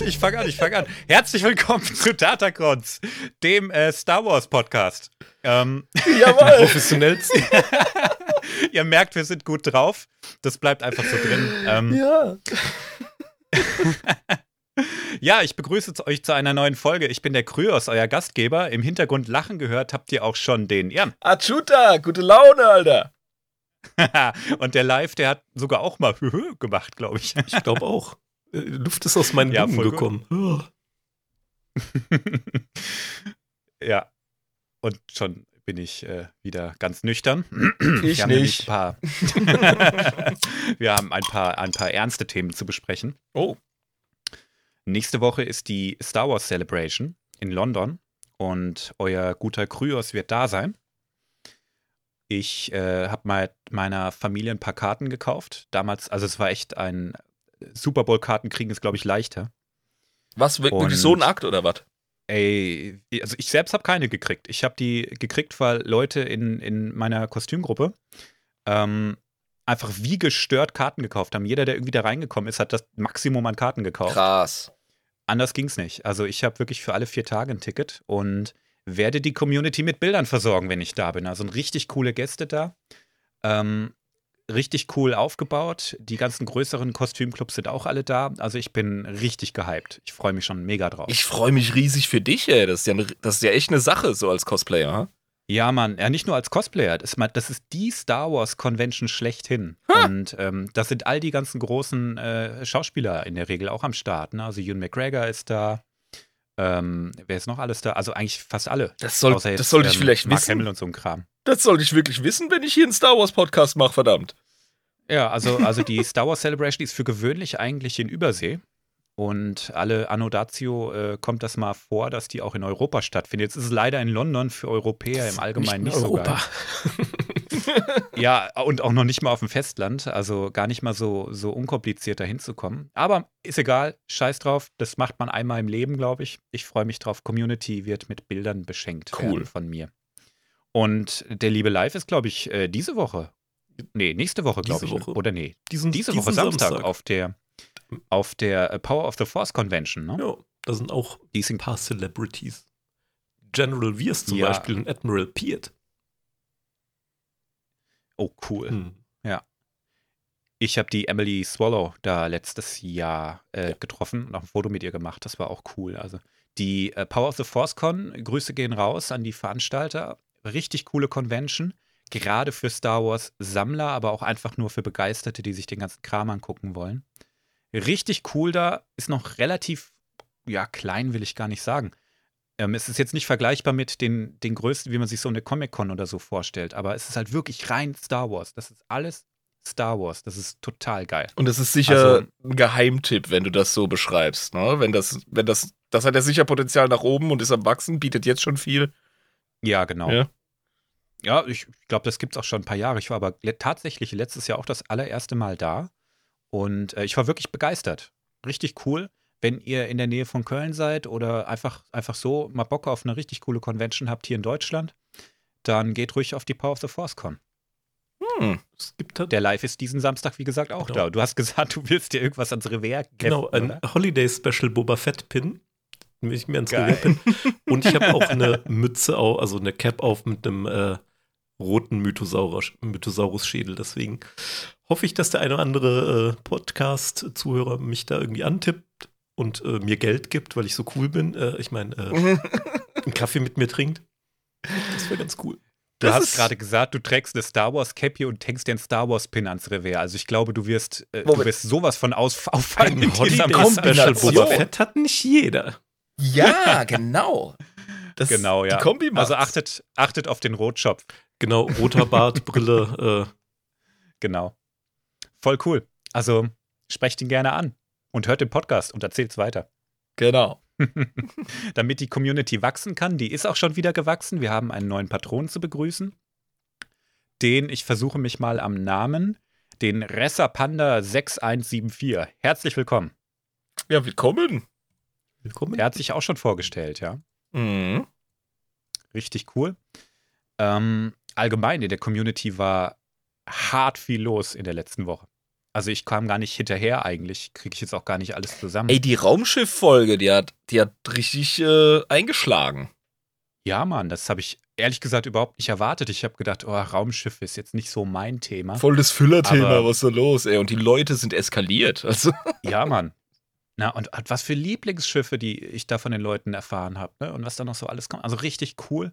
ich, ich fange an, ich fange an. Herzlich willkommen zu Datacrons, dem äh, Star Wars Podcast. Ähm, Jawohl. Professionellsten. ihr merkt, wir sind gut drauf. Das bleibt einfach so drin. Ähm, Ja. ja, ich begrüße euch zu einer neuen Folge. Ich bin der Kryos, euer Gastgeber. Im Hintergrund lachen gehört habt ihr auch schon den Jan. Achuta, gute Laune, Alter. Und der Live, der hat sogar auch mal gemacht, glaube ich. Ich glaube auch. Äh, Luft ist aus meinen Ja, voll gekommen. ja. Und schon bin ich äh, wieder ganz nüchtern. Ich wir haben nicht. Ein paar wir haben ein paar, ein paar ernste Themen zu besprechen. Oh. Nächste Woche ist die Star Wars Celebration in London und euer guter Kryos wird da sein. Ich äh, habe mal meiner Familie ein paar Karten gekauft. Damals, also es war echt ein Super Bowl-Karten kriegen ist, glaube ich, leichter. Was, wirklich Und- so ein Akt oder was? Ey, also ich selbst habe keine gekriegt. Ich habe die gekriegt, weil Leute in, in meiner Kostümgruppe ähm, einfach wie gestört Karten gekauft haben. Jeder, der irgendwie da reingekommen ist, hat das Maximum an Karten gekauft. Krass. Anders ging's nicht. Also ich habe wirklich für alle vier Tage ein Ticket und werde die Community mit Bildern versorgen, wenn ich da bin. Also richtig coole Gäste da. Ähm, richtig cool aufgebaut. Die ganzen größeren Kostümclubs sind auch alle da. Also ich bin richtig gehypt. Ich freue mich schon mega drauf. Ich freue mich riesig für dich, ey. Das ist, ja das ist ja echt eine Sache, so als Cosplayer. ha? Ja, Mann, ja, nicht nur als Cosplayer. Das ist, mal- das ist die Star Wars Convention schlechthin. Ha. Und ähm, das sind all die ganzen großen äh, Schauspieler in der Regel auch am Start. Ne? Also Ewan McGregor ist da. Ähm, wer ist noch alles da? Also eigentlich fast alle. Das, soll, jetzt, das sollte ich ähm, vielleicht Mark wissen. Hamill und so ein Kram. Das sollte ich wirklich wissen, wenn ich hier einen Star Wars Podcast mache, verdammt. Ja, also, also die Star Wars Celebration ist für gewöhnlich eigentlich in Übersee. Und alle Anno Datio äh, kommt das mal vor, dass die auch in Europa stattfindet. Jetzt ist es leider in London für Europäer im Allgemeinen nicht, in so geil. Europa. Ja, und auch noch nicht mal auf dem Festland, also gar nicht mal so, so unkompliziert dahin zu kommen. Aber ist egal, scheiß drauf, das macht man einmal im Leben, glaube ich. Ich freue mich drauf. Community wird mit Bildern beschenkt Cool. von mir. Und der liebe Live ist, glaube ich, äh, diese Woche. Nee, nächste Woche, glaube ich. Diese Woche. Oder nee, Diesen, diese diesen Woche Samstag, auf der auf der äh, Power of the Force Convention, ne? Ja, da sind auch Die ein paar Celebrities. General Wiers zum Ja. Beispiel und Admiral Peart. oh, cool. Hm. Ich habe die Emily Swallow da letztes Jahr äh, getroffen und auch ein Foto mit ihr gemacht. Das war auch cool. Also die äh, Power of the Force Con, Grüße gehen raus an die Veranstalter. Richtig coole Convention. Gerade für Star Wars Sammler, aber auch einfach nur für Begeisterte, die sich den ganzen Kram angucken wollen. Richtig cool da. Ist noch relativ, ja, klein will ich gar nicht sagen. Ähm, es ist jetzt nicht vergleichbar mit den, den größten, wie man sich so eine Comic-Con oder so vorstellt, aber es ist halt wirklich rein Star Wars. Das ist alles Star Wars. Das ist total geil. Und das ist sicher Also- ein Geheimtipp, wenn du das so beschreibst. Ne? Wenn das, wenn das, das hat ja sicher Potenzial nach oben und ist am Wachsen, bietet jetzt schon viel. Ja, genau. Ja. Ja, ich glaube, das gibt es auch schon ein paar Jahre. Ich war aber tatsächlich letztes Jahr auch das allererste Mal da. Und äh, ich war wirklich begeistert. Richtig cool. Wenn ihr in der Nähe von Köln seid oder einfach, einfach so mal Bock auf eine richtig coole Convention habt hier in Deutschland, dann geht ruhig auf die Power of the Force Con. Hm. Es gibt halt Der Live ist diesen Samstag, wie gesagt, auch Genau. da. Du hast gesagt, du willst dir irgendwas ans Revier kämpfen, genau ein oder? Holiday Special Boba Fett Pin. Will ich mir ans Geil. Revier pinnen. Und ich habe auch eine Mütze, au- also eine Cap auf mit einem äh, roten Mythosaurus- Mythosaurus-Schädel. Deswegen hoffe ich, dass der eine oder andere äh, Podcast-Zuhörer mich da irgendwie antippt und äh, mir Geld gibt, weil ich so cool bin. Äh, ich meine, äh, einen Kaffee mit mir trinkt. Das wäre ganz cool. Du Das hast gerade gesagt, du trägst eine Star Wars Cappy und hängst dir einen Star Wars Pin ans Revier. Also ich glaube, du wirst, äh, du wirst sowas von aus auffallen Ein Holiday. Special. Boba Fett hat nicht jeder. Ja, genau. Das, Genau, ja. Die Kombi macht's. Also achtet, achtet auf den Rotschopf. Genau, roter Bart, Brille. Äh, Genau. Voll cool. Also sprecht ihn gerne an und hört den Podcast und erzählt's weiter. Genau. Damit die Community wachsen kann, die ist auch schon wieder gewachsen. Wir haben einen neuen Patron zu begrüßen. Den, ich versuche mich mal am Namen, den Ressa Panda 6174. Herzlich willkommen. Ja, willkommen. willkommen. Er hat sich auch schon vorgestellt, ja. Mhm. Richtig cool. Ähm, allgemein in der Community war hart viel los in der letzten Woche. Also ich kam gar nicht hinterher eigentlich, kriege ich jetzt auch gar nicht alles zusammen. Ey, die Raumschiff-Folge, die hat, die hat richtig äh, eingeschlagen. Ja, Mann, das habe ich ehrlich gesagt überhaupt nicht erwartet. Ich habe gedacht, oh, Raumschiff ist jetzt nicht so mein Thema. Voll das Füllerthema, was ist da los, ey? Und die Leute sind eskaliert. Also, Ja, Mann. Na, und was für Lieblingsschiffe, die ich da von den Leuten erfahren habe, ne? Und was da noch so alles kommt. Also richtig cool.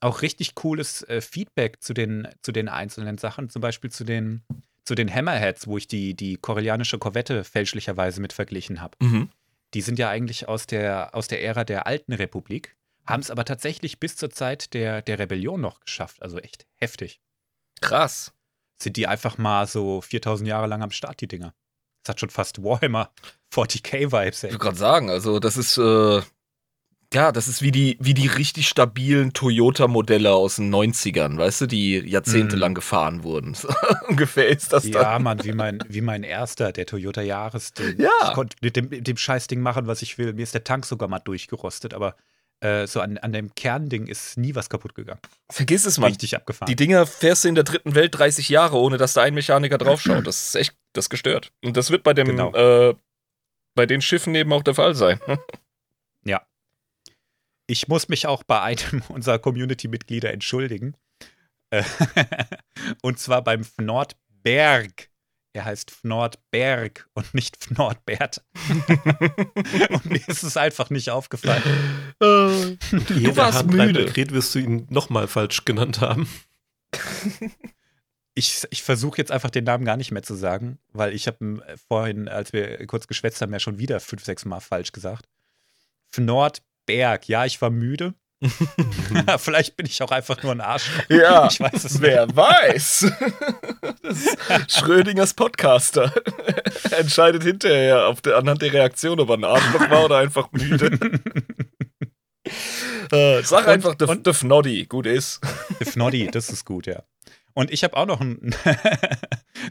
Auch richtig cooles äh, Feedback zu den, zu den einzelnen Sachen, zum Beispiel zu den, zu den Hammerheads, wo ich die, die koreanische Korvette fälschlicherweise mit verglichen habe. mhm. Die sind ja eigentlich aus der, aus der Ära der alten Republik, haben es aber tatsächlich bis zur Zeit der, der Rebellion noch geschafft. Also echt heftig. krass. Sind die einfach mal so 4000 Jahre lang am Start, die Dinger. Das hat schon fast Warhammer 40k-Vibes, Ich will gerade sagen, also das ist, äh, ja, das ist wie die, wie die richtig stabilen Toyota-Modelle aus den 90ern, weißt du, die jahrzehntelang gefahren wurden. Ungefähr ist das Ja, dann. Mann, wie mein, wie mein erster, der Toyota. Den, Ja. Ich konnte mit dem, mit dem Scheißding machen, was ich will. Mir ist der Tank sogar mal durchgerostet, aber äh, so an, an dem Kernding ist nie was kaputt gegangen. Vergiss es, Mann. Richtig abgefahren. Die Dinger fährst du in der dritten Welt 30 Jahre, ohne dass da ein Mechaniker draufschaut. Das ist echt, das gestört. Und das wird bei dem, Genau. äh, bei den Schiffen eben auch der Fall sein. Ich muss mich auch bei einem unserer Community-Mitglieder entschuldigen. Äh, und zwar beim Fnordberg. Er heißt Fnordberg und nicht Fnordbert. und mir ist es einfach nicht aufgefallen. du Jeder warst müde. Dekret wirst du ihn nochmal falsch genannt haben. Ich, ich versuche jetzt einfach den Namen gar nicht mehr zu sagen, weil ich habe vorhin, als wir kurz geschwätzt haben, ja schon wieder fünf, sechs Mal falsch gesagt. Fnordberg. Ja, ich war müde. Vielleicht bin ich auch einfach nur ein Arsch. Ja, Ich weiß es wer weiß. Das ist Schrödingers Podcaster. Er entscheidet hinterher auf der, anhand der Reaktion, ob er ein Arschloch war oder einfach müde. Äh, sag Und- einfach, der und- Fnoddy, gut ist. Fnoddy, das ist gut, ja. Und ich habe auch noch einen,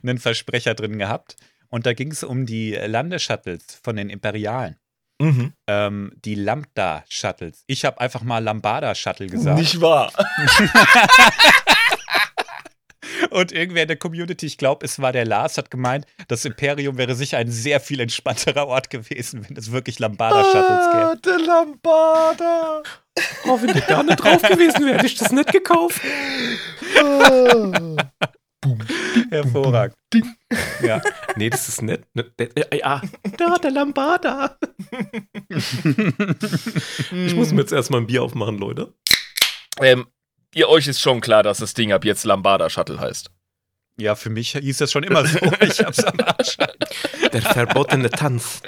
einen Versprecher drin gehabt. Und da ging es um die Landeshuttles von den Imperialen. Mhm. Ähm, die Lambda-Shuttles. Ich habe einfach mal Lambada-Shuttle gesagt. Nicht wahr. Und irgendwer in der Community, ich glaube, es war der Lars, hat gemeint, das Imperium wäre sicher ein sehr viel entspannterer Ort gewesen, wenn es wirklich Lambada-Shuttles gäbe. Ah, der Lambada. Oh, wenn du gar nicht drauf gewesen wäre, hätte ich das nicht gekauft. Hervorragend. Ja. Nee, das ist nett. Ne, der- Ja, da, der Lambada. Ich muss mir jetzt erstmal ein Bier aufmachen, Leute. Ähm, ihr euch ist schon klar, dass das Ding ab jetzt Lambada Shuttle heißt. ja, für mich hieß das schon immer so. Ich hab's am Arsch. Der verbotene Tanz.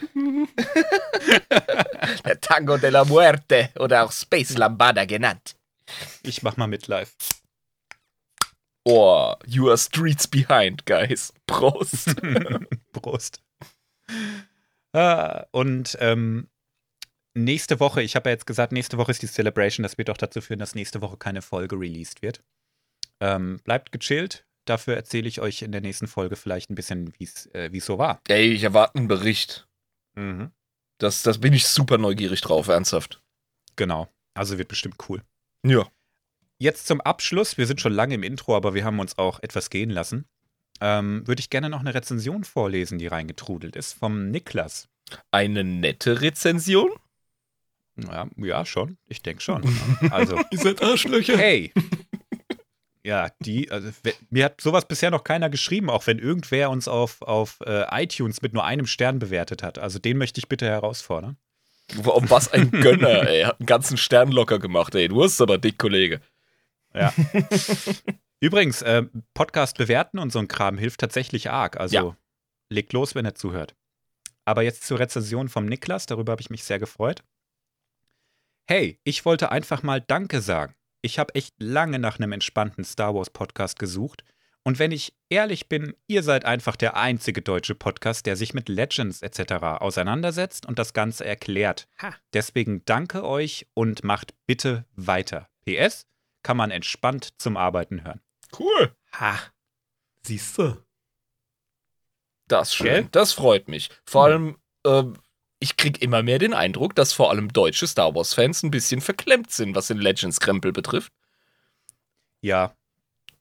Der Tango de la Muerte oder auch Space Lambada genannt. Ich mach mal mit live. Oh, you are streets behind, guys. Prost. Prost. Ah, und ähm, nächste Woche, ich habe ja jetzt gesagt, nächste Woche ist die Celebration. Das wird auch dazu führen, dass nächste Woche keine Folge released wird. Ähm, bleibt gechillt. Dafür erzähle ich euch in der nächsten Folge vielleicht ein bisschen, wie es äh, wie's so war. Ey, ich erwarte einen Bericht. Mhm. Das, das bin ich super neugierig drauf, ernsthaft. Genau. Also wird bestimmt cool. Ja. Jetzt zum Abschluss. Wir sind schon lange im Intro, aber wir haben uns auch etwas gehen lassen. Ähm, Würde ich gerne noch eine Rezension vorlesen, die reingetrudelt ist, vom Niklas. Eine nette Rezension? Ja, ja schon. Ich denke schon. Also, Ihr seid Arschlöcher. hey. Ja, die, also mir hat sowas bisher noch keiner geschrieben, auch wenn irgendwer uns auf, auf äh, iTunes mit nur einem Stern bewertet hat. Also den möchte ich bitte herausfordern. Auf was ein Gönner, ey. Hat einen ganzen Stern locker gemacht, ey. Du hast aber dick, Kollege. Ja. Übrigens, äh, Podcast bewerten und so ein Kram hilft tatsächlich arg. Also Ja. legt los, wenn er zuhört. Aber jetzt zur Rezension vom Niklas, darüber habe ich mich sehr gefreut. Hey, ich wollte einfach mal Danke sagen. Ich habe echt lange nach einem entspannten Star Wars Podcast gesucht. Und wenn ich ehrlich bin, ihr seid einfach der einzige deutsche Podcast, der sich mit Legends etc. auseinandersetzt und das Ganze erklärt. Deswegen danke euch und macht bitte weiter. PS, kann man entspannt zum Arbeiten hören. Cool. Ha. Siehst du? Das ist schön. Gell? Das freut mich. Vor allem, ähm, ich krieg immer mehr den Eindruck, dass vor allem deutsche Star Wars-Fans ein bisschen verklemmt sind, was den Legends-Krempel betrifft. Ja,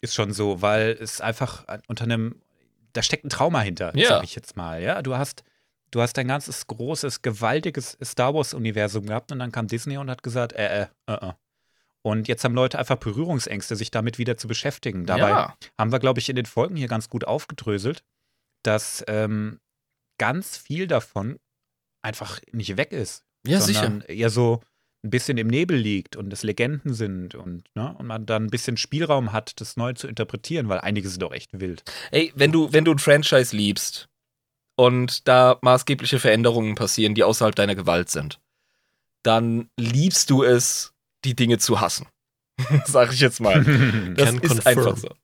ist schon so, weil es einfach an- unter einem, da steckt ein Trauma hinter, Ja. sag ich jetzt mal. Ja, du hast, du hast ein ganzes großes, gewaltiges Star Wars-Universum gehabt und dann kam Disney und hat gesagt, äh, äh, äh, äh. Und jetzt haben Leute einfach Berührungsängste, sich damit wieder zu beschäftigen. Dabei ja. haben wir, glaube ich, in den Folgen hier ganz gut aufgedröselt, dass ähm, ganz viel davon einfach nicht weg ist. ja, sicher. sondern eher so ein bisschen im Nebel liegt und es Legenden sind und, ne, und man dann ein bisschen Spielraum hat, das neu zu interpretieren, weil einige sind doch echt wild. Ey, wenn du, wenn du ein Franchise liebst und da maßgebliche Veränderungen passieren, die außerhalb deiner Gewalt sind, dann liebst du es, die Dinge zu hassen. Sag ich jetzt mal. Das Can ist confirm. einfach so.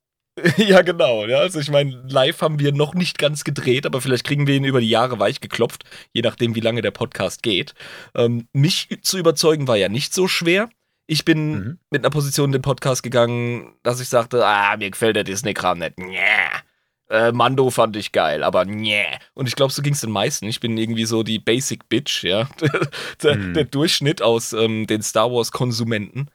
Ja, genau. Ja, also ich meine, live haben wir noch nicht ganz gedreht, aber vielleicht kriegen wir ihn über die Jahre weich geklopft, je nachdem, wie lange der Podcast geht. Ähm, mich zu überzeugen war ja nicht so schwer. Ich bin Mhm. mit einer Position in den Podcast gegangen, dass ich sagte, ah, mir gefällt der Disney-Kram nicht. Nja. Äh, Mando fand ich geil, aber nja. Und ich glaube, so ging es den meisten. Ich bin irgendwie so die Basic Bitch, ja. der, Mhm. der Durchschnitt aus ähm, den Star Wars-Konsumenten.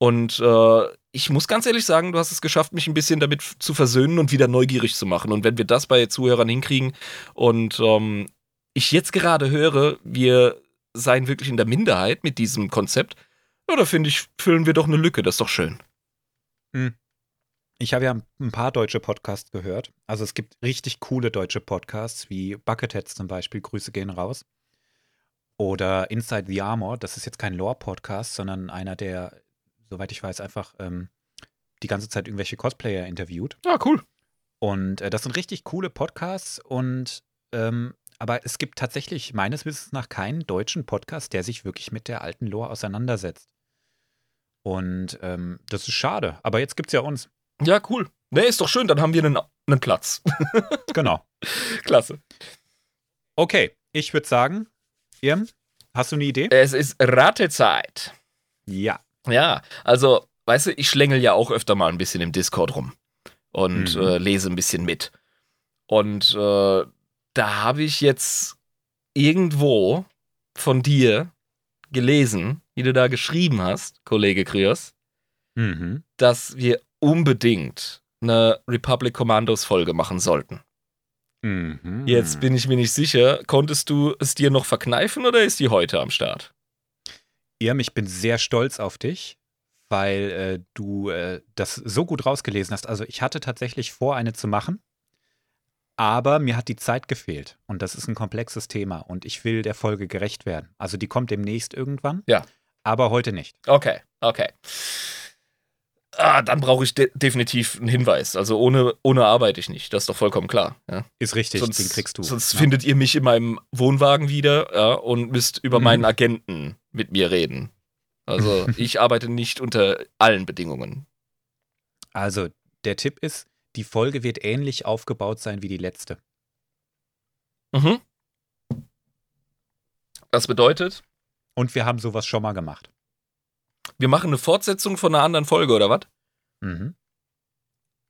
Und äh, ich muss ganz ehrlich sagen, du hast es geschafft, mich ein bisschen damit zu versöhnen und wieder neugierig zu machen. Und wenn wir das bei Zuhörern hinkriegen und ähm, ich jetzt gerade höre, wir seien wirklich in der Minderheit mit diesem Konzept, ja, da finde ich, füllen wir doch eine Lücke. Das ist doch schön. Ich habe ja ein paar deutsche Podcasts gehört. Also es gibt richtig coole deutsche Podcasts, wie Bucketheads zum Beispiel, Grüße gehen raus. Oder Inside the Armor, das ist jetzt kein Lore-Podcast, sondern einer, der, soweit ich weiß, einfach ähm, die ganze Zeit irgendwelche Cosplayer interviewt. Ja, cool. Und äh, das sind richtig coole Podcasts und ähm, aber es gibt tatsächlich meines Wissens nach keinen deutschen Podcast, der sich wirklich mit der alten Lore auseinandersetzt. Und ähm, das ist schade. Aber jetzt gibt's ja uns. Ja, cool. Ne, ist doch schön, dann haben wir einen, einen Platz. Genau. Klasse. Okay, ich würde sagen, Irm, hast du eine Idee? Es ist Ratezeit. Ja. Ja, also, weißt du, ich schlängel ja auch öfter mal ein bisschen im Discord rum und Mhm. äh, lese ein bisschen mit. Und äh, da habe ich jetzt irgendwo von dir gelesen, wie du da geschrieben hast, Kollege Krios, Mhm. dass wir unbedingt eine Republic Commandos Folge machen sollten. Mhm. Jetzt bin ich mir nicht sicher, konntest du es dir noch verkneifen oder ist die heute am Start? Irm, ich bin sehr stolz auf dich, weil äh, du äh, das so gut rausgelesen hast. Also ich hatte tatsächlich vor, eine zu machen, aber mir hat die Zeit gefehlt. Und das ist ein komplexes Thema und ich will der Folge gerecht werden. Also die kommt demnächst irgendwann. Ja. Aber heute nicht. Okay, okay. Ah, dann brauche ich de definitiv einen Hinweis. Also ohne, ohne arbeite ich nicht. Das ist doch vollkommen klar. Ja. Ist richtig, sonst den kriegst du. sonst Ja. findet ihr mich in meinem Wohnwagen wieder ja, und müsst über Mhm. meinen Agenten mit mir reden. Also ich arbeite nicht unter allen Bedingungen. Also der Tipp ist, die Folge wird ähnlich aufgebaut sein wie die letzte. Mhm. Das bedeutet, Und wir haben sowas schon mal gemacht. Wir machen eine Fortsetzung von einer anderen Folge, oder was? Mhm.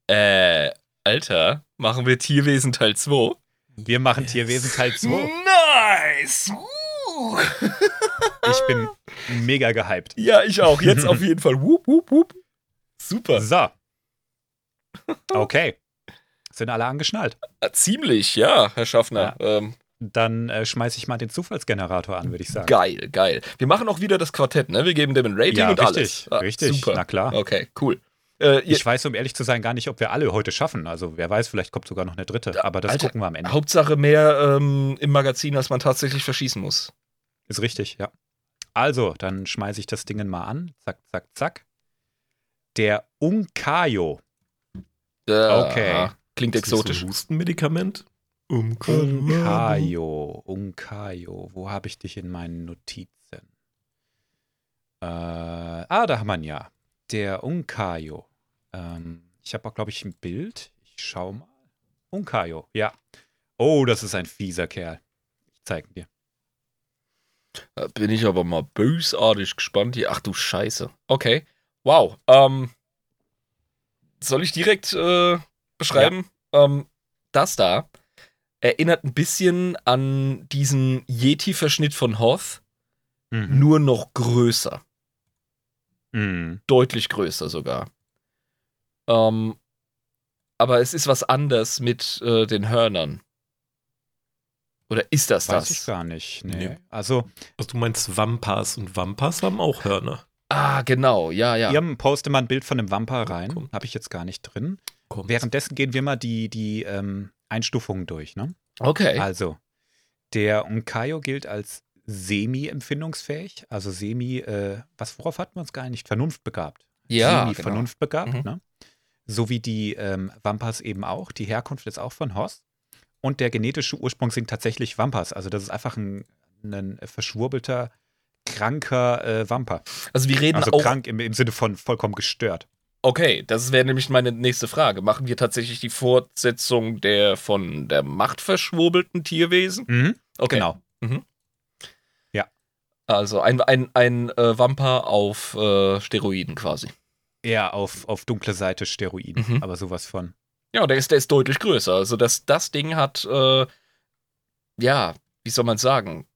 Äh, Alter, machen wir Tierwesen Teil 2? Wir machen Tierwesen Teil 2. Nice! Uh. Ich bin mega gehypt. Ja, ich auch. Jetzt auf jeden Fall. Wup, wup, wup. Super. So. Okay. Sind alle angeschnallt? Äh, Ziemlich, ja, Herr Schaffner. Ähm, Dann äh, schmeiße ich mal den Zufallsgenerator an, würde ich sagen. geil, geil. Wir machen auch wieder das Quartett, ne? Wir geben dem ein Rating Ja, und richtig, alles. Ah, richtig. Super. Na klar. Okay, cool. Äh, Ich weiß, um ehrlich zu sein, gar nicht, ob wir alle heute schaffen. Also wer weiß, vielleicht kommt sogar noch eine dritte. Aber das Alter, gucken wir am Ende. Hauptsache mehr ähm, im Magazin, als man tatsächlich verschießen muss. Ist richtig, ja. Also, dann schmeiße ich das Ding mal an. Zack, zack, zack. Der Unkayo. Äh, Okay. Klingt Ist das exotisch. So ein Hustenmedikament? Um Unkayo. Unkayo. Wo habe ich dich in meinen Notizen? Äh, ah, da haben wir ihn ja. Der Unkayo. Ähm, ich habe auch, glaube ich, ein Bild. Ich schau mal. Unkayo, ja. Oh, das ist ein fieser Kerl. Ich zeige dir. Da bin ich aber mal bösartig gespannt hier. Ach du Scheiße. Okay. Wow. Ähm, soll ich direkt äh, beschreiben? Ähm, das da erinnert ein bisschen an diesen Yeti-Verschnitt von Hoth, Mhm. nur noch größer. Mhm. Deutlich größer sogar. Ähm, aber es ist was anders mit äh, den Hörnern. Oder ist das Weiß ich das? gar nicht. Nee. Nee. Also, Also du meinst Wampas und Wampas haben auch Hörner. Ah, genau, ja, ja. ihr poste mal ein Bild von einem Wampa rein. Habe ich jetzt gar nicht drin. Kommt. Währenddessen gehen wir mal die, die ähm, Einstufungen durch. Ne? Okay. Also, der Unkayo gilt als semi-empfindungsfähig, also semi, äh, was, worauf hatten wir uns geeinigt? Vernunftbegabt. ja, genau. Semi-vernunftbegabt, Mhm. ne? So wie die ähm, Wampas eben auch. Die Herkunft ist auch von Hoss. Und der genetische Ursprung sind tatsächlich Wampas. Also, das ist einfach ein, ein verschwurbelter, kranker äh, Wampa. Also wir reden Also auch. krank im, im Sinne von vollkommen gestört. Okay, das wäre nämlich meine nächste Frage. Machen wir tatsächlich die Fortsetzung der von der machtverschwurbelten Tierwesen? Okay. Genau. Also ein, ein, ein äh, Vampa auf äh, Steroiden quasi. Eher auf, auf dunkle Seite Steroiden, Mhm. aber sowas von. Ja, der ist, der ist deutlich größer. Also das, das Ding hat, äh, ja, wie soll man sagen,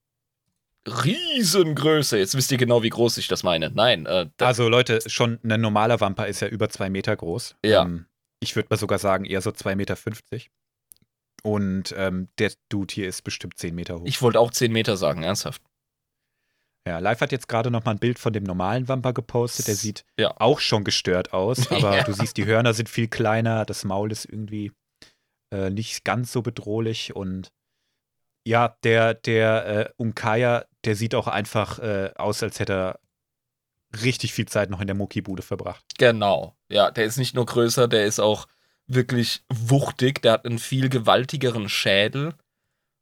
Riesengröße. Jetzt wisst ihr genau, wie groß ich das meine. Nein, äh, da, Also Leute, schon ein normaler Wampa ist ja über zwei Meter groß. Ja. Ähm, ich würde mal sogar sagen, eher so 2,50 Meter. Und ähm, der Dude hier ist bestimmt 10 Meter hoch. ich wollte auch 10 Meter sagen, ernsthaft. ja, Live hat jetzt gerade noch mal ein Bild von dem normalen Wampa gepostet. Der sieht Ja. auch schon gestört aus, aber Ja. du siehst, die Hörner sind viel kleiner, das Maul ist irgendwie äh, nicht ganz so bedrohlich und ja, der, der äh, Unkaya, der sieht auch einfach äh, aus, als hätte er richtig viel Zeit noch in der Muckibude verbracht. Genau. Ja, der ist nicht nur größer, der ist auch wirklich wuchtig. Der hat einen viel gewaltigeren Schädel.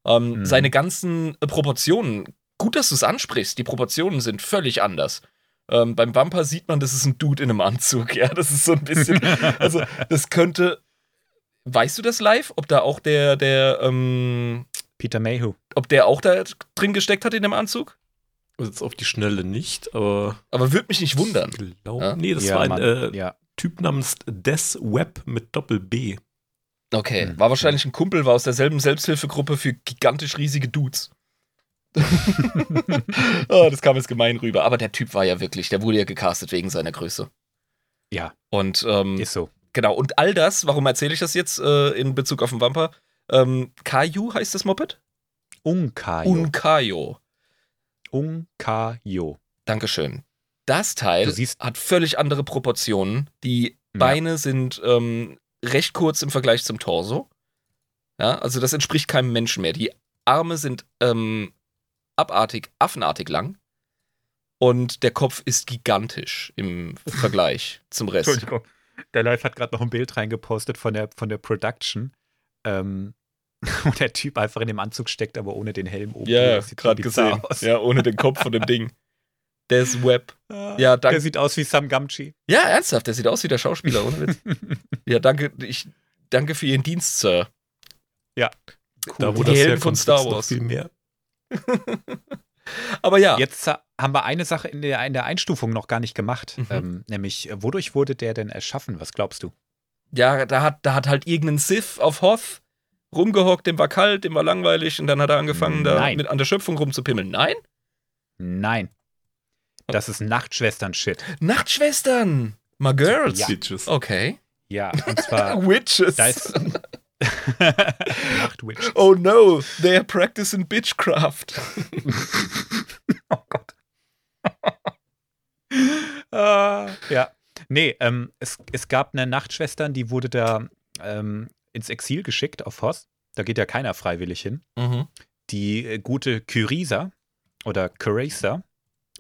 Ähm, Mhm. Seine ganzen äh, Proportionen, gut, dass du es ansprichst, die Proportionen sind völlig anders. Ähm, beim Vampa sieht man, das ist ein Dude in einem Anzug. Ja, das ist so ein bisschen. also, das könnte. Weißt du das live? Ob da auch der, der, ähm, Peter Mayhew. ob der auch da drin gesteckt hat in dem Anzug? Also jetzt auf die Schnelle nicht, aber Aber würde mich nicht wundern. ich glaube. Ja? Nee, das ja, war ein Mann, äh, ja. Typ namens Des Web mit Doppel B. Okay, Hm. war wahrscheinlich ein Kumpel, war aus derselben Selbsthilfegruppe für gigantisch riesige Dudes. oh, das kam jetzt gemein rüber. Aber der Typ war ja wirklich, der wurde ja gecastet wegen seiner Größe. Ja, Und ähm, ist so. genau, und all das, warum erzähle ich das jetzt äh, in Bezug auf den Vamper? Ähm, Kaiju heißt das Moped? Unkayo. Unkayo. Unkayo. Dankeschön. Das Teil hat völlig andere Proportionen. Die Ja. Beine sind ähm, recht kurz im Vergleich zum Torso. Ja, also das entspricht keinem Menschen mehr. Die Arme sind ähm, abartig, affenartig lang. Und der Kopf ist gigantisch im Vergleich zum Rest. Entschuldigung. Der Live hat gerade noch ein Bild reingepostet von der, von der Production. Ähm, wo der Typ einfach in dem Anzug steckt, aber ohne den Helm oben. Ja, gerade gesehen. Aus. Ja, ohne den Kopf von dem Ding. Der ist Web. Ja, danke. Der sieht aus wie Sam Gamgee. Ja, ernsthaft, der sieht aus wie der Schauspieler, ohne Witz. Ja, danke, ich danke für Ihren Dienst, Sir. Da, wo Die Helden von Star Wars. Viel mehr. Aber ja, Jetzt ha- haben wir eine Sache in der, in der Einstufung noch gar nicht gemacht. Mhm. Ähm, nämlich, äh, wodurch wurde der denn erschaffen? Was glaubst du? ja, da hat, da hat halt irgendein Sith auf Hoth rumgehockt, dem war kalt, dem war langweilig und dann hat er angefangen, da Nein. mit an der Schöpfung rumzupimmeln. Nein? Nein. Das ist Nachtschwestern-Shit. Nachtschwestern! My girls! Ja. Bitches. Okay. Ja, und zwar. Witches! da ist. Nachtwitch. oh no, they are practicing bitchcraft. Oh Gott. Ah, ja. Nee, ähm, es, es gab eine Nachtschwestern, die wurde da ähm, ins Exil geschickt auf Hoss. Da geht ja keiner freiwillig hin. Mhm. Die äh, gute Kyrisa oder Curasa,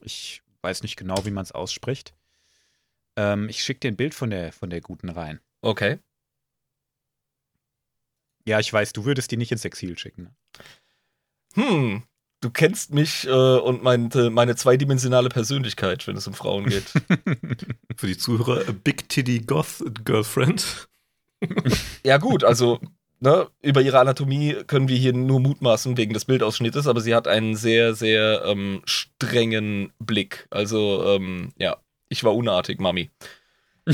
ich weiß nicht genau, wie man es ausspricht. Ähm, ich schicke dir ein Bild von der, von der guten rein. Okay. Ja, ich weiß, du würdest die nicht ins Exil schicken. Hm, du kennst mich äh, und mein, meine zweidimensionale Persönlichkeit, wenn es um Frauen geht. Für die Zuhörer, a Big Titty Goth Girlfriend. Ja, gut, also ne, über ihre Anatomie können wir hier nur mutmaßen wegen des Bildausschnittes, aber sie hat einen sehr, sehr ähm, strengen Blick. Also, ähm, ja, ich war unartig, Mami.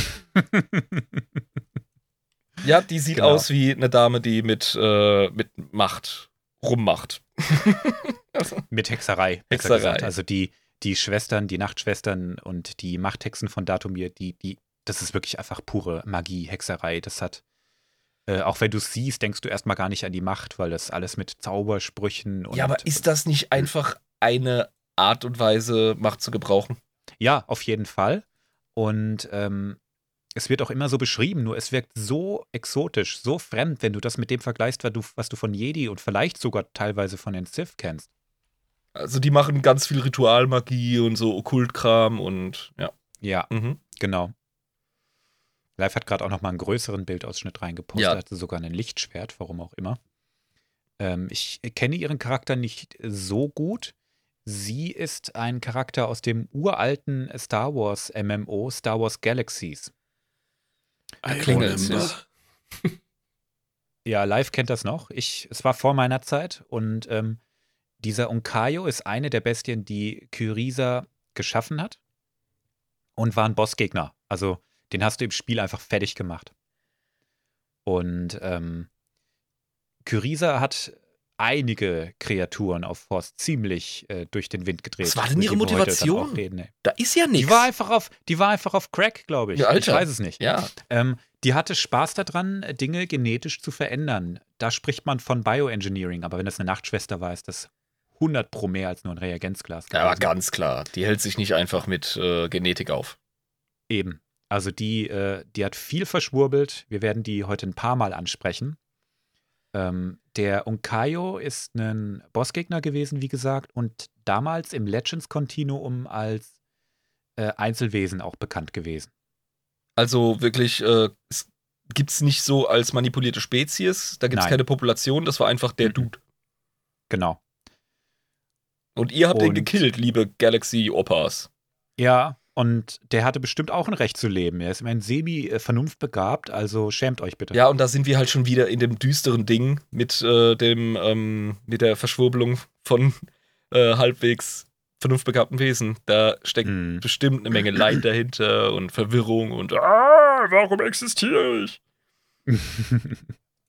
Ja, die sieht Genau. aus wie eine Dame, die mit, äh, mit Macht rummacht. also, Mit Hexerei. Hexerei. Also die, die Schwestern, die Nachtschwestern und die Machthexen von Datumir, die, die, das ist wirklich einfach pure Magie, Hexerei. Das hat Äh, auch wenn du es siehst, denkst du erstmal gar nicht an die Macht, weil das alles mit Zaubersprüchen und. ja, aber ist das nicht einfach eine Art und Weise, Macht zu gebrauchen? Ja, auf jeden Fall. Und ähm, es wird auch immer so beschrieben, nur es wirkt so exotisch, so fremd, wenn du das mit dem vergleichst, was du, was du von Jedi und vielleicht sogar teilweise von den Sith kennst. Also die machen ganz viel Ritualmagie und so Okkultkram und ja. Ja, Mhm. genau. Live hat gerade auch noch mal einen größeren Bildausschnitt reingepostet, Ja. hatte sogar ein Lichtschwert, warum auch immer. Ähm, ich kenne ihren Charakter nicht so gut. Sie ist ein Charakter aus dem uralten Star Wars MMO Star Wars Galaxies. Remember. Ja, Live kennt das noch. Ich, es war vor meiner Zeit und ähm, dieser Unkayo ist eine der Bestien, die Kyriza geschaffen hat und war ein Bossgegner. Also den hast du im Spiel einfach fertig gemacht. Und ähm, Kyriza hat einige Kreaturen auf Force ziemlich äh, durch den Wind gedreht. Was war denn ihre Motivation? Reden. Da ist ja nichts. die war einfach auf, die war einfach auf Crack, glaube ich. Ja, Alter. Ich weiß es nicht. Ja. Ähm, die hatte Spaß daran, Dinge genetisch zu verändern. Da spricht man von Bioengineering, aber wenn das eine Nachtschwester war, ist das 100 pro mehr als nur ein Reagenzglas. Ja, aber ganz klar. Die hält sich nicht einfach mit äh, Genetik auf. Eben. Also die, äh, die hat viel verschwurbelt. Wir werden die heute ein paar Mal ansprechen. Ähm, der Unkayo ist ein Bossgegner gewesen, wie gesagt, und damals im Legends Continuum als äh, Einzelwesen auch bekannt gewesen. Also wirklich, äh, es gibt's nicht so als manipulierte Spezies. Da gibt's Nein. keine Population. Das war einfach der Mhm. Dude. Genau. Und ihr habt den Und- gekillt, liebe Galaxy Opas. Ja, und der hatte bestimmt auch ein Recht zu leben. Er ist immerhin semi-vernunftbegabt, also schämt euch bitte. Ja, und da sind wir halt schon wieder in dem düsteren Ding mit äh, dem, ähm, mit der Verschwurbelung von äh, halbwegs vernunftbegabten Wesen. Da steckt Hm. bestimmt eine Menge Leid dahinter und Verwirrung und ah, warum existiere ich?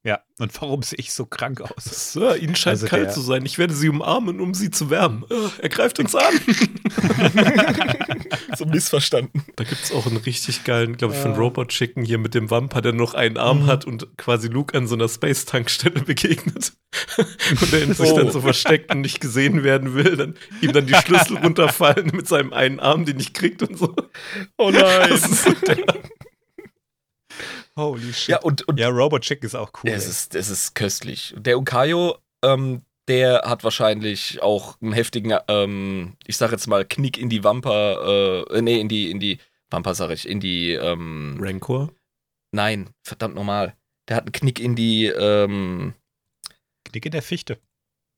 ja, und warum sehe ich so krank aus? So, ihnen scheint Also kalt der- zu sein. Ich werde sie umarmen, um sie zu wärmen. Äh, Er greift uns an. so missverstanden. Da gibt es auch einen richtig geilen, glaube ich, von. Robot Chicken hier mit dem Vampir, der noch einen Arm Mhm. hat und quasi Luke an so einer Space-Tankstelle begegnet. und der sich Oh. dann so versteckt und nicht gesehen werden will. Dann ihm dann die Schlüssel runterfallen mit seinem einen Arm, den nicht kriegt und so. Oh nein. Das ist so der, Holy shit. ja, und, und Ja, Robot Chick ist auch cool. es, ist, es ist köstlich. Der Unkayo, ähm, der hat wahrscheinlich auch einen heftigen, ähm, ich sag jetzt mal, Knick in die Wampa, äh, nee, in die, in die, Wampa sag ich, in die, ähm, Rancor. nein, verdammt normal. Der hat einen Knick in die, ähm, Knick in der Fichte.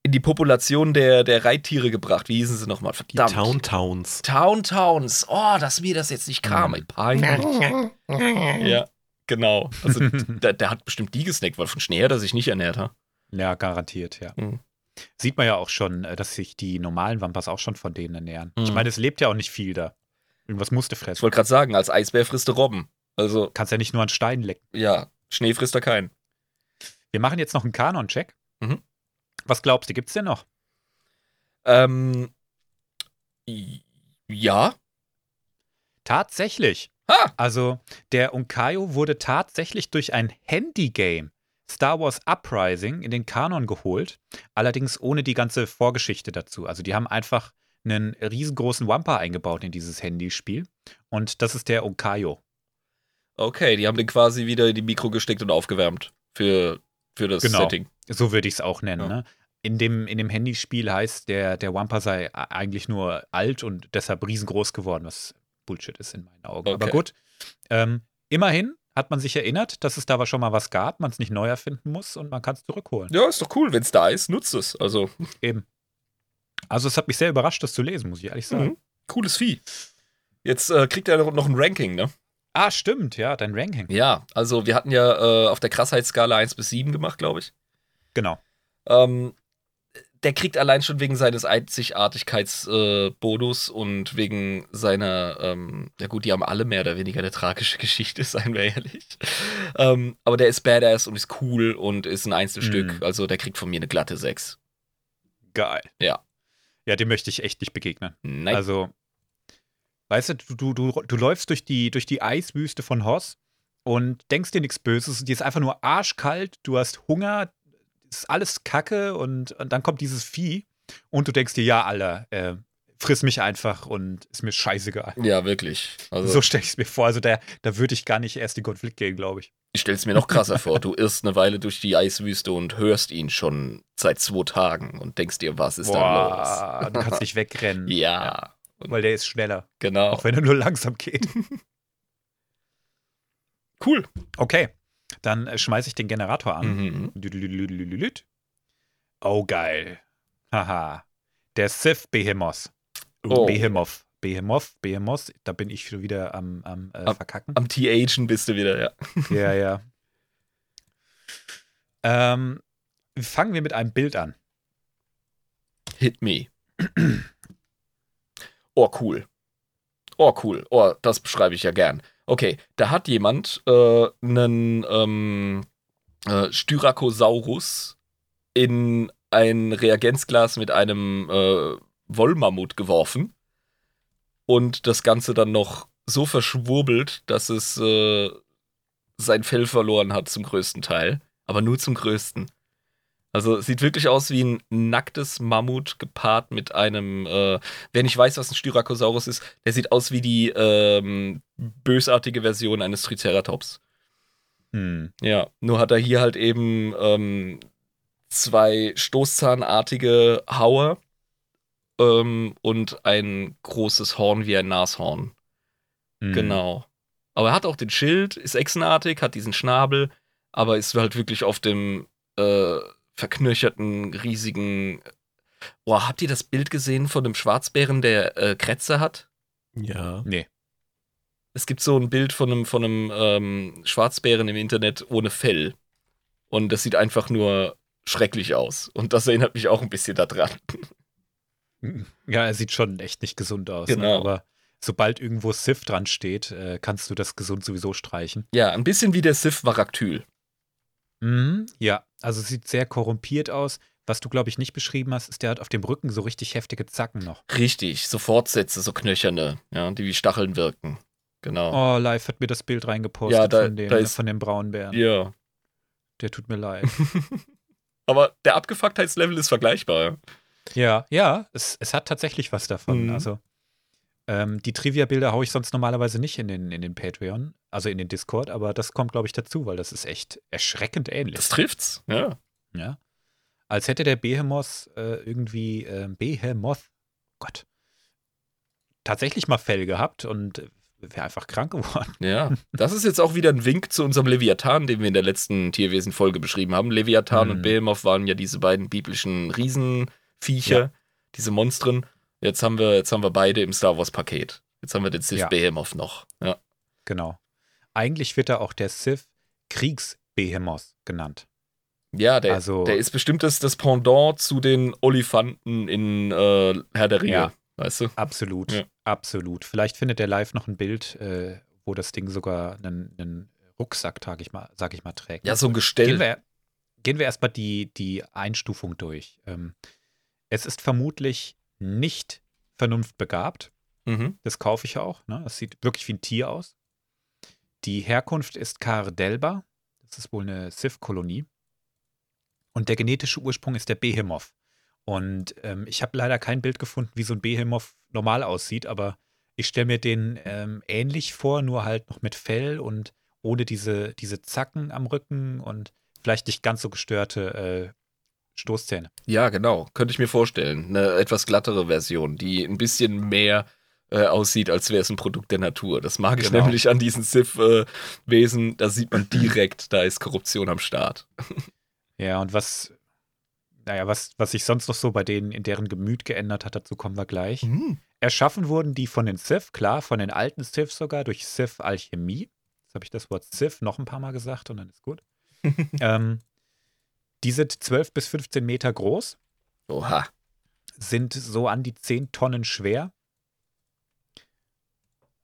in die Population der, der Reittiere gebracht. Wie hießen sie nochmal? Die Verdammt. Town Towns. Town Towns. Oh, dass mir das jetzt nicht kam. ey. Peinlich. ja, genau. Also, der, der hat bestimmt die gesnackt, weil von Schnee hat er sich nicht ernährt hat. Ja, garantiert, ja. Mhm. Sieht man ja auch schon, äh, dass sich die normalen Wampas auch schon von denen ernähren. Ich Mhm. meine, es lebt ja auch nicht viel da. Irgendwas musste Ich fressen. wollte gerade sagen, als Eisbär frisst er Robben. Also, Kannst ja nicht nur an Steinen lecken. ja, Schnee frisst er keinen. Wir machen jetzt noch einen Kanon-Check. Mhm. Was glaubst du, gibt's denn noch? Ähm, ja. Tatsächlich. Ha! Also, der Unkayo wurde tatsächlich durch ein Handy-Game Star Wars Uprising in den Kanon geholt, allerdings ohne die ganze Vorgeschichte dazu. Also, die haben einfach einen riesengroßen Wampa eingebaut in dieses Handyspiel und das ist der Unkayo. Okay, die haben den quasi wieder in die Mikro gesteckt und aufgewärmt für, für das Genau. Setting. So würde ich es auch nennen. Ja. Ne? In, dem, in dem Handyspiel heißt, der, der Wampa sei eigentlich nur alt und deshalb riesengroß geworden, was Bullshit ist in meinen Augen. Aber Okay. gut. Ähm, immerhin hat man sich erinnert, dass es da aber schon mal was gab, man es nicht neu erfinden muss und man kann es zurückholen. Ja, ist doch cool. Wenn es da ist, nutzt es. Also, Eben. Also es hat mich sehr überrascht, das zu lesen, muss ich ehrlich sagen. Mhm. cooles Vieh. Jetzt äh, kriegt er noch- noch ein Ranking, ne? Ah, stimmt, ja, dein Ranking. Ja, also wir hatten ja äh, auf der Krassheitsskala 1 bis 7 gemacht, glaube ich. Genau. Ähm, der kriegt allein schon wegen seines Einzigartigkeitsbonus äh, und wegen seiner, ähm, ja gut, die haben alle mehr oder weniger eine tragische Geschichte, seien wir ehrlich. Ähm, aber der ist badass und ist cool und ist ein Einzelstück. Mhm. Also der kriegt von mir eine glatte 6. Geil. Ja. Ja, dem möchte ich echt nicht begegnen. Nein. Also, weißt du, du, du, du, läufst durch die, durch die Eiswüste von Hoss und denkst dir nichts Böses. Dir ist einfach nur arschkalt, du hast Hunger, ist alles Kacke und, und dann kommt dieses Vieh und du denkst dir, ja, Alter, äh, friss mich einfach und ist mir scheißegal. Ja, wirklich. Also, So stelle ich es mir vor. Also da, da würde ich gar nicht erst in Konflikt gehen, glaube ich. ich stelle es mir noch krasser vor. Du irrst eine Weile durch die Eiswüste und hörst ihn schon seit zwei Tagen und denkst dir, was ist da los? du kannst nicht wegrennen. Ja, Weil der ist schneller, genau. auch wenn er nur langsam geht. Cool. Okay, dann äh, schmeiße ich den Generator an. Mhm. Oh, geil. Haha. Der Sith Behemoth. Oh. Behemoth. Behemoth, Behemoth. Da bin ich schon wieder am, am äh, Am- Verkacken. Am T-Agen bist du wieder, ja. Ja, ja. Ähm, fangen wir mit einem Bild an. Hit me. Oh, cool. Oh, cool. Oh, das beschreibe ich ja gern. Okay, da hat jemand äh, einen ähm, äh, Styracosaurus in ein Reagenzglas mit einem äh, Wollmammut geworfen und das Ganze dann noch so verschwurbelt, dass es äh, sein Fell verloren hat zum größten Teil. Aber nur zum größten. Also sieht wirklich aus wie ein nacktes Mammut gepaart mit einem, äh, wer nicht weiß, was ein Styracosaurus ist, der sieht aus wie die ähm, bösartige Version eines Triceratops. Hm. Ja, nur hat er hier halt eben ähm, zwei stoßzahnartige Hauer ähm, und ein großes Horn wie ein Nashorn. Hm. Genau. Aber er hat auch den Schild, ist echsenartig, hat diesen Schnabel, aber ist halt wirklich auf dem äh, verknöcherten, riesigen. Boah, habt ihr das Bild gesehen von dem Schwarzbären, der äh, Krätze hat? Ja. Nee. Es gibt so ein Bild von einem, von einem ähm, Schwarzbären im Internet ohne Fell. Und das sieht einfach nur schrecklich aus. Und das erinnert mich auch ein bisschen daran. Ja, er sieht schon echt nicht gesund aus. Ne? Genau. Aber sobald irgendwo Sith dran steht, äh, kannst du das gesund sowieso streichen. Ja, ein bisschen wie der Sif Varaktyl. Mhm. Ja, also sieht sehr korrumpiert aus. Was du, glaube ich, nicht beschrieben hast, ist, der hat auf dem Rücken so richtig heftige Zacken noch. Richtig, so Fortsätze, so knöcherne, ja, die wie Stacheln wirken. Genau. Oh, live hat mir das Bild reingepostet Ja, da- von, dem, da ist- von dem braunen Bären. Ja. Der tut mir leid. Aber der Abgefucktheitslevel ist vergleichbar. ja, ja, es, es hat tatsächlich was davon. Mhm. Also, ähm, die Trivia-Bilder haue ich sonst normalerweise nicht in den, in den Patreon, also in den Discord, aber das kommt, glaube ich, dazu, weil das ist echt erschreckend ähnlich. Das trifft's, ja. Ja. Als hätte der Behemoth äh, irgendwie, äh, Behemoth, Gott, tatsächlich mal Fell gehabt und wäre einfach krank geworden. Ja. Das ist jetzt auch wieder ein Wink zu unserem Leviathan, den wir in der letzten Tierwesen-Folge beschrieben haben. Leviathan Mhm. und Behemoth waren ja diese beiden biblischen Riesenviecher, Ja. diese Monstren. Jetzt haben wir, jetzt haben wir beide im Star Wars-Paket. Jetzt haben wir den Sith Ja. Behemoth noch. Ja. Genau. Eigentlich wird er auch der Sith Kriegsbehemoth genannt. Ja, der, Also- der ist bestimmt das, das Pendant zu den Olifanten in äh, Herr der Ringe. Ja. Weißt du? Absolut, Ja. absolut. Vielleicht findet der live noch ein Bild, äh, wo das Ding sogar einen, einen Rucksack, sag ich, mal, sag ich mal, trägt. Ja, so ein Gestell. Gehen wir, gehen wir erstmal die, die Einstufung durch. Ähm, es ist vermutlich nicht vernunftbegabt. Mhm. Das kaufe ich auch. Ne? Das sieht wirklich wie ein Tier aus. Die Herkunft ist Kardelba. Das ist wohl eine Sith-Kolonie. Und der genetische Ursprung ist der Behemoth. Und ähm, ich habe leider kein Bild gefunden, wie so ein Behemoth normal aussieht, aber ich stelle mir den ähm, ähnlich vor, nur halt noch mit Fell und ohne diese, diese Zacken am Rücken und vielleicht nicht ganz so gestörte äh, Stoßzähne. Ja, genau. Könnte ich mir vorstellen. Eine etwas glattere Version, die ein bisschen mehr äh, aussieht, als wäre es ein Produkt der Natur. Das mag ich Genau. nämlich an diesen Sith-Wesen. da sieht man direkt, da ist Korruption am Start. Ja, und was, naja, was, was sich sonst noch so bei denen in deren Gemüt geändert hat, dazu kommen wir gleich. Erschaffen wurden die von den Sith, klar, von den alten Sith sogar, durch Sith-Alchemie. Jetzt habe ich das Wort Sith noch ein paar Mal gesagt und dann ist gut. ähm, die sind 12 bis 15 Meter groß, Oha. sind so an die 10 Tonnen schwer.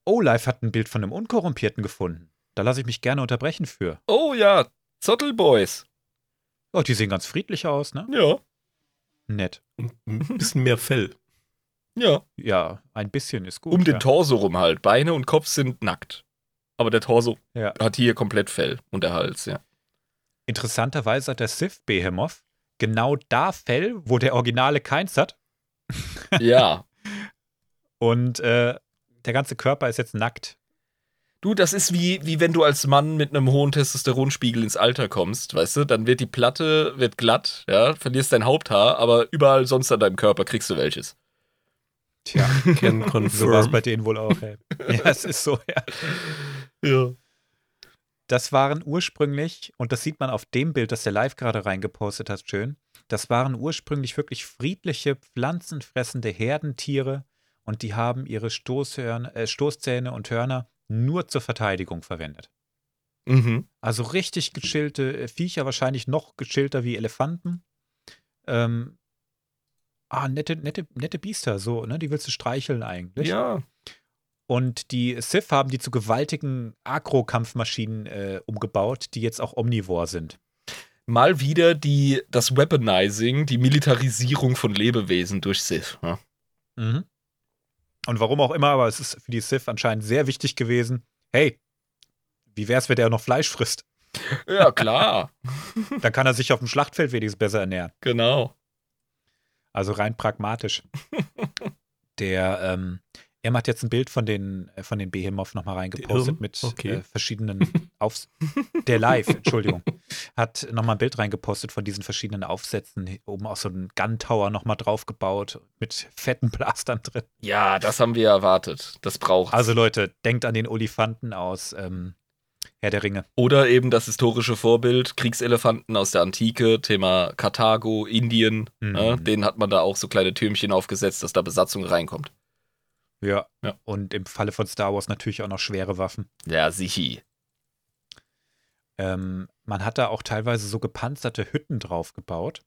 Olive hat ein Bild von einem Unkorrumpierten gefunden. Da lasse ich mich gerne unterbrechen für. Oh ja, Zottelboys. Oh, die sehen ganz friedlich aus, ne? Ja, Nett. Ein bisschen mehr Fell. ja. Ja, ein bisschen ist gut. Um den ja. Torso rum halt. Beine und Kopf sind nackt. Aber der Torso Ja. hat hier komplett Fell und der Hals, ja. Interessanterweise hat der Sith Behemoth genau da Fell, wo der Originale keins hat. Ja. Und äh, der ganze Körper ist jetzt nackt. Du, das ist wie, wie wenn du als Mann mit einem hohen Testosteronspiegel ins Alter kommst, weißt du? Dann wird die Platte wird glatt, ja, verlierst dein Haupthaar, aber überall sonst an deinem Körper kriegst du welches. Tja, Can so war es confirm. bei denen wohl auch. Ey. Ja, es ist so, ja. Ja. Das waren ursprünglich, und das sieht man auf dem Bild, das der Live gerade reingepostet hat, schön, das waren ursprünglich wirklich friedliche, pflanzenfressende Herdentiere und die haben ihre Stoßhörner, äh, Stoßzähne und Hörner nur zur Verteidigung verwendet. Mhm. Also richtig gechillte äh, Viecher, wahrscheinlich noch gechillter wie Elefanten. Ähm, ah, nette, nette, nette Biester, so, ne? Die willst du streicheln eigentlich. Ja. Und die Sith haben die zu gewaltigen Agro-Kampfmaschinen äh, umgebaut, die jetzt auch omnivor sind. Mal wieder die, das Weaponizing, die Militarisierung von Lebewesen durch Sith. Ja, Mhm. Und warum auch immer, aber es ist für die Sith anscheinend sehr wichtig gewesen. Hey, wie wär's, wenn der noch Fleisch frisst? ja klar. Dann kann er sich auf dem Schlachtfeld wenigstens besser ernähren. genau. Also rein pragmatisch. Der, ähm, er hat jetzt ein Bild von den, äh, von den Behemoth nochmal reingepostet mit Okay. äh, verschiedenen Aufs Der Live, Entschuldigung. Hat nochmal ein Bild reingepostet von diesen verschiedenen Aufsätzen. Oben auch so einen Gun Tower nochmal draufgebaut mit fetten Blastern drin. Ja, das haben wir erwartet. Das braucht. Also Leute, denkt an den Olifanten aus ähm, Herr der Ringe. Oder eben das historische Vorbild, Kriegselefanten aus der Antike, Thema Karthago, Indien. Mhm. Ja, denen hat man da auch so kleine Türmchen aufgesetzt, dass da Besatzung reinkommt. Ja. Ja. Und im Falle von Star Wars natürlich auch noch schwere Waffen. Ja, sichi. Ähm, man hat da auch teilweise so gepanzerte Hütten drauf gebaut.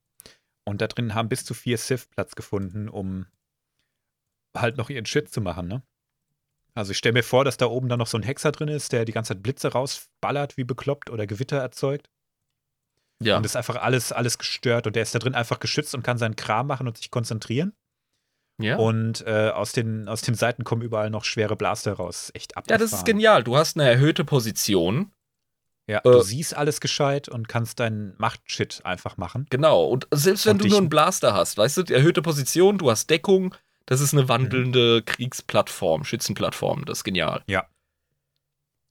Und da drin haben bis zu vier Sith Platz gefunden, um halt noch ihren Shit zu machen, ne? Also ich stelle mir vor, dass da oben dann noch so ein Hexer drin ist, der die ganze Zeit Blitze rausballert wie bekloppt oder Gewitter erzeugt. Ja. Und ist einfach alles, alles gestört und der ist da drin einfach geschützt und kann seinen Kram machen und sich konzentrieren. Ja. Und äh, aus, den, aus den Seiten kommen überall noch schwere Blaster raus. Echt ja, abgefahren. das ist genial. Du hast eine erhöhte Position. Ja, Äh, du siehst alles gescheit und kannst deinen Machtshit einfach machen. Genau. Und selbst wenn Und du nur einen Blaster hast, weißt du, erhöhte Position, du hast Deckung, das ist eine wandelnde Kriegsplattform, Schützenplattform. Das ist genial.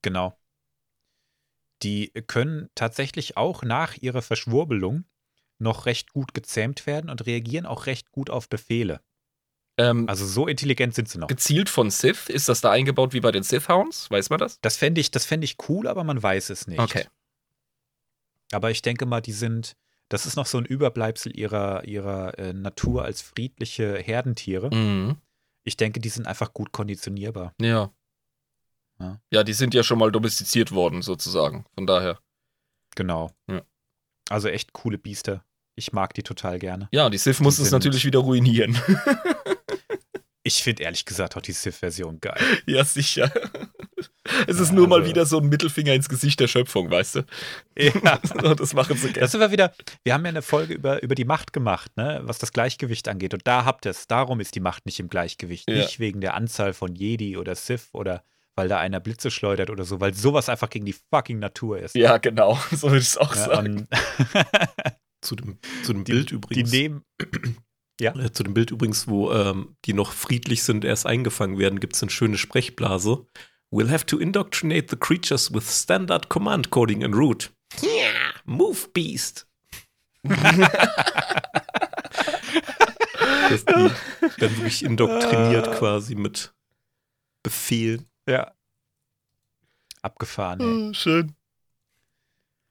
Genau. Die können tatsächlich auch nach ihrer Verschwurbelung noch recht gut gezähmt werden und reagieren auch recht gut auf Befehle. Ähm, Also so intelligent sind sie noch. gezielt von Sith, ist das da eingebaut wie bei den Sith Hounds? Weiß man das? Das fände ich, das fänd ich cool, aber man weiß es nicht. Okay. Aber ich denke mal, die sind, das ist noch so ein Überbleibsel ihrer, ihrer äh, Natur als friedliche Herdentiere. Mhm. Ich denke, die sind einfach gut konditionierbar. Ja. Ja. Ja, die sind ja schon mal domestiziert worden, sozusagen. Von daher. Genau. Ja. Also echt coole Biester. Ich mag die total gerne. Ja, die Sith mussten es natürlich wieder ruinieren. Ich finde ehrlich gesagt auch die Sith-Version geil. ja, sicher. Es ist Ja, nur mal also- wieder so ein Mittelfinger ins Gesicht der Schöpfung, weißt du? Ja. das machen sie Das gerne. sind wir wieder, wir haben ja eine Folge über, über die Macht gemacht, ne, was das Gleichgewicht angeht. Und da habt ihr es. Darum ist die Macht nicht im Gleichgewicht. Ja. Nicht wegen der Anzahl von Jedi oder Sith oder weil da einer Blitze schleudert oder so, weil sowas einfach gegen die fucking Natur ist. Ja, genau. So würde ich es auch Ja, sagen. und Zu dem, zu dem Bild die übrigens. nehmen. Äh, Zu dem Bild übrigens, wo ähm, die noch friedlich sind, erst eingefangen werden, gibt es eine schöne Sprechblase. We'll have to indoctrinate the creatures with standard command coding and route. Yeah, move beast. Dass die dann wirklich indoktriniert quasi mit Befehlen. Ja. Abgefahren, ey. Oh, schön.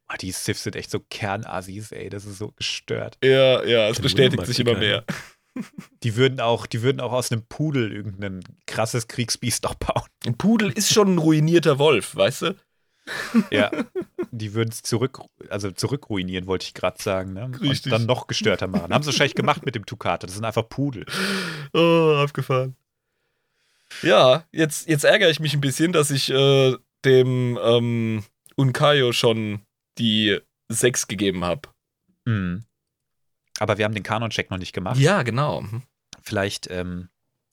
Ah, die Sith sind echt so Kernasis, ey. Das ist so gestört. Ja, ja, es bestätigt sich immer mehr. Die würden auch, die würden auch aus einem Pudel irgendein krasses Kriegsbiest noch bauen. Ein Pudel ist schon ein ruinierter Wolf, weißt du? Ja. Die würden es zurück, also zurückruinieren, wollte ich gerade sagen. Ne? Richtig. Und dann noch gestörter machen. Haben sie wahrscheinlich gemacht mit dem Tukate. Das sind einfach Pudel. Oh, abgefahren. Ja, jetzt, jetzt ärgere ich mich ein bisschen, dass ich äh, dem ähm, Unkayo schon die 6 gegeben habe. Mhm. Aber wir haben den Kanon-Check noch nicht gemacht. Ja, genau. Mhm. Vielleicht ähm,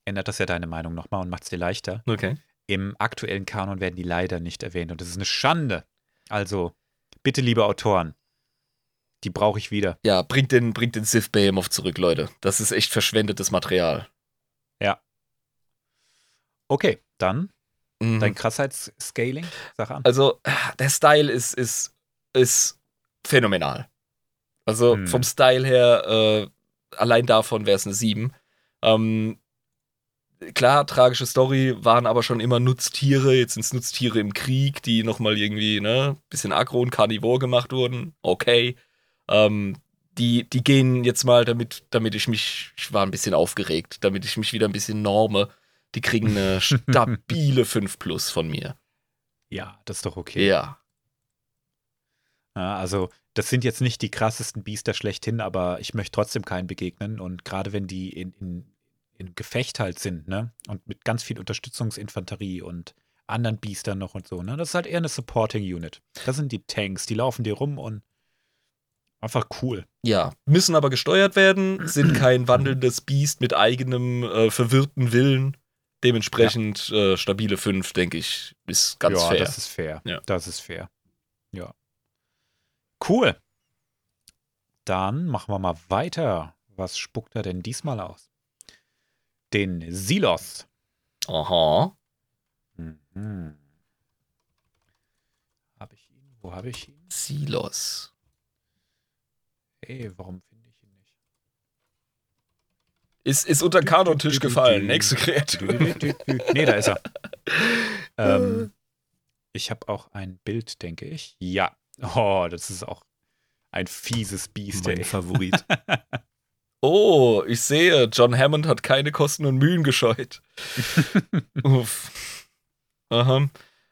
ändert das ja deine Meinung nochmal und macht es dir leichter. Okay. im aktuellen Kanon werden die leider nicht erwähnt. Und das ist eine Schande. Also, bitte, liebe Autoren, die brauche ich wieder. Ja, bringt den, bringt den Sith Behemoth zurück, Leute. Das ist echt verschwendetes Material. Ja. Okay, dann Mhm. dein Krassheitsscaling, sag an. Also, der Style ist, ist, ist phänomenal. Also, Hm. vom Style her, äh, allein davon wäre es eine 7. Ähm, klar, tragische Story, waren aber schon immer Nutztiere. Jetzt sind es Nutztiere im Krieg, die nochmal irgendwie, ne, bisschen aggro und karnivor gemacht wurden. Okay. Ähm, die, die gehen jetzt mal, damit, damit ich mich, ich war ein bisschen aufgeregt, damit ich mich wieder ein bisschen norme. Die kriegen eine stabile 5 plus von mir. Ja, das ist doch okay. Ja. Ja, also, das sind jetzt nicht die krassesten Biester schlechthin, aber ich möchte trotzdem keinen begegnen. Und gerade wenn die in, in, in Gefecht halt sind, ne? Und mit ganz viel Unterstützungsinfanterie und anderen Biestern noch und so, ne? Das ist halt eher eine Supporting Unit. Das sind die Tanks, die laufen dir rum und einfach cool. Ja, müssen aber gesteuert werden, sind kein wandelndes Biest mit eigenem äh, verwirrten Willen. Dementsprechend äh, stabile 5, denke ich, ist ganz ja, fair. das ist fair. Ja. Das ist fair. Cool. Dann machen wir mal weiter. Was spuckt er denn diesmal aus? Den Silos. Aha. Mhm. Habe ich ihn? Wo habe ich ihn? Silos. Hey, warum finde ich ihn nicht? Ist, ist unter Kanontisch gefallen. Nächste Kreatur. nee, da ist er. ähm, ich habe auch ein Bild, denke ich. Ja. Oh, das ist auch ein fieses Biest. Mein Ey. Favorit. Oh, ich sehe, John Hammond hat keine Kosten und Mühen gescheut. Uff. Aha.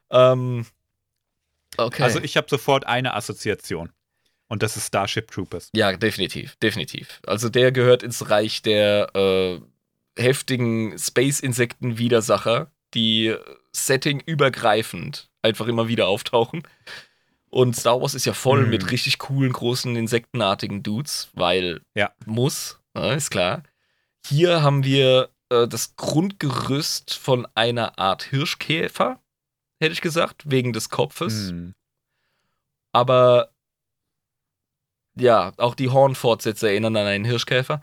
Ähm, okay. Also ich habe sofort eine Assoziation. Und das ist Starship Troopers. Ja, definitiv, definitiv. Also der gehört ins Reich der äh, heftigen Space-Insekten-Widersacher, die setting-übergreifend einfach immer wieder auftauchen. Und Star Wars ist ja voll Mhm. mit richtig coolen, großen, insektenartigen Dudes, weil Ja. muss, ja, ist klar. Hier haben wir äh, das Grundgerüst von einer Art Hirschkäfer, hätte ich gesagt, wegen des Kopfes. Hm. Aber ja, auch die Hornfortsätze erinnern an einen Hirschkäfer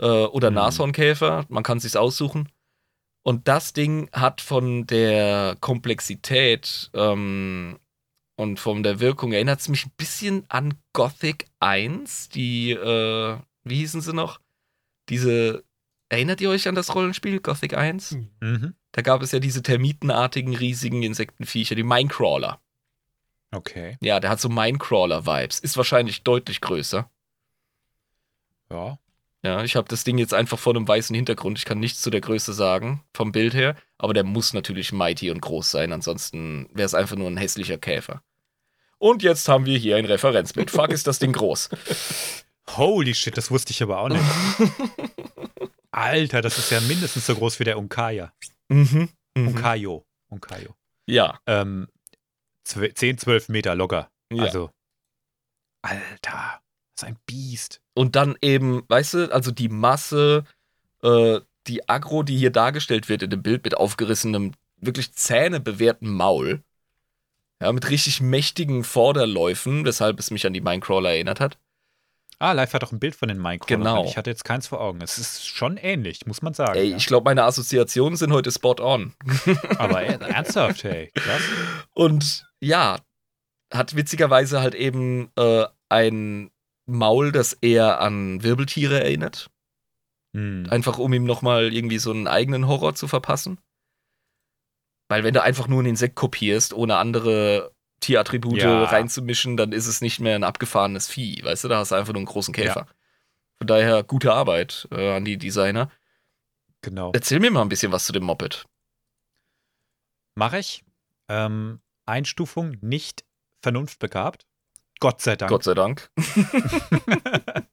äh, oder Mhm. Nashornkäfer. Man kann sich's aussuchen. Und das Ding hat von der Komplexität ähm, und von der Wirkung erinnert es mich ein bisschen an Gothic 1. Die, äh, wie hießen sie noch? Diese, erinnert ihr euch an das Rollenspiel Gothic 1? Mhm. Da gab es ja diese termitenartigen, riesigen Insektenviecher, die Minecrawler. Okay. Ja, der hat so Minecrawler-Vibes. Ist wahrscheinlich deutlich größer. Ja. Ja, ich habe das Ding jetzt einfach vor einem weißen Hintergrund. Ich kann nichts zu der Größe sagen, vom Bild her. Aber der muss natürlich mighty und groß sein. Ansonsten wäre es einfach nur ein hässlicher Käfer. Und jetzt haben wir hier ein Referenzbild. Fuck, ist das Ding groß. Holy shit, das wusste ich aber auch nicht. Alter, das ist ja mindestens so groß wie der Unkaya. Mhm. mhm. Unkayo. Unkayo. Ja, Ähm, zw- 10, 12 Meter locker. ja. Also, Alter, das ist ein Biest. Und dann eben, weißt du, also die Masse, äh, die Agro, die hier dargestellt wird in dem Bild mit aufgerissenem, wirklich zähnebewehrten Maul. Ja, mit richtig mächtigen Vorderläufen, weshalb es mich an die Minecrawler erinnert hat. Ah, Live hat auch ein Bild von den Minecrawlern. Genau. Ich hatte jetzt keins vor Augen. Es ist schon ähnlich, muss man sagen. Ey, ja. ich glaube, meine Assoziationen sind heute spot on. Aber ernsthaft, hey. Krass. Und ja, hat witzigerweise halt eben äh, ein Maul, das eher an Wirbeltiere erinnert. Hm. Einfach um ihm nochmal irgendwie so einen eigenen Horror zu verpassen. Weil wenn du einfach nur ein Insekt kopierst, ohne andere Tierattribute Ja. reinzumischen, dann ist es nicht mehr ein abgefahrenes Vieh. Weißt du, da hast du einfach nur einen großen Käfer. Ja. Von daher gute Arbeit äh, an die Designer. Genau. Erzähl mir mal ein bisschen was zu dem Moped. Mache ich. Ähm, Einstufung nicht vernunftbegabt. Gott sei Dank. Gott sei Dank.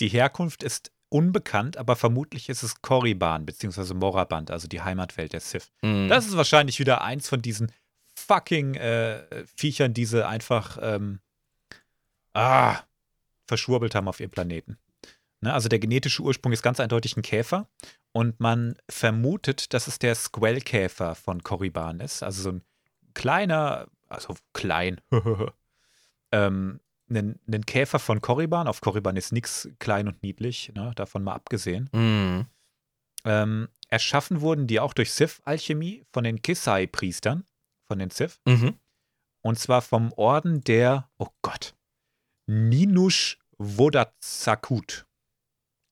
die Herkunft ist unbekannt, aber vermutlich ist es Korriban bzw. Moraband, also die Heimatwelt der Sith. Mhm. Das ist wahrscheinlich wieder eins von diesen fucking äh, Viechern, die sie einfach ähm, ah, verschwurbelt haben auf ihrem Planeten. Ne? Also der genetische Ursprung ist ganz eindeutig ein Käfer. Und man vermutet, dass es der Squellkäfer von Korriban ist. Also so ein kleiner, also klein, ähm, ein, ein Käfer von Korriban. Auf Korriban ist nichts klein und niedlich, ne? davon mal abgesehen. Mhm. Ähm, erschaffen wurden die auch durch Sith-Alchemie von den Kisai-Priestern, von den Sith. Mhm. Und zwar vom Orden der, oh Gott, Ninush Wodatsakut.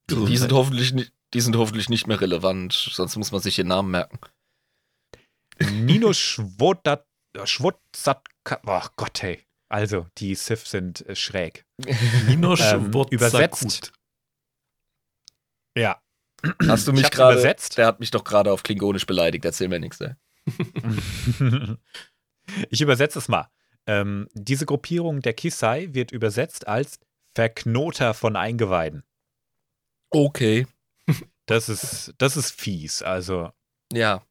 Die sind, hoffentlich nicht, die sind hoffentlich nicht mehr relevant, sonst muss man sich den Namen merken. Ninush Wodatsakut. Oh Gott, hey. Also, die Sith sind äh, schräg. Ninosh Ähm, Wotsakut. übersetzt. Ja. Hast du Ich mich gerade. übersetzt. Der hat mich doch gerade auf Klingonisch beleidigt, erzähl mir nichts, ey. ich übersetze es mal. Ähm, diese Gruppierung der Kisai wird übersetzt als Verknoter von Eingeweiden. Okay. Das ist, das ist fies. Also, Ja.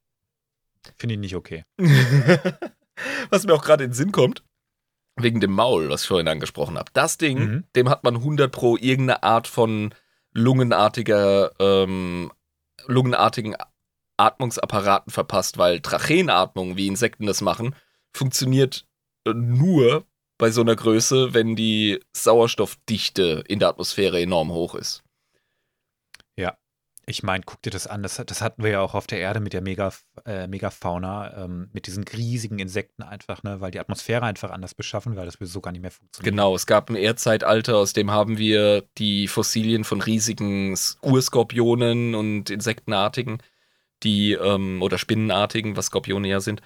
finde ich nicht okay. was mir auch gerade in den Sinn kommt, wegen dem Maul, was ich vorhin angesprochen habe. Das Ding, Mhm. dem hat man 100 pro irgendeine Art von lungenartiger, ähm, lungenartigen Atmungsapparaten verpasst, weil Tracheenatmung, wie Insekten das machen, funktioniert äh, nur bei so einer Größe, wenn die Sauerstoffdichte in der Atmosphäre enorm hoch ist. Ich meine, guck dir das an. Das, das hatten wir ja auch auf der Erde mit der Mega, äh, Megafauna, ähm, mit diesen riesigen Insekten einfach, ne, weil die Atmosphäre einfach anders beschaffen, weil das würde so gar nicht mehr funktionieren. Genau, es gab ein Erdzeitalter, aus dem haben wir die Fossilien von riesigen Urskorpionen und Insektenartigen, die, ähm, oder Spinnenartigen, was Skorpione ja sind.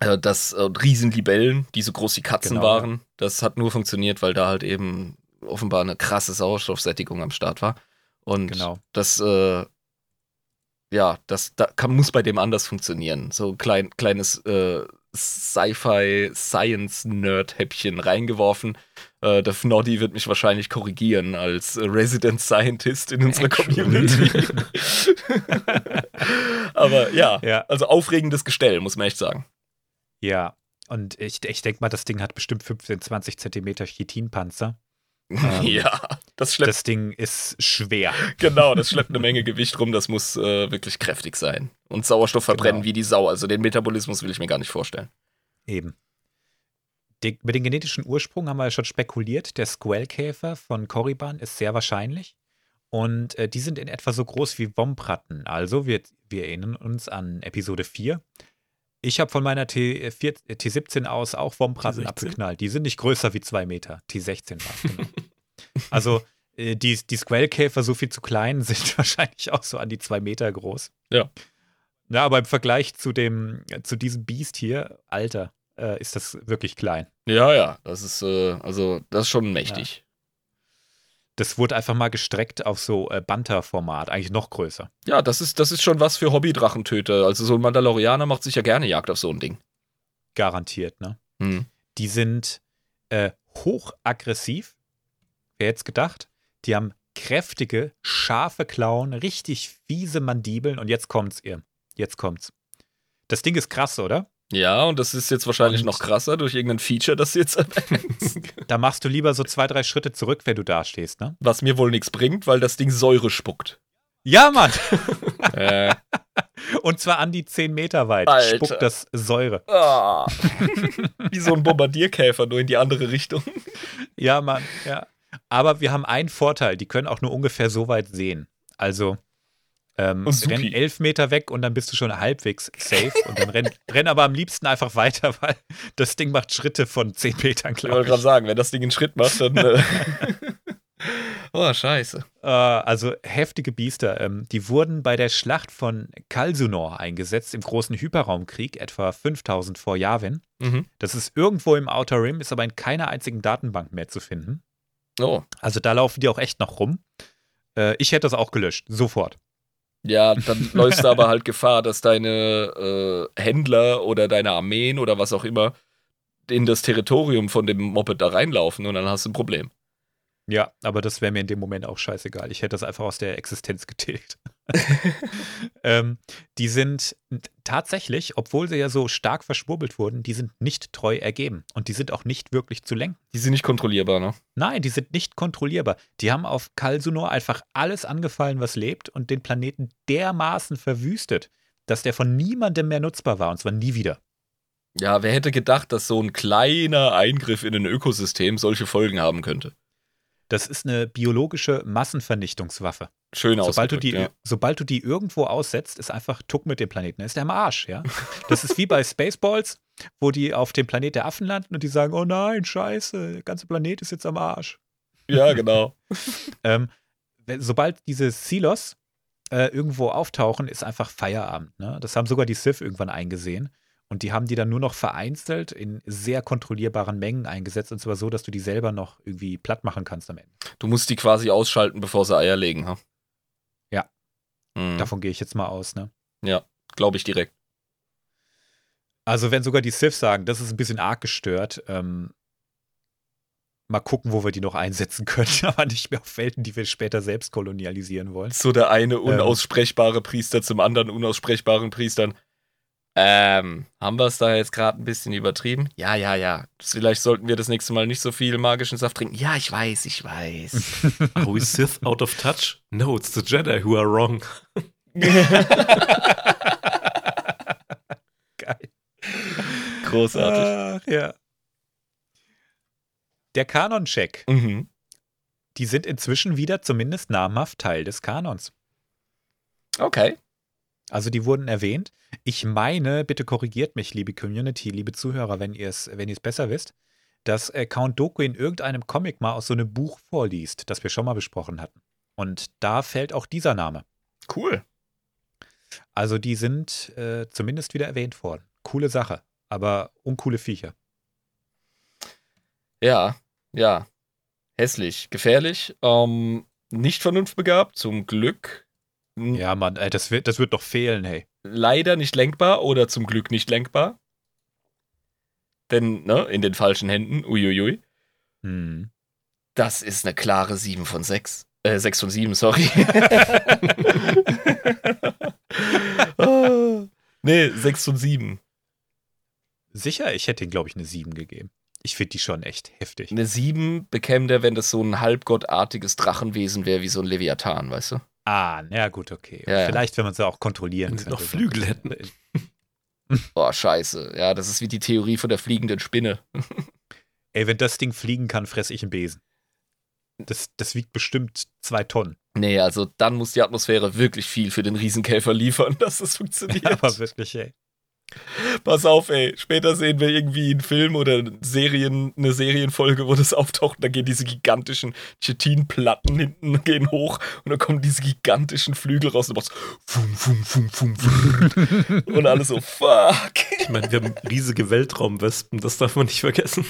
Äh, das äh, Riesenlibellen, die so groß wie Katzen Genau, waren. Das hat nur funktioniert, weil da halt eben offenbar eine krasse Sauerstoffsättigung am Start war. Und Genau. das, äh, ja, das da kann, muss bei dem anders funktionieren. So ein klein, kleines äh, Sci-Fi-Science-Nerd-Häppchen reingeworfen. Äh, der Fnoddy wird mich wahrscheinlich korrigieren als Resident Scientist in unserer. Community. Aber ja, Ja. also aufregendes Gestell, muss man echt sagen. Ja. Und ich, ich denke mal, das Ding hat bestimmt 15, 20 Zentimeter Chitinpanzer. Ähm, ja, das schleppt, Das Ding ist schwer. genau, das schleppt eine Menge Gewicht rum, das muss äh, wirklich kräftig sein. Und Sauerstoff verbrennen Genau. wie die Sau, also den Metabolismus will ich mir gar nicht vorstellen. Eben. Die, über den genetischen Ursprung haben wir ja schon spekuliert. Der Squellkäfer von Korriban ist sehr wahrscheinlich. Und äh, die sind in etwa so groß wie Wompratten. Also, wir, wir erinnern uns an Episode 4. Ich habe von meiner T4, äh, T17 aus auch Wompratten T16? abgeknallt. Die sind nicht größer wie zwei Meter. T16 war es, genau. also, äh, die, die Squellkäfer, so viel zu klein, sind wahrscheinlich auch so an die zwei Meter groß. Ja. Ja, aber im Vergleich zu dem, zu diesem Biest hier, Alter, äh, ist das wirklich klein. Ja, ja, das ist, äh, also, das ist schon mächtig. Das wurde einfach mal gestreckt auf so äh, Banter-Format, eigentlich noch größer. Ja, das ist, das ist schon was für Hobbydrachentöter. Also so ein Mandalorianer macht sich ja gerne Jagd auf so ein Ding. Garantiert, ne? Hm. Die sind äh, hochaggressiv. Wer jetzt gedacht? Die haben kräftige, scharfe Klauen, richtig fiese Mandibeln und jetzt kommt's ihr. Jetzt kommt's. Das Ding ist krass, oder? Ja, und das ist jetzt wahrscheinlich Und- noch krasser durch irgendein Feature, das du jetzt erwähnst. Da machst du lieber so zwei, drei Schritte zurück, wenn du da stehst, ne? was mir wohl nichts bringt, weil das Ding Säure spuckt. Ja, Mann! äh, Und zwar an die 10 Meter weit. Alter. Spuckt das Säure. ah. Wie so ein Bombardierkäfer, nur in die andere Richtung. Ja, Mann, ja. Aber wir haben einen Vorteil, die können auch nur ungefähr so weit sehen. Also ähm, renn elf Meter weg und dann bist du schon halbwegs safe und dann renn, renn aber am liebsten einfach weiter, weil das Ding macht Schritte von zehn Metern, Ich wollte glaube gerade sagen, wenn das Ding einen Schritt macht, dann. Äh oh, scheiße. Äh, also heftige Biester. Ähm, die wurden bei der Schlacht von Kalsunor eingesetzt im großen Hyperraumkrieg, etwa 5000 vor Yavin. Mhm. Das ist irgendwo im Outer Rim, ist aber in keiner einzigen Datenbank mehr zu finden. Oh. Also da laufen die auch echt noch rum. Äh, ich hätte das auch gelöscht, sofort. Ja, dann läufst du aber halt Gefahr, dass deine äh, Händler oder deine Armeen oder was auch immer in das Territorium von dem Moped da reinlaufen und dann hast du ein Problem. Ja, aber das wäre mir in dem Moment auch scheißegal. Ich hätte das einfach aus der Existenz getilgt. ähm, die sind tatsächlich, obwohl sie ja so stark verschwurbelt wurden, die sind nicht treu ergeben und die sind auch nicht wirklich zu lenken. Die sind nicht kontrollierbar, ne? Nein, die sind nicht kontrollierbar. Die haben auf Kalsunor einfach alles angefallen, was lebt und den Planeten dermaßen verwüstet, dass der von niemandem mehr nutzbar war und zwar nie wieder. Ja, wer hätte gedacht, dass so ein kleiner Eingriff in ein Ökosystem solche Folgen haben könnte? Das ist eine biologische Massenvernichtungswaffe. Schön Sobald du, die, ja. sobald du die irgendwo aussetzt, ist einfach Tuck mit dem Planeten. Ist der am Arsch, ja. Das ist wie bei Spaceballs, wo die auf dem Planet der Affen landen und die sagen: Oh nein, scheiße, der ganze Planet ist jetzt am Arsch. Ja, genau. ähm, sobald diese Silos äh, irgendwo auftauchen, ist einfach Feierabend. Ne? Das haben sogar die Sith irgendwann eingesehen. Und die haben die dann nur noch vereinzelt in sehr kontrollierbaren Mengen eingesetzt. Und zwar so, dass du die selber noch irgendwie platt machen kannst am Ende. Du musst die quasi ausschalten, bevor sie Eier legen, ha? Ja. Mhm. Davon gehe ich jetzt mal aus, ne? Ja, glaube ich direkt. Also, wenn sogar die Sith sagen, das ist ein bisschen arg gestört, ähm, mal gucken, wo wir die noch einsetzen können, aber nicht mehr auf Welten, die wir später selbst kolonialisieren wollen. So der eine unaussprechbare Priester zum anderen unaussprechbaren Priestern. Ähm, haben wir es da jetzt gerade ein bisschen übertrieben? Ja, ja, ja. Vielleicht sollten wir das nächste Mal nicht so viel magischen Saft trinken. Ja, ich weiß, ich weiß. Are we Sith out of touch? No, it's the Jedi who are wrong. Geil. Großartig. Ach, ja. Der Kanon-Check. Mhm. Die sind inzwischen wieder zumindest namhaft Teil des Kanons. Okay. Also die wurden erwähnt. Ich meine, bitte korrigiert mich, liebe Community, liebe Zuhörer, wenn ihr es wenn ihr's besser wisst, dass äh, Count Doku in irgendeinem Comic mal aus so einem Buch vorliest, das wir schon mal besprochen hatten. Und da fällt auch dieser Name. Cool. Also die sind äh, zumindest wieder erwähnt worden. Coole Sache, aber uncoole Viecher. Ja, ja. Hässlich, gefährlich, ähm, nicht vernunftbegabt, zum Glück. N- Ja, Mann, ey, das, wird, das wird doch fehlen, hey. Leider nicht lenkbar oder zum Glück nicht lenkbar. Denn, ne, in den falschen Händen, uiuiui. Hm. Das ist eine klare 7 von 6. Äh, 6 von 7, sorry. Ah, nee, 6 von 7. Sicher, ich hätte ihm, glaube ich, eine 7 gegeben. Ich finde die schon echt heftig. Eine 7 bekäme der, wenn das so ein halbgottartiges Drachenwesen wäre, wie so ein Leviathan, weißt du? Ah, na gut, okay. Ja, ja. Vielleicht, wenn man sie auch kontrollieren Wenn sie könnte. noch Flügel hätten. Boah, scheiße. Ja, das ist wie die Theorie von der fliegenden Spinne. Ey, wenn das Ding fliegen kann, fresse ich einen Besen. Das, das wiegt bestimmt zwei Tonnen. Nee, also dann muss die Atmosphäre wirklich viel für den Riesenkäfer liefern, dass das funktioniert. Aber wirklich, ey. Pass auf, ey. Später sehen wir irgendwie einen Film oder Serien, eine Serienfolge, wo das auftaucht. Da gehen diese gigantischen Chitinplatten hinten gehen hoch und dann kommen diese gigantischen Flügel raus und du machst fum, fum, fum, fum, fum. und alles so, fuck. Ich meine, wir haben riesige Weltraumwespen, das darf man nicht vergessen.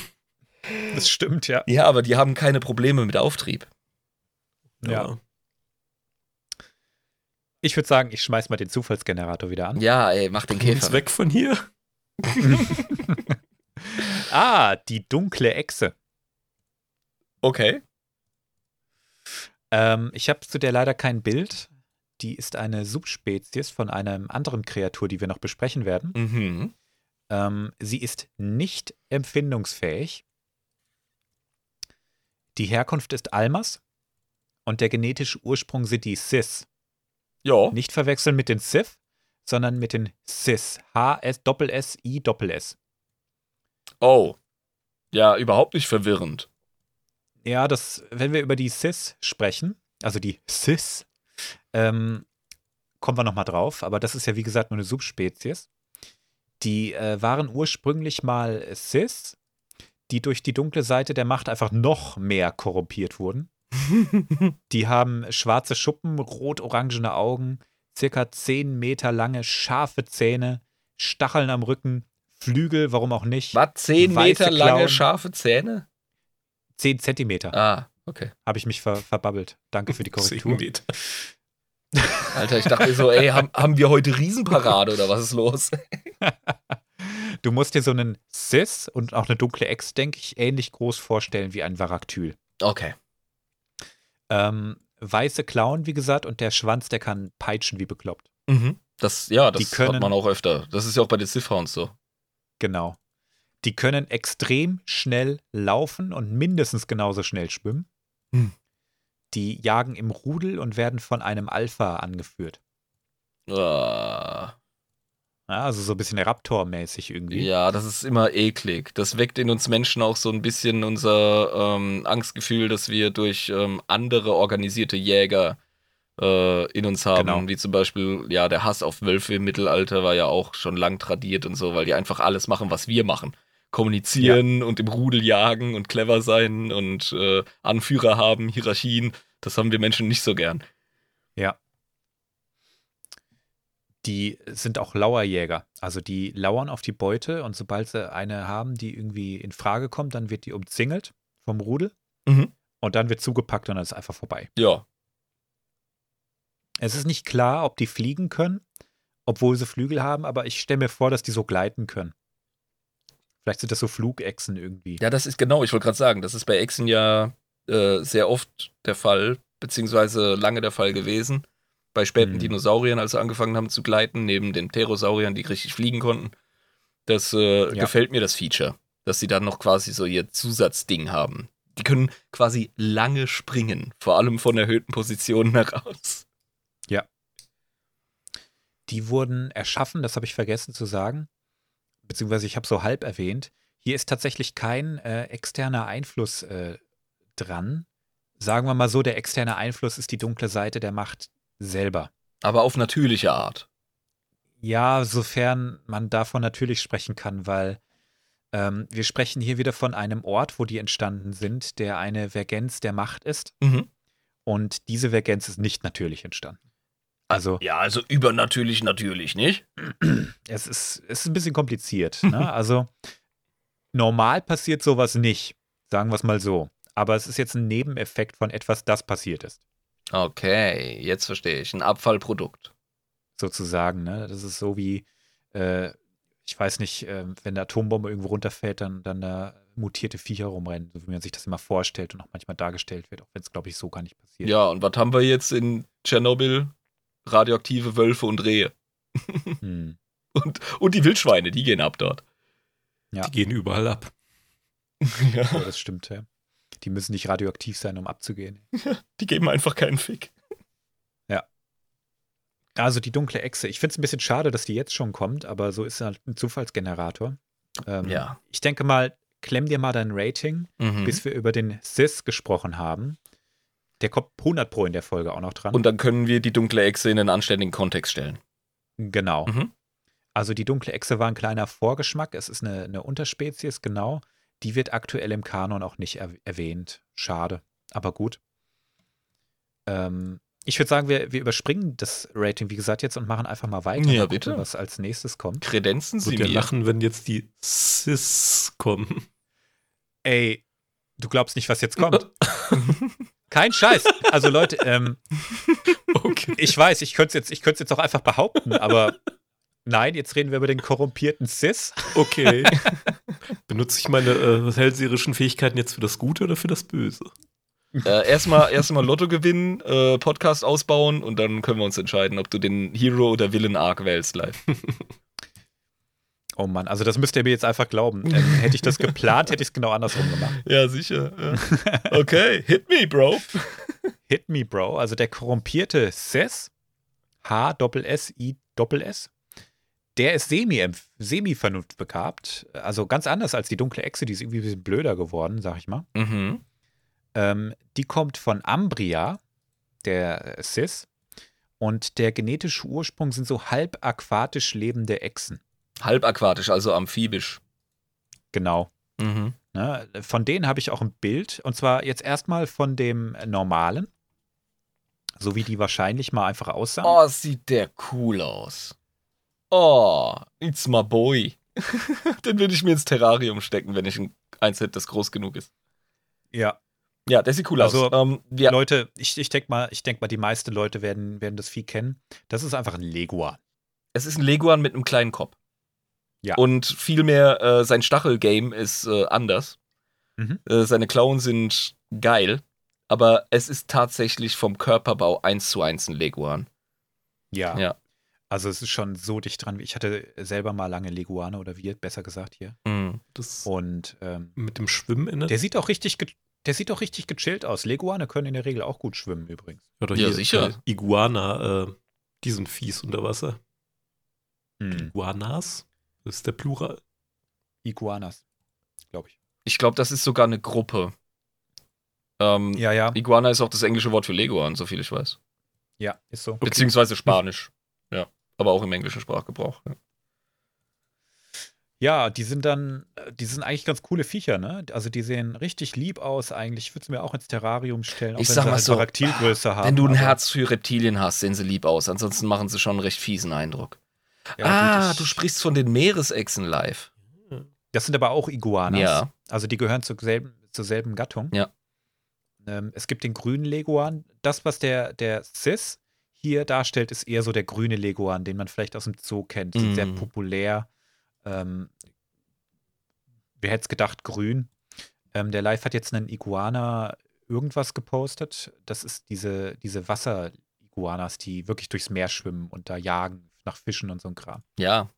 Das stimmt, ja. Ja, aber die haben keine Probleme mit Auftrieb. Ja. Ich würde sagen, ich schmeiß mal den Zufallsgenerator wieder an. Ja, ey, mach den Käfer. weg von hier. Ah, die dunkle Echse. Okay. Ähm, ich habe zu der leider kein Bild. Die ist eine Subspezies von einer anderen Kreatur, die wir noch besprechen werden. Mhm. Ähm, sie ist nicht empfindungsfähig. Die Herkunft ist Almas und der genetische Ursprung sind die Cis. Ja. Nicht verwechseln mit den Sith, sondern mit den Cis. H-S-S-I-S. Oh. Ja, überhaupt nicht verwirrend. Ja, das, wenn wir über die Cis sprechen, also die Cis, ähm, kommen wir nochmal drauf, aber das ist ja wie gesagt nur eine Subspezies. Die äh, waren ursprünglich mal Cis, die durch die dunkle Seite der Macht einfach noch mehr korrumpiert wurden. Die haben schwarze Schuppen, rot-orangene Augen, circa 10 Meter lange, scharfe Zähne, Stacheln am Rücken, Flügel, warum auch nicht. Was? Zehn Weiße Meter lange Klauen. scharfe Zähne? 10 Zentimeter. Ah, okay. Habe ich mich ver verbabbelt. Danke für die Korrektur. Zehn Meter. Alter, ich dachte so, ey, haben, haben wir heute Riesenparade oder was ist los? Du musst dir so einen Cis und auch eine dunkle Ex, denke ich, ähnlich groß vorstellen wie ein Varaktyl. Okay. Ähm, weiße Klauen, wie gesagt, und der Schwanz, der kann peitschen wie bekloppt. Mhm. Das, ja, das können- hat man auch öfter. Das ist ja auch bei den Sith-Hounds so. Genau. Die können extrem schnell laufen und mindestens genauso schnell schwimmen. Hm. Die jagen im Rudel und werden von einem Alpha angeführt. Ah. Ja, also so ein bisschen Raptor-mäßig irgendwie. Ja, das ist immer eklig. Das weckt in uns Menschen auch so ein bisschen unser ähm, Angstgefühl, dass wir durch ähm, andere organisierte Jäger äh, in uns haben. Genau. Wie zum Beispiel, ja, der Hass auf Wölfe im Mittelalter war ja auch schon lang tradiert und so, weil die einfach alles machen, was wir machen. Kommunizieren und im Rudel jagen und clever sein und äh, Anführer haben, Hierarchien. Das haben wir Menschen nicht so gern. Ja. Die sind auch Lauerjäger. Also die lauern auf die Beute und sobald sie eine haben, die irgendwie in Frage kommt, dann wird die umzingelt vom Rudel Mhm. und dann wird zugepackt und dann ist einfach vorbei. Ja. Es ist nicht klar, ob die fliegen können, obwohl sie Flügel haben, aber ich stelle mir vor, dass die so gleiten können. Vielleicht sind das so Flugechsen irgendwie. Ja, das ist genau, ich wollte gerade sagen, das ist bei Echsen ja äh, sehr oft der Fall, beziehungsweise lange der Fall gewesen. Bei späten Mhm. Dinosauriern, als sie angefangen haben zu gleiten, neben den Pterosauriern, die richtig fliegen konnten. Das äh, Ja. gefällt mir, das Feature, dass sie dann noch quasi so ihr Zusatzding haben. Die können quasi lange springen, vor allem von erhöhten Positionen heraus. Die wurden erschaffen, das habe ich vergessen zu sagen, beziehungsweise ich habe so halb erwähnt. Hier ist tatsächlich kein äh, externer Einfluss äh, dran. Sagen wir mal so, der externe Einfluss ist die dunkle Seite der Macht selber. Aber auf natürliche Art. Ja, sofern man davon natürlich sprechen kann, weil ähm, wir sprechen hier wieder von einem Ort, wo die entstanden sind, der eine Vergenz der Macht ist. Mhm. Und diese Vergenz ist nicht natürlich entstanden. Also Ja, also übernatürlich natürlich, nicht? es ist, es ist ein bisschen kompliziert. Ne? Also normal passiert sowas nicht, sagen wir es mal so. Aber es ist jetzt ein Nebeneffekt von etwas, das passiert ist, Okay, jetzt verstehe ich. Ein Abfallprodukt. sozusagen. Ne? Das ist so wie, äh, ich weiß nicht, äh, wenn eine Atombombe irgendwo runterfällt, dann, dann da mutierte Viecher rumrennen, so wie man sich das immer vorstellt und auch manchmal dargestellt wird, auch wenn es, glaube ich, so gar nicht passiert. Ja, und was haben wir jetzt in Tschernobyl? Radioaktive Wölfe und Rehe. Hm. Und, und die Wildschweine, die gehen ab dort. Ja. Die gehen überall ab. Ja, Ja, das stimmt, ja. Die müssen nicht radioaktiv sein, um abzugehen. die geben einfach keinen Fick. Also die dunkle Echse. Ich finde es ein bisschen schade, dass die jetzt schon kommt, aber so ist halt ein Zufallsgenerator. Ähm, Ja. Ich denke mal, klemm dir mal dein Rating, Mhm. bis wir über den Sis gesprochen haben. Der kommt 100 Pro in der Folge auch noch dran. Und dann können wir die dunkle Echse in einen anständigen Kontext stellen. genau. Mhm. Also die dunkle Echse war ein kleiner Vorgeschmack. Es ist eine, eine Unterspezies, genau. Die wird aktuell im Kanon auch nicht er erwähnt. Schade, aber gut. Ähm, ich würde sagen, wir, wir überspringen das Rating, wie gesagt, jetzt und machen einfach mal weiter. Ja, bitte. was als nächstes kommt. Kredenzen Sie Wird ja mir. lachen, wenn jetzt die Sis kommen. Ey, du glaubst nicht, was jetzt kommt. Kein Scheiß. Also Leute, ähm, Okay. ich weiß, ich könnte es jetzt, ich könnte es jetzt auch einfach behaupten, aber nein, jetzt reden wir über den korrumpierten Sis. Okay. Benutze ich meine äh, hellseherischen Fähigkeiten jetzt für das Gute oder für das Böse? Äh, erstmal erstmal Lotto gewinnen, äh, Podcast ausbauen und dann können wir uns entscheiden, ob du den Hero oder Villain Arc wählst live. Oh Mann, also das müsst ihr mir jetzt einfach glauben. Ähm, hätte ich das geplant, hätte ich es genau andersrum gemacht. Ja, sicher. Ja. Okay, hit me, Bro. Hit me, Bro. Also der korrumpierte Sis, H-S-S-I-S, der ist semi- semi-vernunftbegabt. Also ganz anders als die dunkle Echse, die ist irgendwie ein bisschen blöder geworden, sag ich mal. Mhm. Ähm, die kommt von Ambria, der Sis. Und der genetische Ursprung sind so halb aquatisch lebende Echsen. Halbaquatisch, also amphibisch. Genau. Mhm. Ne? Von denen habe ich auch ein Bild. Und zwar jetzt erstmal von dem normalen. So wie die wahrscheinlich mal einfach aussahen. Oh, sieht der cool aus. Oh, it's my boy. Den würde ich mir ins Terrarium stecken, wenn ich ein eins hätte, das groß genug ist. Ja. Ja, der sieht cool Also, aus. Ähm, ja, Leute, ich, ich denke mal, ich denk mal, die meisten Leute werden, werden das Vieh kennen. Das ist einfach ein Leguan. es ist ein Leguan mit einem kleinen Kopf. Ja. Und vielmehr, äh, sein Stachelgame ist äh, anders. Mhm. Äh, seine Klauen sind geil, aber es ist tatsächlich vom Körperbau eins zu eins ein Leguan. Ja. Ja. Also es ist schon so dicht dran. Ich hatte selber mal lange Leguane oder wir, besser gesagt hier. Das Und ähm, mit dem Schwimmen in der sieht auch richtig, der sieht auch richtig gechillt aus. Leguane können in der Regel auch gut schwimmen übrigens. Oder Ja, hier, sicher. äh, Iguana, äh, die sind fies unter Wasser. Hm. Iguanas? Das ist der Plural. Iguanas, glaube ich. Ich glaube, das ist sogar eine Gruppe. Ähm, Ja, ja. Iguana ist auch das englische Wort für Leguan, so viel ich weiß. Ja, ist so. Beziehungsweise Spanisch. Aber auch im englischen Sprachgebrauch. Ja. Ja, die sind dann, die sind eigentlich ganz coole Viecher, ne? Also die sehen richtig lieb aus eigentlich. Ich würde es mir auch ins Terrarium stellen, auch Ich wenn sag sie mal halt so, Paraktilgröße haben. Wenn du ein Herz für Reptilien hast, sehen sie lieb aus. Ansonsten machen sie schon einen recht fiesen Eindruck. Ja, ah, gut, du sprichst von den Meeresechsen live. Das sind aber auch Iguanas. Ja. Also die gehören zur selben, zur selben Gattung. Ja. Ähm, es gibt den grünen Leguan. Das, was der, der Cis hier darstellt, ist eher so der grüne Leguan, den man vielleicht aus dem Zoo kennt. Die sind sehr Mm. populär. Ähm, wer hätte es gedacht, grün. Ähm, der Live hat jetzt einen Iguana irgendwas gepostet. Das ist diese, diese Wasser-Iguanas, die wirklich durchs Meer schwimmen und da jagen nach Fischen und so ein Kram. Ja.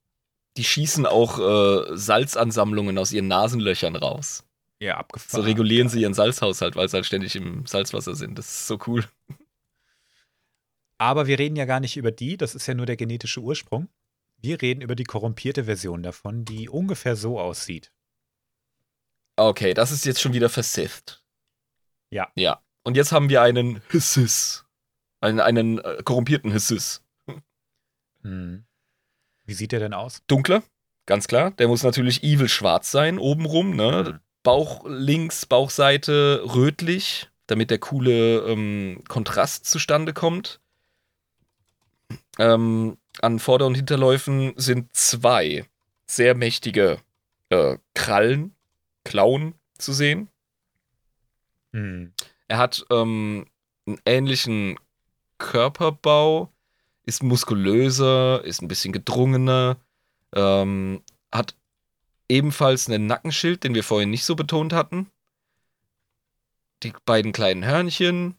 Die schießen auch äh, Salzansammlungen aus ihren Nasenlöchern raus. Ja, So abgefahren. regulieren sie ihren Salzhaushalt, weil sie halt ständig im Salzwasser sind. Das ist so cool. Aber wir reden ja gar nicht über die, das ist ja nur der genetische Ursprung. Wir reden über die korrumpierte Version davon, die ungefähr so aussieht. Okay, das ist jetzt schon wieder versifft. Ja. Ja. Und jetzt haben wir einen Hissis. Einen, einen äh, korrumpierten Hissis. Hm. Wie sieht der denn aus? Dunkler, ganz klar. Der muss natürlich evil schwarz sein, obenrum, ne? Bauch links, Bauchseite rötlich, damit der coole ähm, Kontrast zustande kommt. Ähm, an Vorder- und Hinterläufen sind zwei sehr mächtige äh, Krallen, Klauen zu sehen. Hm. Er hat ähm, einen ähnlichen Körperbau, ist muskulöser, ist ein bisschen gedrungener, ähm, hat ebenfalls einen Nackenschild, den wir vorhin nicht so betont hatten. Die beiden kleinen Hörnchen.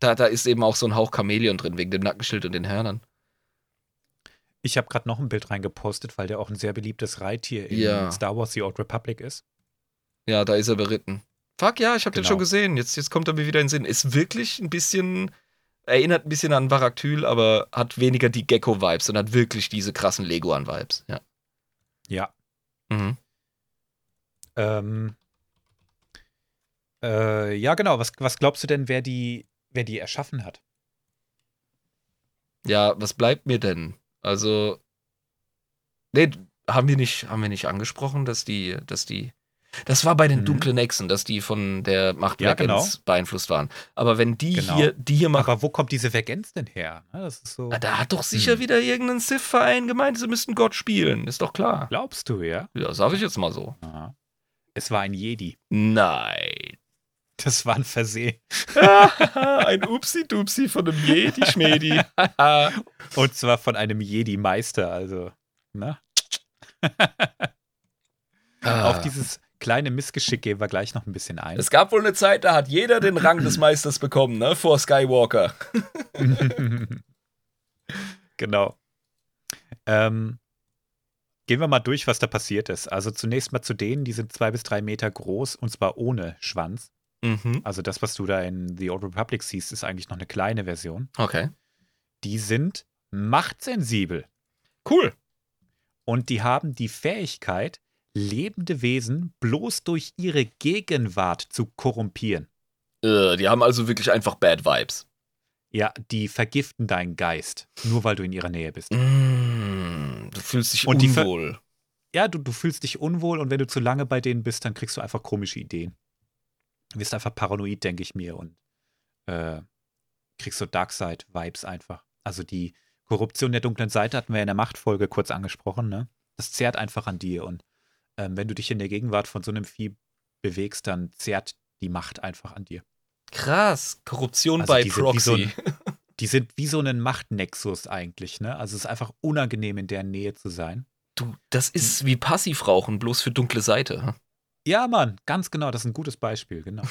Da, da ist eben auch so ein Hauch Chamäleon drin, wegen dem Nackenschild und den Hörnern. Ich habe gerade noch ein Bild reingepostet, weil der auch ein sehr beliebtes Reittier in Ja. Star Wars The Old Republic ist. Ja, da ist er beritten. Fuck, ja, ich habe den Genau. schon gesehen. Jetzt, jetzt kommt er mir wieder in den Sinn. Ist wirklich ein bisschen, erinnert ein bisschen an Varaktyl, aber hat weniger die Gecko-Vibes und hat wirklich diese krassen Leguan-Vibes. Ja. Ja. Mhm. Ähm, äh, ja, genau. Was, was glaubst du denn, wer die, wer die erschaffen hat? Ja, was bleibt mir denn? Also, nee, haben wir nicht, haben wir nicht angesprochen, dass die, dass die, das war bei den Mhm. dunklen Echsen, dass die von der Macht Ja, genau. beeinflusst waren. Aber wenn die Genau. hier, die hier machen, Aber wo kommt diese Vergenz denn her? Ne, Das ist so. Ah, da hat doch sicher Hm. wieder irgendein Sith-Verein gemeint, sie müssten Gott spielen. Ist doch klar. Glaubst du, ja? Ja, sag ich jetzt mal so. Aha. Es war ein Jedi. Nein. Das war ein Versehen. ein Upsi-Dupsi von einem Jedi-Schmedi. Und zwar von einem Jedi-Meister, also. Ne? Ah. Auf dieses kleine Missgeschick gehen wir gleich noch ein bisschen ein. es gab wohl eine Zeit, da hat jeder den Rang des Meisters bekommen, ne? Vor Skywalker. genau. Ähm, gehen wir mal durch, was da passiert ist. Also zunächst mal zu denen, die sind zwei bis drei Meter groß und zwar ohne Schwanz. Mhm. Also das, was du da in The Old Republic siehst, ist eigentlich noch eine kleine Version. Okay. Die sind machtsensibel Cool. und die haben die Fähigkeit, lebende Wesen bloß durch ihre Gegenwart zu korrumpieren. Äh, die haben also wirklich einfach Bad Vibes. Ja, die vergiften deinen Geist, nur weil du in ihrer Nähe bist. Mm, du fühlst dich Und unwohl. Ja, du, du fühlst dich unwohl und wenn du zu lange bei denen bist, dann kriegst du einfach komische Ideen. Du wirst einfach paranoid, denke ich mir, und äh, kriegst so Darkseid-Vibes einfach. Also die Korruption der dunklen Seite hatten wir in der Machtfolge kurz angesprochen, ne? Das zehrt einfach an dir und ähm, wenn du dich in der Gegenwart von so einem Vieh bewegst, dann zehrt die Macht einfach an dir. Krass. Korruption Also bei die sind wie so Proxy. Die sind wie so ein Machtnexus eigentlich, ne? Also es ist einfach unangenehm, in deren Nähe zu sein. Du, das ist wie Passivrauchen, bloß für dunkle Seite. Ja, Mann, ganz genau, das ist ein gutes Beispiel, genau.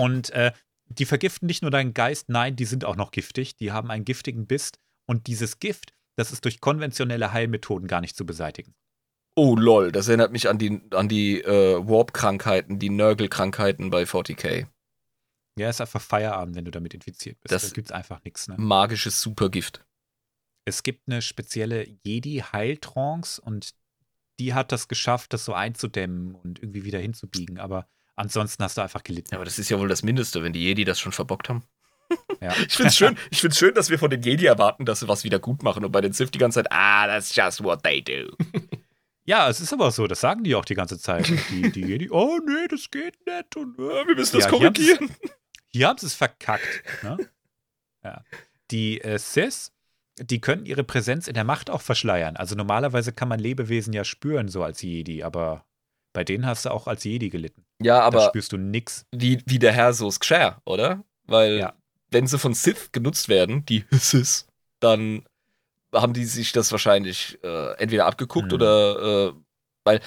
und äh, die vergiften nicht nur deinen Geist, nein, die sind auch noch giftig. Die haben einen giftigen Biss und dieses Gift, das ist durch konventionelle Heilmethoden gar nicht zu beseitigen. Oh lol, das erinnert mich an die, an die äh, Warp-Krankheiten, die Nörgel-Krankheiten bei 40k. Ja, ist einfach Feierabend, wenn du damit infiziert bist. Das- da gibt's einfach nichts. Ne? Magisches Supergift. Es gibt eine spezielle Jedi-Heiltrance und die hat das geschafft, das so einzudämmen und irgendwie wieder hinzubiegen. Aber ansonsten hast du einfach gelitten. Ja, aber das ist ja wohl das Mindeste, wenn die Jedi das schon verbockt haben. Ja. Ich find's schön, ich find's schön, dass wir von den Jedi erwarten, dass sie was wieder gut machen und bei den Sith die ganze Zeit, ah, that's just what they do. Ja, es ist aber so, das sagen die auch die ganze Zeit. Die, die Jedi, oh nee, das geht nicht. Und, äh. Wir müssen das Ja, korrigieren. Hier haben sie es verkackt. Ne? Ja. Die äh, Sith, die können ihre Präsenz in der Macht auch verschleiern. Also normalerweise kann man Lebewesen ja spüren, so als Jedi, aber bei denen hast du auch als Jedi gelitten. Ja, Da aber spürst du nix. wie, wie der Herr so Skshare, oder? Weil, Ja. wenn sie von Sith genutzt werden, die Sith, dann haben die sich das wahrscheinlich äh, entweder abgeguckt Mhm. oder, äh, weil,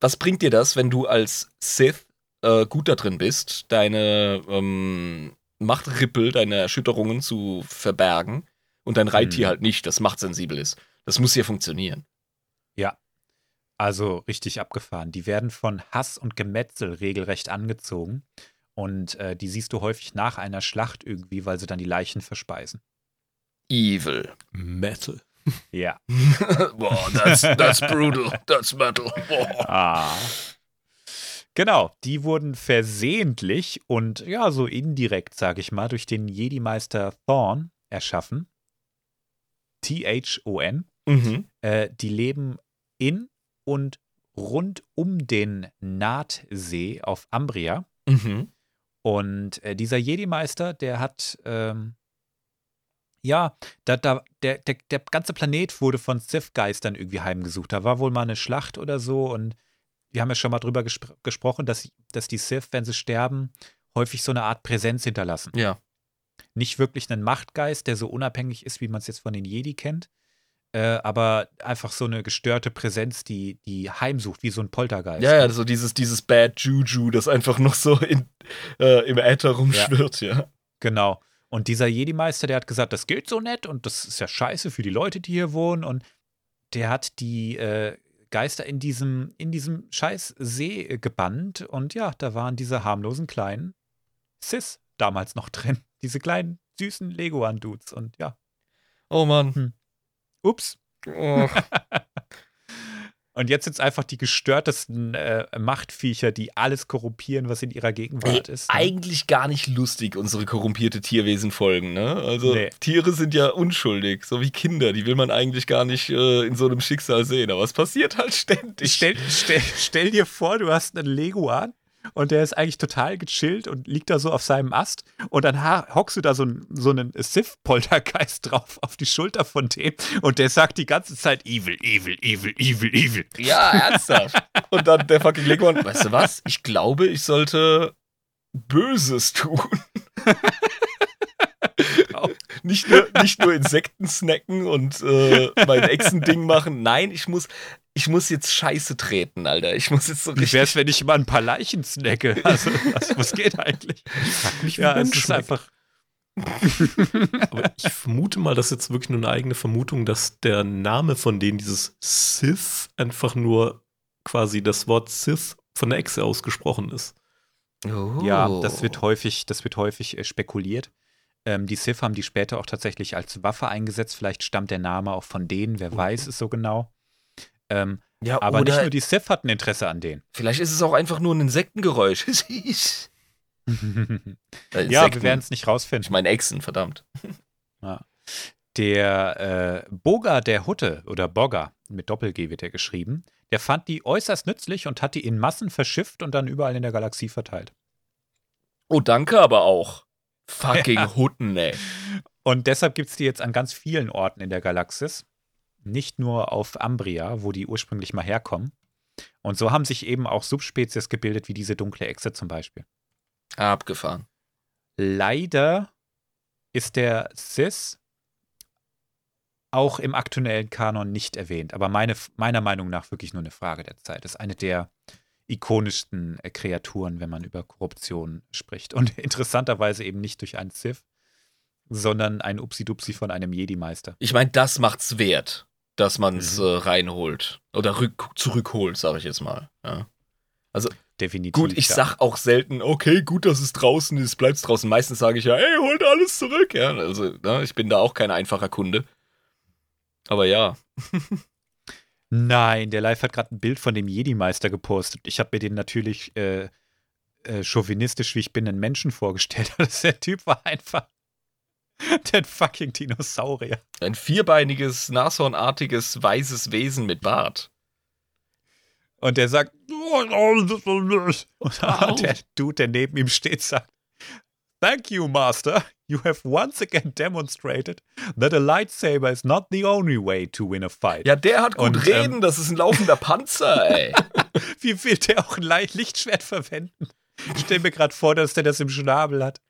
was bringt dir das, wenn du als Sith äh, gut da drin bist, deine ähm, Machtrippel, deine Erschütterungen zu verbergen und dein Reittier Mhm. halt nicht, das machtsensibel ist? Das muss ja funktionieren. Also richtig abgefahren. Die werden von Hass und Gemetzel regelrecht angezogen. Und äh, die siehst du häufig nach einer Schlacht irgendwie, weil sie dann die Leichen verspeisen. Evil. Metal. Ja. Boah, that's, that's brutal. That's metal. Boah. Ah. Genau, die wurden versehentlich und ja, so indirekt, sage ich mal, durch den Jedi-Meister Thorn erschaffen. T-H-O-N. Mhm. Äh, die leben in und rund um den Naatsee auf Ambria. Mhm. Und äh, dieser Jedi-Meister, der hat, ähm, ja, da, da, der, der, der ganze Planet wurde von Sith-Geistern irgendwie heimgesucht. Da war wohl mal eine Schlacht oder so und wir haben ja schon mal drüber gespr gesprochen, dass, dass die Sith, wenn sie sterben, häufig so eine Art Präsenz hinterlassen. Ja. Nicht wirklich einen Machtgeist, der so unabhängig ist, wie man es jetzt von den Jedi kennt, äh, aber einfach so eine gestörte Präsenz, die, die heimsucht, wie so ein Poltergeist. Ja, ja, so dieses, dieses Bad Juju, das einfach noch so in, äh, im Äther rumschwirrt, ja. Genau. Und dieser Jedi-Meister, der hat gesagt, das geht so nett und das ist ja scheiße für die Leute, die hier wohnen. Und der hat die äh, Geister in diesem, in diesem scheiß See gebannt. Und ja, da waren diese harmlosen kleinen Sis damals noch drin. Diese kleinen, süßen Leguan-Dudes. Und ja, Oh Mann. ups. Oh. Und jetzt sind es einfach die gestörtesten äh, Machtviecher, die alles korrumpieren, was in ihrer Gegenwart ist. ne? Eigentlich gar nicht lustig, unsere korrumpierte Tierwesen-Folgen, ne? Also, Nee. Tiere sind ja unschuldig, so wie Kinder. Die will man eigentlich gar nicht äh, in so einem Schicksal sehen, aber es passiert halt ständig. Stell, stell, stell dir vor, du hast einen Leguan und der ist eigentlich total gechillt und liegt da so auf seinem Ast und dann hockst du da so, einen- so einen Sith-Poltergeist drauf auf die Schulter von dem und der sagt die ganze Zeit Evil, Evil, Evil, Evil, Evil. Ja, ernsthaft. Und dann der fucking Leguan, weißt du was? Ich glaube, ich sollte Böses tun. nicht, nur, nicht nur Insekten snacken und äh, mein Echsending machen. Nein, ich muss, ich muss jetzt Scheiße treten, Alter. Ich muss jetzt so Wie richtig. wär's, wenn ich mal ein paar Leichen snacke? Also, was, was geht eigentlich? Frag mich, wie Ja, es ist einfach. Aber ich vermute mal, das ist jetzt wirklich nur eine eigene Vermutung, dass der Name von denen, dieses Sith, einfach nur quasi das Wort Sith von der Echse ausgesprochen ist. Oh. Ja, das wird häufig, das wird häufig äh, spekuliert. Ähm, die Sith haben die später auch tatsächlich als Waffe eingesetzt. Vielleicht stammt der Name auch von denen, wer weiß es so genau. Ähm, Ja, aber nicht nur die Sith hatten Interesse an denen. vielleicht ist es auch einfach nur ein Insektengeräusch. Äh, ja, Insekten. wir werden es nicht Ich rausfinden. meine Echsen, verdammt. Der äh, Boga der Hutte oder Bogger, mit Doppel-G wird er geschrieben, der fand die äußerst nützlich und hat die in Massen verschifft und dann überall in der Galaxie verteilt. Oh, danke aber auch. Fucking Ja. Hutten, ey. Und deshalb gibt es die jetzt an ganz vielen Orten in der Galaxis. Nicht nur auf Ambria, wo die ursprünglich mal herkommen. Und so haben sich eben auch Subspezies gebildet, wie diese dunkle Echse zum Beispiel. Abgefahren. Leider ist der Sis auch im aktuellen Kanon nicht erwähnt, aber meine, meiner Meinung nach wirklich nur eine Frage der Zeit. Das ist eine der ikonischsten äh, Kreaturen, wenn man über Korruption spricht. Und interessanterweise eben nicht durch einen Sith, sondern ein Upsi-Dupsi von einem Jedi-Meister. Ich meine, das macht's wert, dass man es mhm. äh, reinholt. Oder rück, zurückholt, sage ich jetzt mal. Ja. Also, Definitiv. Gut, ich sag auch selten, okay, gut, dass es draußen ist, bleibt's draußen. Meistens sage ich ja, ey, holt alles zurück. Ja, also, ne, ich bin da auch kein einfacher Kunde. Aber ja. Nein, der Live hat gerade ein Bild von dem Jedi-Meister gepostet. Ich habe mir den natürlich äh, äh, chauvinistisch, wie ich bin, einen Menschen vorgestellt. Der Typ war einfach der fucking Dinosaurier. Ein vierbeiniges, nashornartiges, weißes Wesen mit Bart. Und der sagt, und der Dude, der neben ihm steht, sagt, Thank you, Master. You have once again demonstrated that a lightsaber is not the only way to win a fight. Ja, der hat gut Und, reden, ähm, das ist ein laufender Panzer, ey. Wie will der auch ein Lichtschwert verwenden? Ich stelle mir gerade vor, dass der das im Schnabel hat.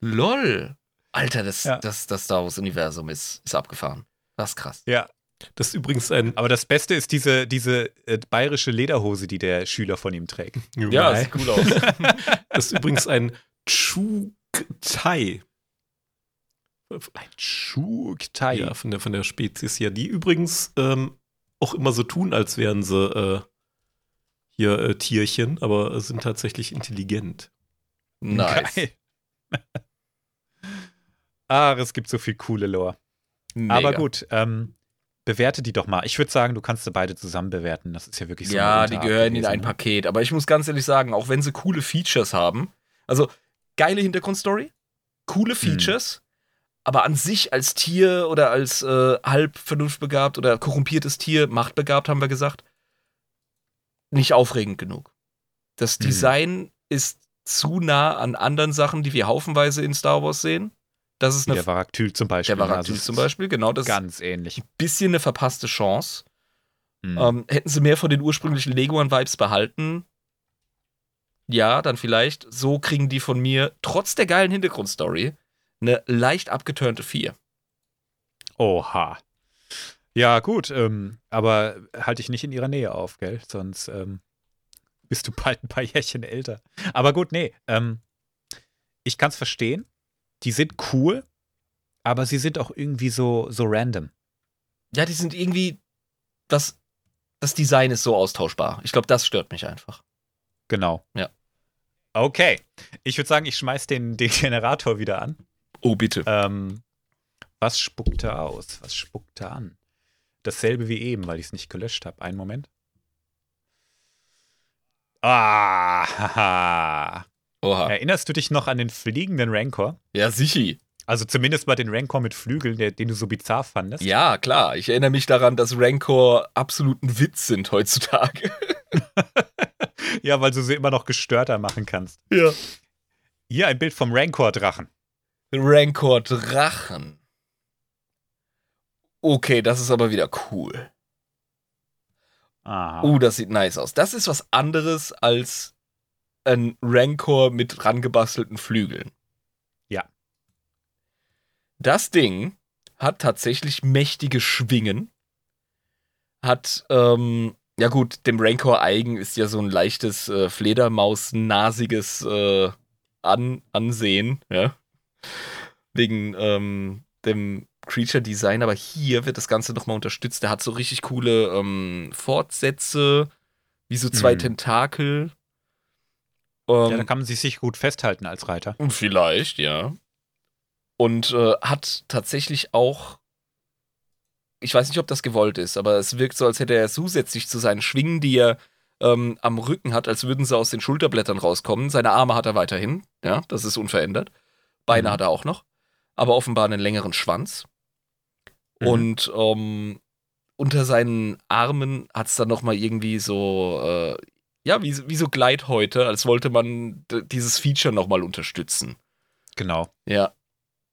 Lol. Alter, das, ja. das, das Star Wars-Universum ist, ist abgefahren. Das ist krass. Ja, das ist übrigens ein. Aber das Beste ist diese, diese äh, bayerische Lederhose, die der Schüler von ihm trägt. Ja, sieht cool aus. das ist übrigens ein Chuktai. Ein Chuktai. Ja, von der, von der Spezies hier. Die übrigens ähm, auch immer so tun, als wären sie äh, hier äh, Tierchen, aber sind tatsächlich intelligent. Nice. Ah, es gibt so viel coole Lore. Mega. Aber gut, ähm, bewerte die doch mal. Ich würde sagen, du kannst sie beide zusammen bewerten. Das ist ja wirklich so. Ja, die gehören in ein ne? Paket. Aber ich muss ganz ehrlich sagen, auch wenn sie coole Features haben, also geile Hintergrundstory, coole hm. Features, mhm. aber an sich als Tier oder als äh, halb vernunftbegabt oder korrumpiertes Tier, machtbegabt, haben wir gesagt, nicht aufregend genug. Das hm. Design mhm. ist zu nah an anderen Sachen, die wir haufenweise in Star Wars sehen. Das ist eine der Varaktyl zum Beispiel. Der Varaktyl also zum Beispiel, genau. Das ganz ähnlich. Ein bisschen eine verpasste Chance. Mhm. Ähm, hätten sie mehr von den ursprünglichen Leguan-Vibes behalten, ja, dann vielleicht. So kriegen die von mir, trotz der geilen Hintergrundstory, eine leicht abgeturnte 4. Oha. Ja, gut, ähm, aber halte ich nicht in ihrer Nähe auf, gell? Sonst ähm, bist du bald ein paar Jährchen älter. Aber gut, nee, ähm, ich kann es verstehen die sind cool, aber sie sind auch irgendwie so, so random. Ja, die sind irgendwie. Das, das Design ist so austauschbar. Ich glaube, das stört mich einfach. Genau. Ja. Okay. Ich würde sagen, ich schmeiß den, den Generator wieder an. Oh, bitte. Ähm, was spuckt er aus? Was spuckt er an? Dasselbe wie eben, weil ich es nicht gelöscht habe. Einen Moment. Ah, haha. Oha. Erinnerst du dich noch an den fliegenden Rancor? Ja, sicher. Also zumindest mal den Rancor mit Flügeln, der, den du so bizarr fandest. Ja, klar. Ich erinnere mich daran, dass Rancor absoluten Witz sind heutzutage. ja, weil du sie immer noch gestörter machen kannst. Ja. Hier ein Bild vom Rancor-Drachen. Rancor-Drachen. Okay, das ist aber wieder cool. Aha. Uh, das sieht nice aus. Das ist was anderes als ein Rancor mit rangebastelten Flügeln. Ja. Das Ding hat tatsächlich mächtige Schwingen. Hat, ähm, ja gut, dem Rancor eigen ist ja so ein leichtes äh, Fledermaus-nasiges äh, An Ansehen, ja. Wegen ähm, dem Creature Design, aber hier wird das Ganze nochmal unterstützt. Der hat so richtig coole ähm, Fortsätze, wie so zwei hm. Tentakel, ähm, ja, da kann man sich sich gut festhalten als Reiter. Vielleicht, ja. Und äh, hat tatsächlich auch, ich weiß nicht, ob das gewollt ist, aber es wirkt so, als hätte er zusätzlich zu seinen Schwingen, die er ähm, am Rücken hat, als würden sie aus den Schulterblättern rauskommen. Seine Arme hat er weiterhin, ja, das ist unverändert. Beine mhm. hat er auch noch, aber offenbar einen längeren Schwanz. Mhm. Und ähm, unter seinen Armen hat es dann nochmal irgendwie so, äh, ja, wie, wie so Gleithäute, als wollte man dieses Feature nochmal unterstützen. Genau. Ja.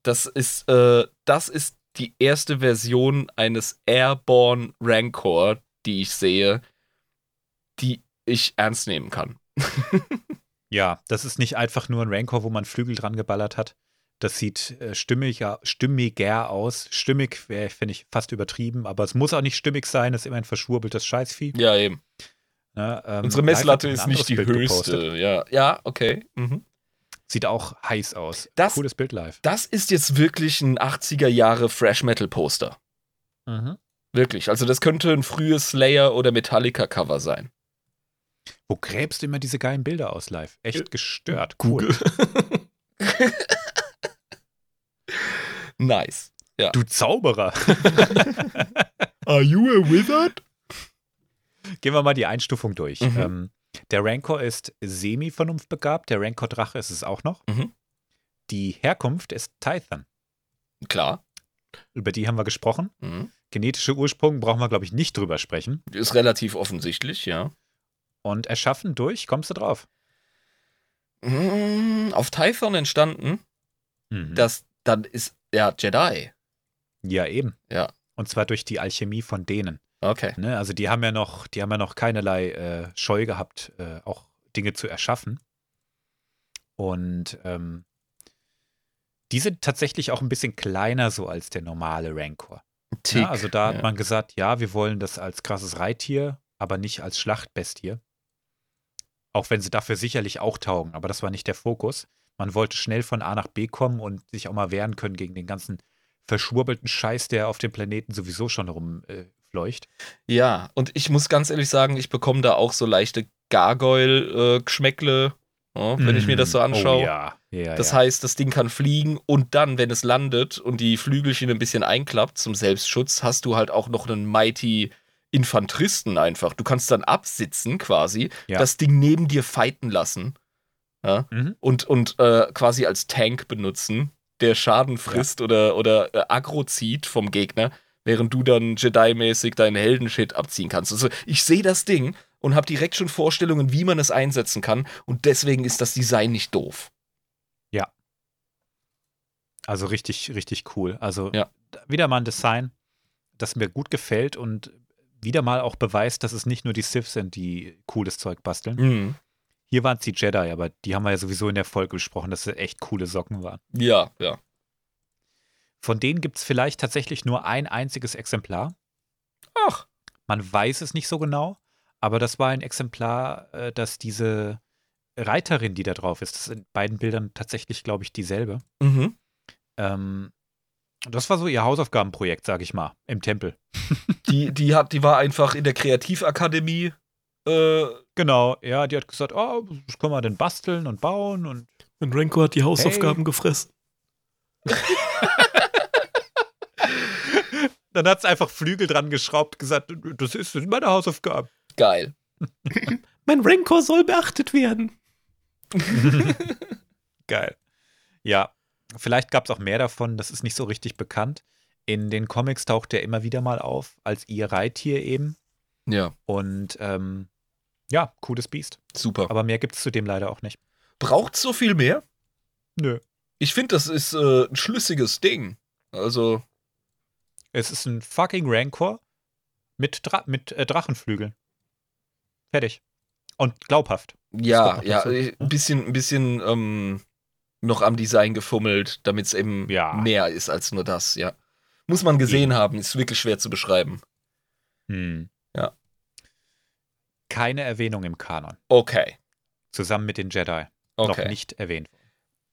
Das ist, äh, das ist die erste Version eines Airborne Rancor, die ich sehe, die ich ernst nehmen kann. ja, das ist nicht einfach nur ein Rancor, wo man Flügel dran geballert hat. Das sieht äh, stimmiger, stimmiger aus. Stimmig wäre, finde ich, fast übertrieben, aber es muss auch nicht stimmig sein, es ist immer ein verschwurbeltes Scheißvieh. Ja, eben. Ne, ähm, Unsere Messlatte ist nicht die Bild höchste. gepostet. Ja, ja, okay. Mhm. Sieht auch heiß aus. Das- Cooles Bild live. Das ist jetzt wirklich ein 80er Jahre Fresh Metal Poster. Mhm. Wirklich. Also das könnte ein frühes Slayer oder Metallica Cover sein. Wo gräbst du immer diese geilen Bilder aus live? Äh, Echt gestört. Google. Nice. Du Zauberer. Are you a wizard? Gehen wir mal die Einstufung durch. Mhm. Ähm, der Rancor ist semi-vernunftbegabt, der Rancor-Drache ist es auch noch. Mhm. Die Herkunft ist Tython. Klar. Über die haben wir gesprochen. Mhm. Genetische Ursprung brauchen wir, glaube ich, nicht drüber sprechen. Ist relativ offensichtlich, ja. Und erschaffen durch, kommst du drauf? Mm, Auf Typhon entstanden, Mhm. das dann ist ja Jedi. ja, eben. Ja. Und zwar durch die Alchemie von denen. Okay. Ne? Also die haben ja noch, die haben ja noch keinerlei äh, Scheu gehabt, äh, auch Dinge zu erschaffen. Und ähm, die sind tatsächlich auch ein bisschen kleiner so als der normale Rancor. Tick. Ja, also da hat ja. man gesagt, ja, wir wollen das als krasses Reittier, aber nicht als Schlachtbestie. Auch wenn sie dafür sicherlich auch taugen, aber das war nicht der Fokus. Man wollte schnell von A nach B kommen und sich auch mal wehren können gegen den ganzen verschwurbelten Scheiß, der auf dem Planeten sowieso schon rumfleucht. Äh, fleucht. Ja, und ich muss ganz ehrlich sagen, ich bekomme da auch so leichte Gargoyle-Geschmäckle, ja, wenn ich mir das so anschaue. Oh, ja. Ja, Das ja. heißt, das Ding kann fliegen und dann, wenn es landet und die Flügelchen ein bisschen einklappt zum Selbstschutz, hast du halt auch noch einen Mighty Infanteristen einfach. Du kannst dann absitzen quasi, Ja. das Ding neben dir fighten lassen Mhm. und, und äh, quasi als Tank benutzen, der Schaden frisst oder, oder äh, Aggro zieht vom Gegner, während du dann Jedi-mäßig deinen Heldenshit abziehen kannst. Also ich sehe das Ding und habe direkt schon Vorstellungen, wie man es einsetzen kann und deswegen ist das Design nicht doof. Also richtig, richtig cool. Also Ja. wieder mal ein Design, das mir gut gefällt und wieder mal auch beweist, dass es nicht nur die Sith sind, die cooles Zeug basteln. Mhm. Hier waren es die Jedi, aber die haben wir ja sowieso in der Folge besprochen, dass sie echt coole Socken waren. Ja, ja. Von denen gibt es vielleicht tatsächlich nur ein einziges Exemplar. Ach. Man weiß es nicht so genau, aber das war ein Exemplar, äh, dass diese Reiterin, die da drauf ist, das ist in beiden Bildern tatsächlich, glaube ich, dieselbe. Mhm. Ähm, das war so ihr Hausaufgabenprojekt, sage ich mal, im Tempel. Die, die, hat, die war einfach in der Kreativakademie. Äh, Genau, ja, die hat gesagt, oh, was können wir denn basteln und bauen und Und Renko hat die Hausaufgaben gefressen. dann hat es einfach Flügel dran geschraubt, gesagt, das ist meine Hausaufgaben. geil. Mein Rancor soll beachtet werden. Geil. Ja, vielleicht gab es auch mehr davon, das ist nicht so richtig bekannt. In den Comics taucht er immer wieder mal auf, als ihr Reittier eben. Ja, Und ähm, ja, cooles Biest. super. Aber mehr gibt es zudem leider auch nicht. Braucht so viel mehr? Nö. Ich finde, das ist äh, ein schlüssiges Ding. Also, Es ist ein fucking Rancor mit, Dra mit äh, Drachenflügeln. Fertig. Und glaubhaft. ja, ja, dazu. äh, ein bisschen, ein bisschen ähm, noch am Design gefummelt, damit es eben Ja. mehr ist als nur das, ja. Muss man gesehen Eben. haben, ist wirklich schwer zu beschreiben. Hm. Ja. Keine Erwähnung im Kanon. Okay, Zusammen mit den Jedi. okay. Noch nicht erwähnt.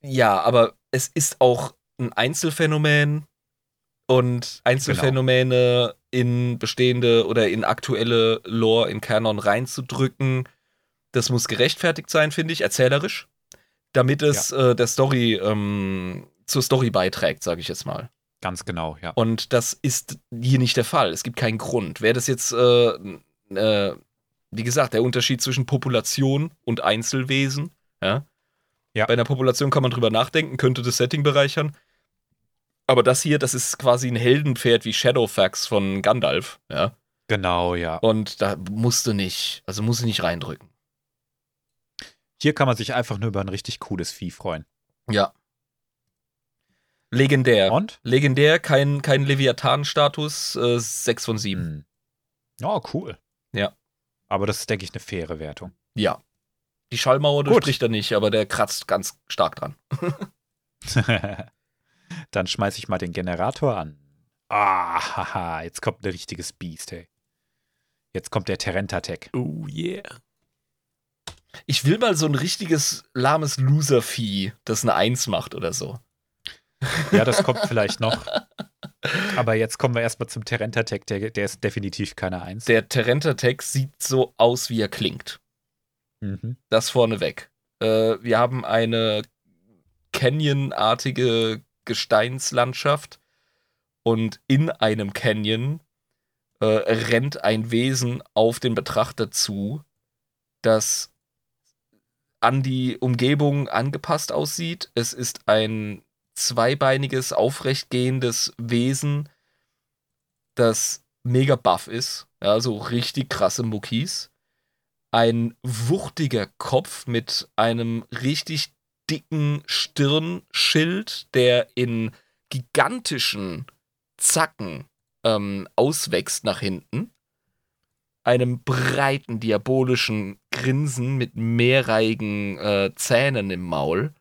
Ja, aber es ist auch ein Einzelfenomen und Einzelfänomene in bestehende oder in aktuelle Lore in Canon reinzudrücken, das muss gerechtfertigt sein, finde ich, erzählerisch, damit es äh, der Story ähm, zur Story beiträgt, sage ich jetzt mal. Ganz genau, ja. Und das ist hier nicht der Fall. Es gibt keinen Grund. Wäre das jetzt, äh, äh, wie gesagt, der Unterschied zwischen Population und Einzelwesen, ja? Ja. Bei einer Population kann man drüber nachdenken, könnte das Setting bereichern. Aber das hier, das ist quasi ein Heldenpferd wie Shadowfax von Gandalf, ja. Genau, ja. Und da musste nicht, also muss ich nicht reindrücken. Hier kann man sich einfach nur über ein richtig cooles Vieh freuen. Ja. Legendär. Und? Legendär, kein, kein Leviathan-Status, äh, 6 von 7. Hm. Oh, cool. Ja. Aber das ist, denke ich, eine faire Wertung. Ja. Die Schallmauer durchbricht er nicht, aber der kratzt ganz stark dran. Dann schmeiße ich mal den Generator an. Ah, haha, jetzt kommt ein richtiges Biest, hey. Jetzt kommt der Terenta-Tech. Oh yeah. Ich will mal so ein richtiges lahmes Loser-Vieh, das eine Eins macht oder so. Ja, das kommt vielleicht noch. Aber jetzt kommen wir erstmal zum Terenta-Tech. Der, der ist definitiv keine Eins. Der Terenta-Tech sieht so aus, wie er klingt. Mhm. Das vorneweg. Äh, wir haben eine Canyon-artige Gesteinslandschaft und in einem Canyon äh, rennt ein Wesen auf den Betrachter zu, das an die Umgebung angepasst aussieht. Es ist ein zweibeiniges, aufrechtgehendes Wesen, das mega buff ist. Ja, so richtig krasse Muckis. Ein wuchtiger Kopf mit einem richtig dicken Stirnschild, der in gigantischen Zacken ähm, auswächst nach hinten. Einem breiten, diabolischen Grinsen mit mehrreihigen äh, Zähnen im Maul.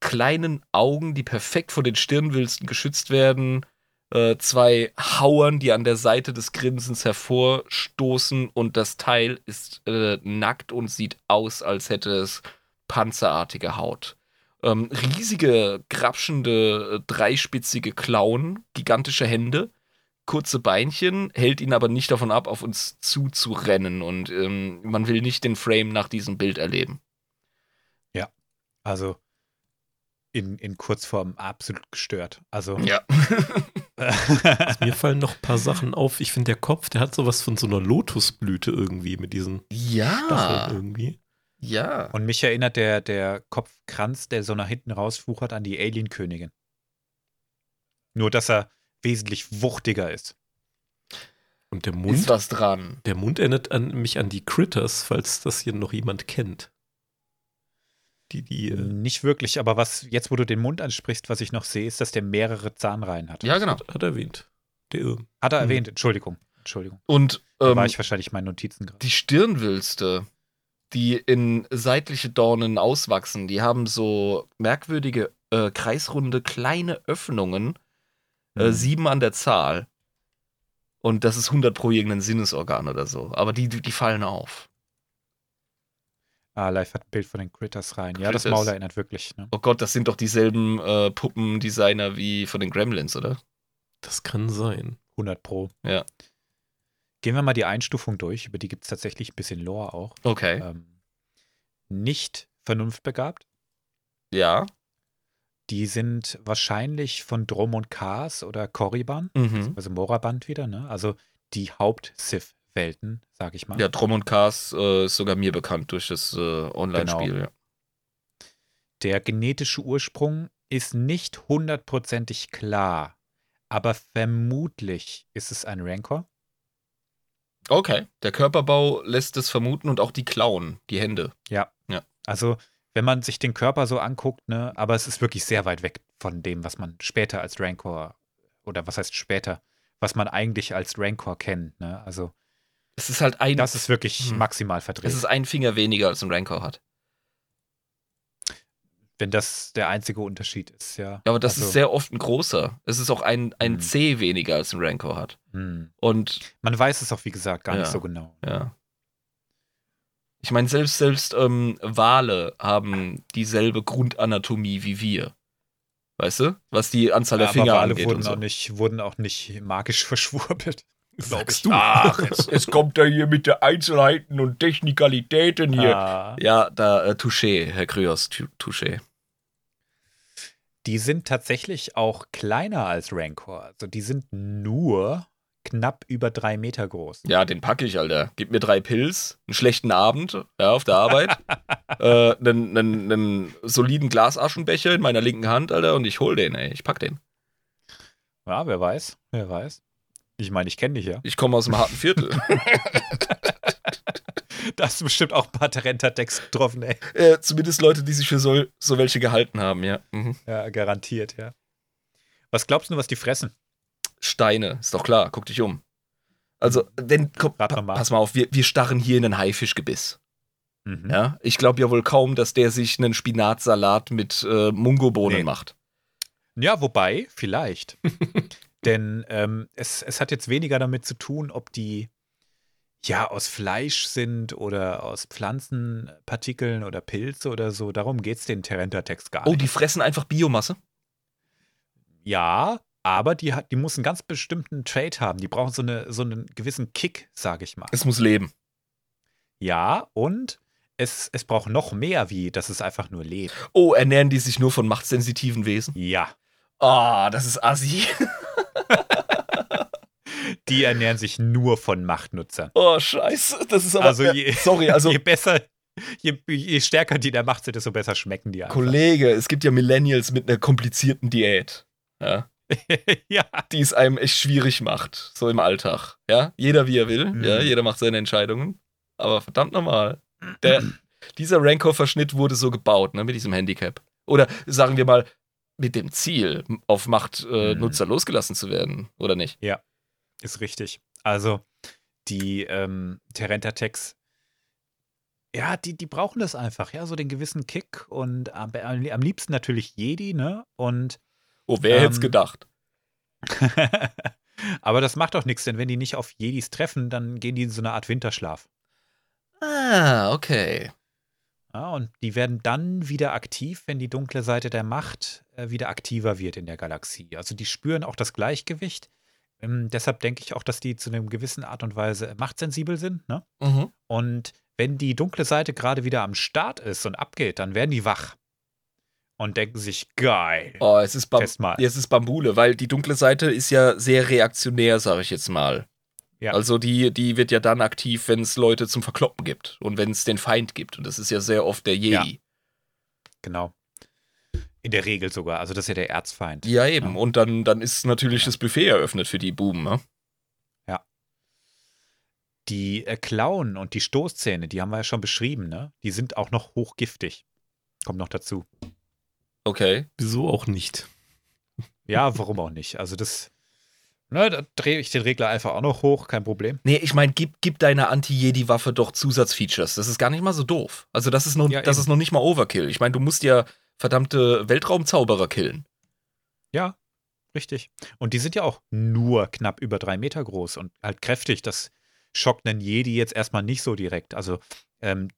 Kleinen Augen, die perfekt vor den Stirnwülsten geschützt werden. Äh, zwei Hauern, die an der Seite des Grinsens hervorstoßen. Und das Teil ist äh, nackt und sieht aus, als hätte es panzerartige Haut. Ähm, riesige, grapschende, äh, dreispitzige Klauen, gigantische Hände, kurze Beinchen, hält ihn aber nicht davon ab, auf uns zuzurennen. Und ähm, man will nicht den Frame nach diesem Bild erleben. Also in, in Kurzform absolut gestört. Also Ja. Mir fallen noch ein paar Sachen auf. Ich finde, der Kopf, der hat sowas von so einer Lotusblüte irgendwie mit diesen ja. Stacheln irgendwie. Ja. Und mich erinnert der, der Kopfkranz, der so nach hinten rausfuchert, an die Alien-Königin. Nur, dass er wesentlich wuchtiger ist. Und der Ist Mund, was dran. der Mund erinnert an, mich an die Critters, falls das hier noch jemand kennt. Die, die, äh, Nicht wirklich, aber was, jetzt wo du den Mund ansprichst, was ich noch sehe, ist, dass der mehrere Zahnreihen hat. Ja, genau. hat, hat erwähnt. Der, Hat er Mhm. erwähnt, Entschuldigung. Entschuldigung. Und Da ähm, war ich wahrscheinlich in meinen Notizen gerade. die Stirnwülste, die in seitliche Dornen auswachsen, die haben so merkwürdige, äh, kreisrunde, kleine Öffnungen, äh, Mhm. sieben an der Zahl. Und das ist 100 pro irgendein Sinnesorgan oder so. Aber die, die die fallen auf. Ah, live hat ein Bild von den Critters rein. Ja, das Critters. Maul erinnert wirklich. Ne? Oh Gott, das sind doch dieselben äh, Puppendesigner wie von den Gremlins, oder? das kann sein. 100 Pro. Ja. Gehen wir mal die Einstufung durch. Über die gibt es tatsächlich ein bisschen Lore auch. Okay. Ähm, nicht vernunftbegabt. Ja. Die sind wahrscheinlich von Drom und Kars oder Korriban, Mhm. also Moraband wieder, ne? Also die Haupt-Sith-Welten, sag ich mal. Ja, Drom und Cars äh, ist sogar mir bekannt durch das äh, Online-Spiel. Genau. Ja. Der genetische Ursprung ist nicht hundertprozentig klar, aber vermutlich ist es ein Rancor. Okay. Der Körperbau lässt es vermuten und auch die Klauen, die Hände. Also, wenn man sich den Körper so anguckt, ne, aber es ist wirklich sehr weit weg von dem, was man später als Rancor oder was heißt später, was man eigentlich als Rancor kennt, ne? Also, Es ist halt ein, das ist wirklich Hm. maximal es verdreht. ist ein Finger weniger als ein Rancor hat. Wenn das der einzige Unterschied ist, ja. Ja, aber das Also, ist sehr oft ein großer. Es ist auch ein, ein Hm. C weniger als ein Rancor hat. hm. Und Man weiß es auch, wie gesagt, gar Ja. nicht so genau. ja. Ich meine, selbst, selbst ähm, Wale haben dieselbe Grundanatomie wie wir. Weißt du? Was die Anzahl der aber Finger Wale angeht wurden, und so. auch nicht, wurden auch nicht magisch verschwurbelt. Glaub Sagst ich. du? Ach, es, es kommt da hier mit der Einzelheiten und Technikalitäten hier. Ah. Ja, da, äh, Touché, Herr Kryos, Touché. Die sind tatsächlich auch kleiner als Rancor. Also die sind nur knapp über drei Meter groß. Ja, den packe ich, Alter. Gib mir drei Pilz, einen schlechten Abend ja, auf der Arbeit, äh, einen, einen, einen soliden Glasaschenbecher in meiner linken Hand, Alter, und ich hol den, ey. Ich pack den. Ja, wer weiß, wer weiß. Ich meine, ich kenne dich ja. Ich komme aus dem harten Viertel. Da hast du bestimmt auch ein paar Tarenta-Decks getroffen, ey. äh, zumindest Leute, die sich für so, so welche gehalten haben, ja. Mhm. Ja, garantiert, ja. Was glaubst du, was die fressen? Steine, ist doch klar, guck dich um. Also, wenn, komm, pa pass mal auf, wir, wir starren hier in ein Haifischgebiss. Mhm. Ja, ich glaube ja wohl kaum, dass der sich einen Spinatsalat mit äh, Mungobohnen Nee. macht. Ja, wobei, vielleicht. Denn ähm, es, es hat jetzt weniger damit zu tun, ob die ja aus Fleisch sind oder aus Pflanzenpartikeln oder Pilze oder so. Darum geht es den Terentatex gar Oh, nicht. die fressen einfach Biomasse? Ja, aber die, hat, die muss einen ganz bestimmten Trade haben. Die brauchen so, eine, so einen gewissen Kick, sage ich mal. Es muss leben. Ja, und es, es braucht noch mehr, wie dass es einfach nur lebt. Oh, ernähren die sich nur von machtsensitiven Wesen? Ja, Ah, das ist assi. die ernähren sich nur von Machtnutzern. Oh, scheiße. Das ist aber. Also je- sorry, also. je besser, je, je stärker die der Macht sind, desto besser schmecken die einfach. Kollege, es gibt ja Millennials mit einer komplizierten Diät. Ja. ja, Die es einem echt schwierig macht, so im Alltag. Ja, jeder wie er will. Mhm. Ja, jeder macht seine Entscheidungen. Aber verdammt nochmal. Der, dieser Rancor-Verschnitt wurde so gebaut, ne, mit diesem Handicap. Oder sagen wir mal, mit dem Ziel, auf Machtnutzer äh, Mhm. Losgelassen zu werden, oder nicht? Ist richtig. Also die ähm, Terentatex, ja, die, die brauchen das einfach, ja, so den gewissen Kick und am, am liebsten natürlich Jedi, ne? Und Oh, wer hätte es Ähm, gedacht? aber das macht doch nichts, denn wenn die nicht auf Jedis treffen, dann gehen die in so eine Art Winterschlaf. Ah, okay. Ja, und die werden dann wieder aktiv, wenn die dunkle Seite der Macht äh, wieder aktiver wird in der Galaxie. Also die spüren auch das Gleichgewicht. Ähm, deshalb denke ich auch, dass die zu einer gewissen Art und Weise machtsensibel sind. Ne? Mhm. Und wenn die dunkle Seite gerade wieder am Start ist und abgeht, dann werden die wach und denken sich, geil, Oh, es ist, Bam mal. es ist Bambule, weil die dunkle Seite ist ja sehr reaktionär, sage ich jetzt mal. Ja. Also die, die wird ja dann aktiv, wenn es Leute zum Verkloppen gibt und wenn es den Feind gibt. Und das ist ja sehr oft der Jedi. Genau. In der Regel sogar. Also das ist ja der Erzfeind. Ja, eben. Ja. Und dann, dann ist natürlich das Buffet eröffnet für die Buben. Ne? Die äh, Klauen und die Stoßzähne, die haben wir ja schon beschrieben, ne? Die sind auch noch hochgiftig. Kommt noch dazu. Okay. Wieso auch nicht? Ja, warum auch nicht? Also das, ne, da drehe ich den Regler einfach auch noch hoch, kein Problem. Nee, ich meine, gib, gib deiner Anti-Jedi-Waffe doch Zusatzfeatures. Das ist gar nicht mal so doof. Also das ist noch, Ja, das eben. ist noch nicht mal Overkill. Ich meine, du musst ja verdammte Weltraumzauberer killen. Ja, richtig. Und die sind ja auch nur knapp über drei Meter groß und halt kräftig. Das schockt einen Jedi jetzt erstmal nicht so direkt. Also ähm,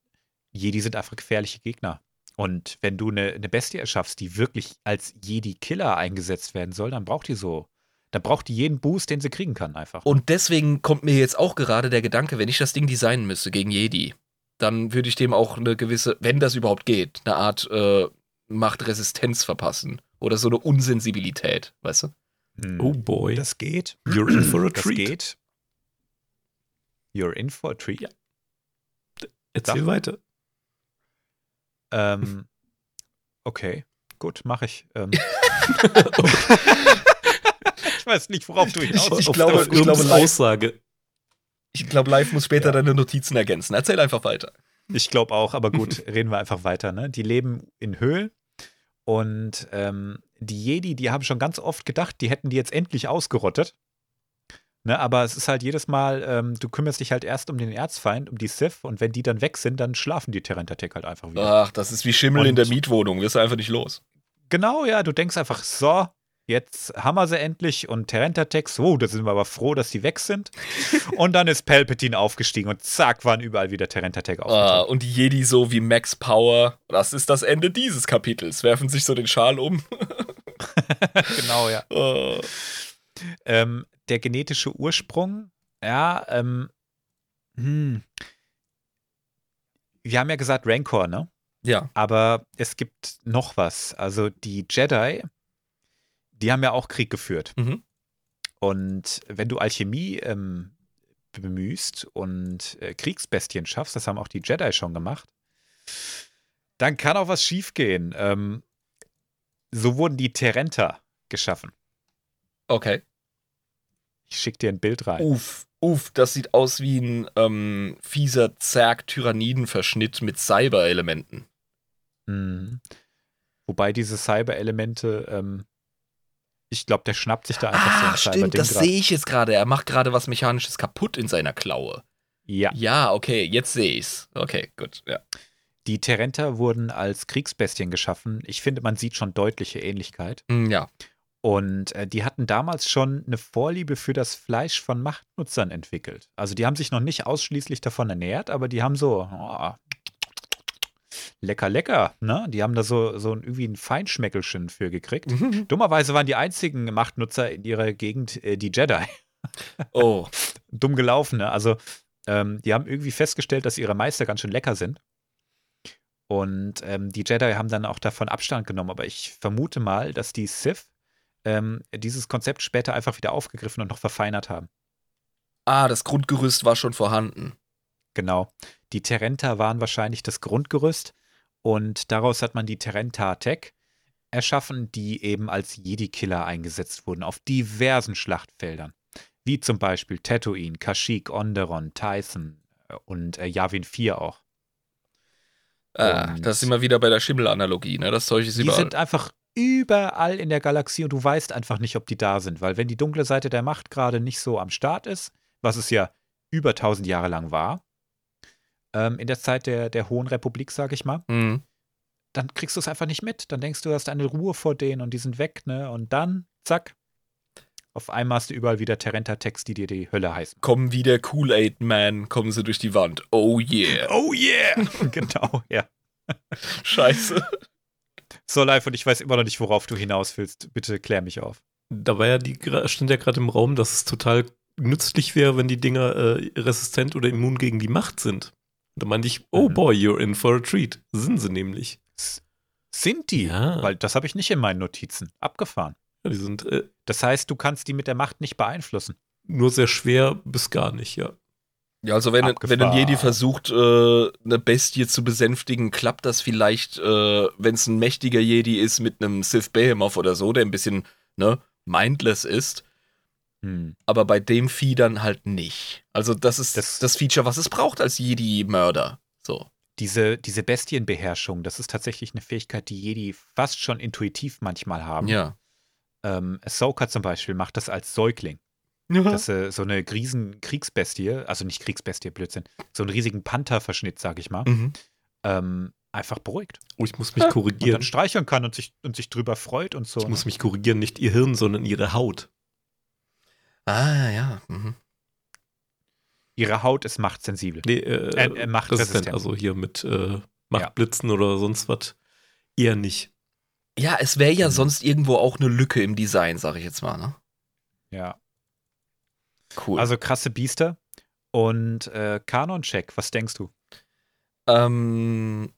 Jedi sind einfach gefährliche Gegner. Und wenn du eine, eine Bestie erschaffst, die wirklich als Jedi-Killer eingesetzt werden soll, dann braucht die so. Dann braucht die jeden Boost, den sie kriegen kann, einfach. Und deswegen kommt mir jetzt auch gerade der Gedanke, wenn ich das Ding designen müsste gegen Jedi, dann würde ich dem auch eine gewisse, wenn das überhaupt geht, eine Art äh, Machtresistenz verpassen. Oder so eine Unsensibilität, weißt du? Hm. Oh boy. Das geht. You're in for a Das treat. geht. You're in for a treat. Ja. Erzähl Sag. weiter. Ähm, okay, gut, mache ich. Ähm. ich weiß nicht, worauf du hinaus Ich Auf- glaube- auf ich glaube, live- Aussage. Ich glaube, live muss später Ja. deine Notizen ergänzen. Erzähl einfach weiter. Ich glaube auch, aber gut, reden wir einfach weiter. Ne? Die leben in Höhlen und ähm, die Jedi, die haben schon ganz oft gedacht, die hätten die jetzt endlich ausgerottet. Ne, aber es ist halt jedes Mal, ähm, du kümmerst dich halt erst um den Erzfeind, um die Sith, und wenn die dann weg sind, dann schlafen die Terentatek halt einfach wieder. Ach, das ist wie Schimmel in Und- der Mietwohnung. Wirst du einfach nicht los. Genau, ja, du denkst einfach, so, jetzt haben wir sie endlich und Terentatek, so, da sind wir aber froh, dass die weg sind. und dann ist Palpatine aufgestiegen und zack, waren überall wieder Terentatek Ah, aufgetaucht. und die Jedi so wie Max Power. Das ist das Ende dieses Kapitels. Werfen sich so den Schal um. genau, ja. Oh. Ähm, der genetische Ursprung, ja, ähm, hm. Wir haben ja gesagt Rancor, ne? Ja. Aber es gibt noch was. Also die Jedi, die haben ja auch Krieg geführt. Mhm. Und wenn du Alchemie ähm, bemühst und äh, Kriegsbestien schaffst, das haben auch die Jedi schon gemacht, dann kann auch was schiefgehen. Ähm, so wurden die Terenta geschaffen. Okay. Ich schicke dir ein Bild rein. Uff, uff, das sieht aus wie ein ähm, fieser Zerg-Tyrannidenverschnitt mit Cyber-Elementen. Mhm. Wobei diese Cyber-Elemente, ähm, ich glaube, der schnappt sich da einfach Ah, so ein stimmt, Cyber-Ding das sehe ich jetzt gerade. Er macht gerade was Mechanisches kaputt in seiner Klaue. Ja, Ja, okay, jetzt sehe ich's. Okay, gut, ja. die Terenta wurden als Kriegsbestien geschaffen. Ich finde, man sieht schon deutliche Ähnlichkeit. Mm, Ja. Und äh, die hatten damals schon eine Vorliebe für das Fleisch von Machtnutzern entwickelt. Also die haben sich noch nicht ausschließlich davon ernährt, aber die haben so, oh, lecker, lecker, ne? Die haben da so, so irgendwie ein Feinschmeckelchen für gekriegt. Mhm. Dummerweise waren die einzigen Machtnutzer in ihrer Gegend äh, die Jedi. Oh. Dumm gelaufen, ne? Also, ähm, die haben irgendwie festgestellt, dass ihre Meister ganz schön lecker sind. Und ähm, die Jedi haben dann auch davon Abstand genommen. Aber ich vermute mal, dass die Sith ähm, dieses Konzept später einfach wieder aufgegriffen und noch verfeinert haben. Ah, das Grundgerüst war schon vorhanden. Genau. Die Terenta waren wahrscheinlich das Grundgerüst und daraus hat man die Terenta Tech erschaffen, die eben als Jedi-Killer eingesetzt wurden auf diversen Schlachtfeldern. Wie zum Beispiel Tatooine, Kashyyyk, Onderon, Tyson äh, und äh, Yavin 4 auch. Ah, das sind wir wieder bei der Schimmel-Analogie, ne? Das Zeug ist Die überall. sind einfach überall in der Galaxie und du weißt einfach nicht, ob die da sind, weil wenn die dunkle Seite der Macht gerade nicht so am Start ist, was es ja über 1000 Jahre lang war, ähm, in der Zeit der, der Hohen Republik, sag ich mal, Mhm. dann kriegst du es einfach nicht mit. Dann denkst du, du hast eine Ruhe vor denen und die sind weg, ne? Und dann, zack, auf einmal hast du überall wieder Terenta-Text, die dir die Hölle heißen. Kommen wie der Kool-Aid-Man, kommen sie durch die Wand. Oh yeah. Oh yeah! genau, ja. Scheiße. So live und ich weiß immer noch nicht, worauf du hinaus willst. Bitte klär mich auf. Da war ja die, stand ja gerade im Raum, dass es total nützlich wäre, wenn die Dinger äh, resistent oder immun gegen die Macht sind. Und da meinte ich, oh Mhm. boy, you're in for a treat. Sind sie nämlich. Sind die? Ja. Weil das habe ich nicht in meinen Notizen. Abgefahren. Ja, die sind äh, Das heißt, du kannst die mit der Macht nicht beeinflussen. nur sehr schwer bis gar nicht, ja. Ja, also wenn, Abgefahren. wenn ein Jedi versucht, äh, eine Bestie zu besänftigen, klappt das vielleicht, äh, wenn es ein mächtiger Jedi ist mit einem Sith Behemoth oder so, der ein bisschen, ne, mindless ist. Hm. Aber bei dem Vieh dann halt nicht. Also das ist Das- das, Feature, was es braucht als Jedi-Mörder. So. Diese, diese Bestienbeherrschung, das ist tatsächlich eine Fähigkeit, die Jedi fast schon intuitiv manchmal haben. Ja. Ähm, Ahsoka zum Beispiel macht das als Säugling. Dass äh, so eine riesen Kriegsbestie, also nicht Kriegsbestie, Blödsinn, so einen riesigen Pantherverschnitt, sag ich mal, Mhm. ähm, einfach beruhigt. Oh, ich muss mich Und dann korrigieren. streicheln kann und sich, und sich drüber freut und so. Ich muss mich korrigieren, nicht ihr Hirn, sondern ihre Haut. Ah, ja. Mhm. Ihre Haut ist machtsensibel. Nee, äh, Äh, äh, machtresistent. resistent. Also hier mit äh, Machtblitzen oder sonst was. Eher nicht. Ja, es wäre ja Mhm. sonst irgendwo auch eine Lücke im Design, sag ich jetzt mal, ne? Ja. Cool. Also krasse Biester. Und äh, Kanon-Check, was denkst du? ähm,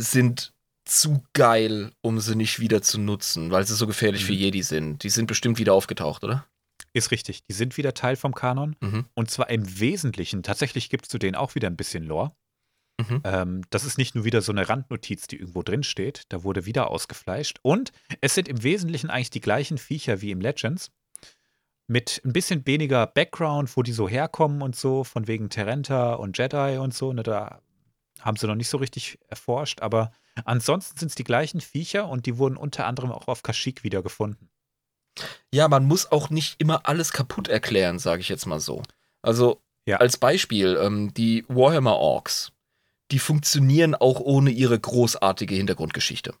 sind zu geil, um sie nicht wieder zu nutzen, weil sie so gefährlich Mhm. für Jedi sind. Die sind bestimmt wieder aufgetaucht, oder? Ist richtig. Die sind wieder Teil vom Kanon. Mhm. Und zwar im Wesentlichen. Tatsächlich gibt es zu denen auch wieder ein bisschen Lore. Mhm. Ähm, das ist nicht nur wieder so eine Randnotiz, die irgendwo drin steht. Da wurde wieder ausgefleischt. Und es sind im Wesentlichen eigentlich die gleichen Viecher wie im Legends. Mit ein bisschen weniger Background, wo die so herkommen und so, von wegen Terenta und Jedi und so. Ne, da haben sie noch nicht so richtig erforscht. Aber ansonsten sind es die gleichen Viecher und die wurden unter anderem auch auf Kashyyyk wiedergefunden. Ja, man muss auch nicht immer alles kaputt erklären, sage ich jetzt mal so. Also Ja. als Beispiel, ähm, die Warhammer Orks, die funktionieren auch ohne ihre großartige Hintergrundgeschichte.